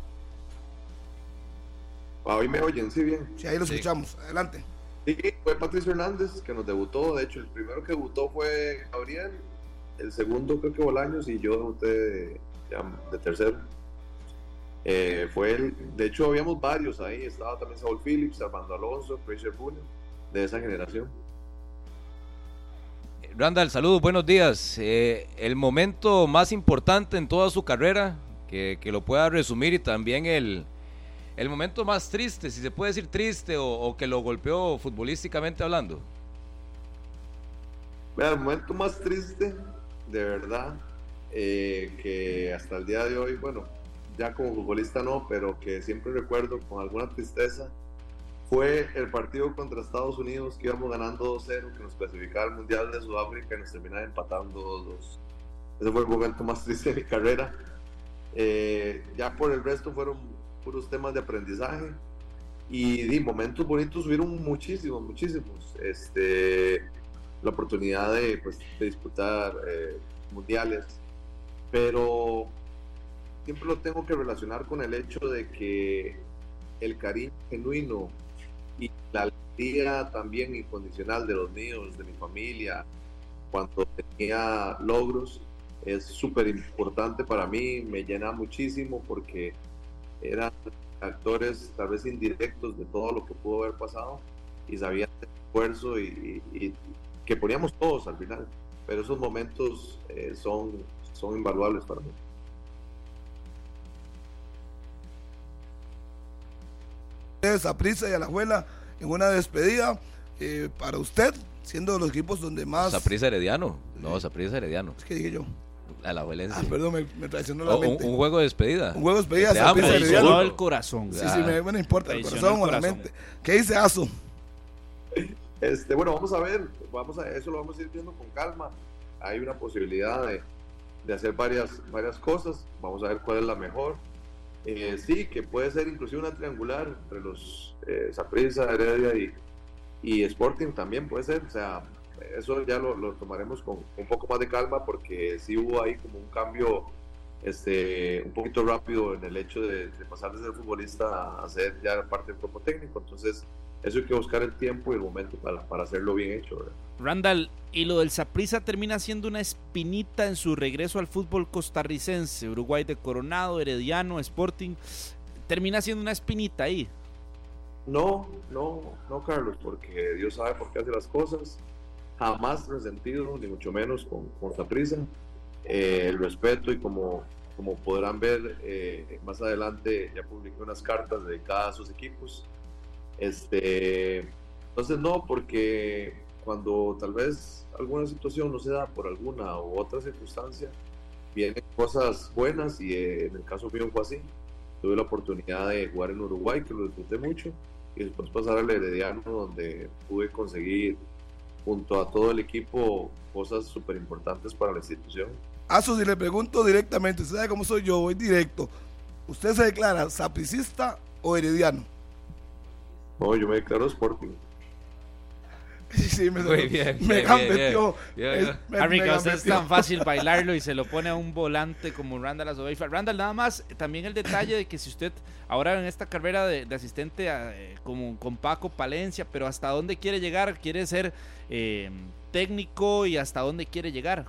Hoy me oyen, sí, bien. Sí, ahí lo escuchamos. Adelante. Sí, fue Patricio Hernández que nos debutó. De hecho, el primero que debutó fue Gabriel. El segundo creo que Bolaños y yo debuté de, de tercero. Eh, fue el, de hecho, habíamos varios ahí. Estaba también Saul Phillips, Armando Alonso, Fraser Boone, de esa generación. Randall, saludos, buenos días. Eh, el momento más importante en toda su carrera, que, que, lo pueda resumir, y también el, el momento más triste, si se puede decir triste, o, que lo golpeó futbolísticamente hablando. El momento más triste, de verdad, eh, que hasta el día de hoy, bueno, ya como futbolista no, pero que siempre recuerdo con alguna tristeza, fue el partido contra Estados Unidos que íbamos ganando 2-0, que nos clasificaba al Mundial de Sudáfrica y nos terminaba empatando 2-2. Ese fue el momento más triste de mi carrera. Eh, ya por el resto fueron puros temas de aprendizaje y, momentos bonitos hubieron muchísimos, muchísimos. Este, la oportunidad de, pues, de disputar eh, mundiales, pero siempre lo tengo que relacionar con el hecho de que el cariño genuino y la alegría también incondicional de los míos, de mi familia, cuando tenía logros, es súper importante para mí, me llena muchísimo porque eran actores tal vez indirectos de todo lo que pudo haber pasado y sabían el esfuerzo y, que poníamos todos al final, pero esos momentos eh, son, son invaluables para mí. A Prisa y a la abuela en una despedida eh, para usted, siendo de los equipos donde más. Saprisa Herediano, no, Saprisa Herediano. Es que dije yo. A la abuela. Ah, perdón, me, traicionó la mente. Un, juego de despedida. Un juego de despedida, Saprisa Herediano. el corazón. Sí, sí, me, me importa, el corazón, o la mente. ¿Qué dice Aso? Este, bueno, vamos a ver, vamos a, eso lo vamos a ir viendo con calma. Hay una posibilidad de, de hacer varias, varias cosas. Vamos a ver cuál es la mejor. Eh, sí, que puede ser inclusive una triangular entre los eh, Heredia y, y, Sporting también puede ser. O sea, eso ya lo, tomaremos con un poco más de calma porque sí hubo ahí como un cambio este, un poquito rápido en el hecho de, pasar de ser futbolista a ser ya parte del cuerpo técnico. Entonces, eso hay que buscar el tiempo y el momento para, para hacerlo bien hecho. Randall, y lo del Saprisa termina siendo una espinita en su regreso al fútbol costarricense. Uruguay de Coronado, Herediano, Sporting. termina siendo una espinita ahí. No, no, no, Carlos, porque Dios sabe por qué hace las cosas. Jamás resentido, ni mucho menos con, con prisa. Eh, el respeto y como, como podrán ver eh, más adelante ya publiqué unas cartas dedicadas a sus equipos. Este, entonces no, porque cuando tal vez alguna situación no se da por alguna u otra circunstancia, vienen cosas buenas y eh, en el caso mío fue así. Tuve la oportunidad de jugar en Uruguay, que lo disfruté mucho, y después pasar al Herediano, donde pude conseguir junto a todo el equipo cosas súper importantes para la institución. Aso, si le pregunto directamente, usted sabe cómo soy yo, voy directo. ¿Usted se declara sapricista o herediano? No, yo me declaro Sporting. Sí, me, Muy bien, me bien, gambeteó. bien, Es- bien. me- Harry, me que a usted es tan fácil bailarlo y se lo pone a un volante como Randall Azoveifa. Randall, nada más, también el detalle de que si usted ahora en esta carrera de, de asistente a, eh, como con Paco Palencia, pero hasta dónde quiere llegar, quiere ser eh, técnico y hasta dónde quiere llegar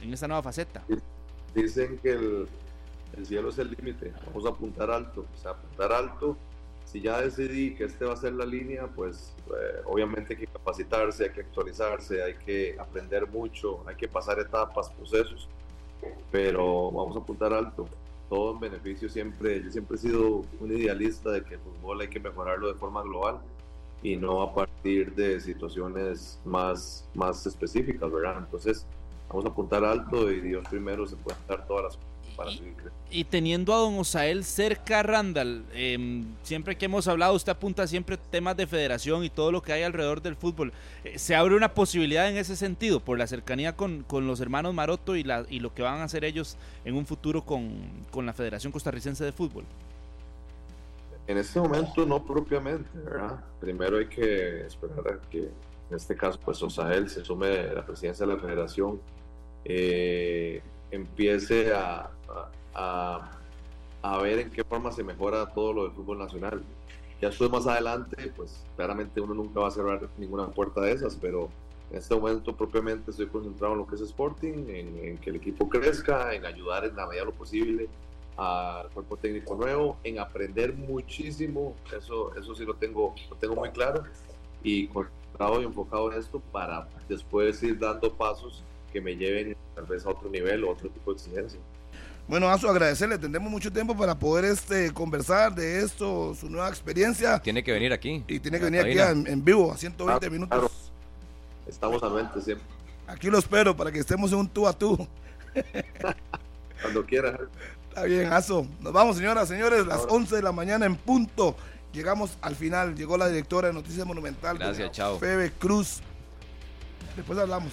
en esta nueva faceta. Dicen que el, el cielo es el límite, vamos a apuntar alto, o sea, apuntar alto. Si ya decidí que este va a ser la línea, pues eh, obviamente hay que capacitarse, hay que actualizarse, hay que aprender mucho, hay que pasar etapas, procesos, pero vamos a apuntar alto. Todo en beneficio siempre, yo siempre he sido un idealista de que el fútbol hay que mejorarlo de forma global y no a partir de situaciones más, más específicas, ¿verdad? Entonces, vamos a apuntar alto y Dios primero se puede dar todas las cosas para seguir creciendo. Y teniendo a don Osael cerca, Randall, eh, siempre que hemos hablado, usted apunta siempre temas de federación y todo lo que hay alrededor del fútbol. Eh, ¿Se abre una posibilidad en ese sentido por la cercanía con, con los hermanos Maroto y, la, y lo que van a hacer ellos en un futuro con, con la Federación Costarricense de Fútbol? En este momento no propiamente, ¿verdad? Primero hay que esperar a que, en este caso, pues Osael se sume a la presidencia de la federación, eh, empiece a, a, a- ver en qué forma se mejora todo lo del fútbol nacional. Ya después más adelante, pues claramente uno nunca va a cerrar ninguna puerta de esas, pero en este momento propiamente estoy concentrado en lo que es Sporting, en, en que el equipo crezca, en ayudar en la medida de lo posible al cuerpo técnico nuevo, en aprender muchísimo, eso, eso sí lo tengo, lo tengo muy claro, y concentrado y enfocado en esto para después ir dando pasos que me lleven tal vez a otro nivel o otro tipo de exigencia. Bueno, Aso, agradecerle. Tendremos mucho tiempo para poder este, conversar de esto, su nueva experiencia. Tiene que venir aquí. Y tiene que venir aquí en, en vivo, a 120 Claro, minutos. claro. Estamos a mente siempre, Aquí lo espero para que estemos en un tú a tú. cuando quiera. Está bien, Aso. Nos vamos, señoras, señores, las 11 de la mañana en punto. Llegamos al final. Llegó la directora de Noticias Monumental. Gracias, chao. Febe Cruz. Después hablamos.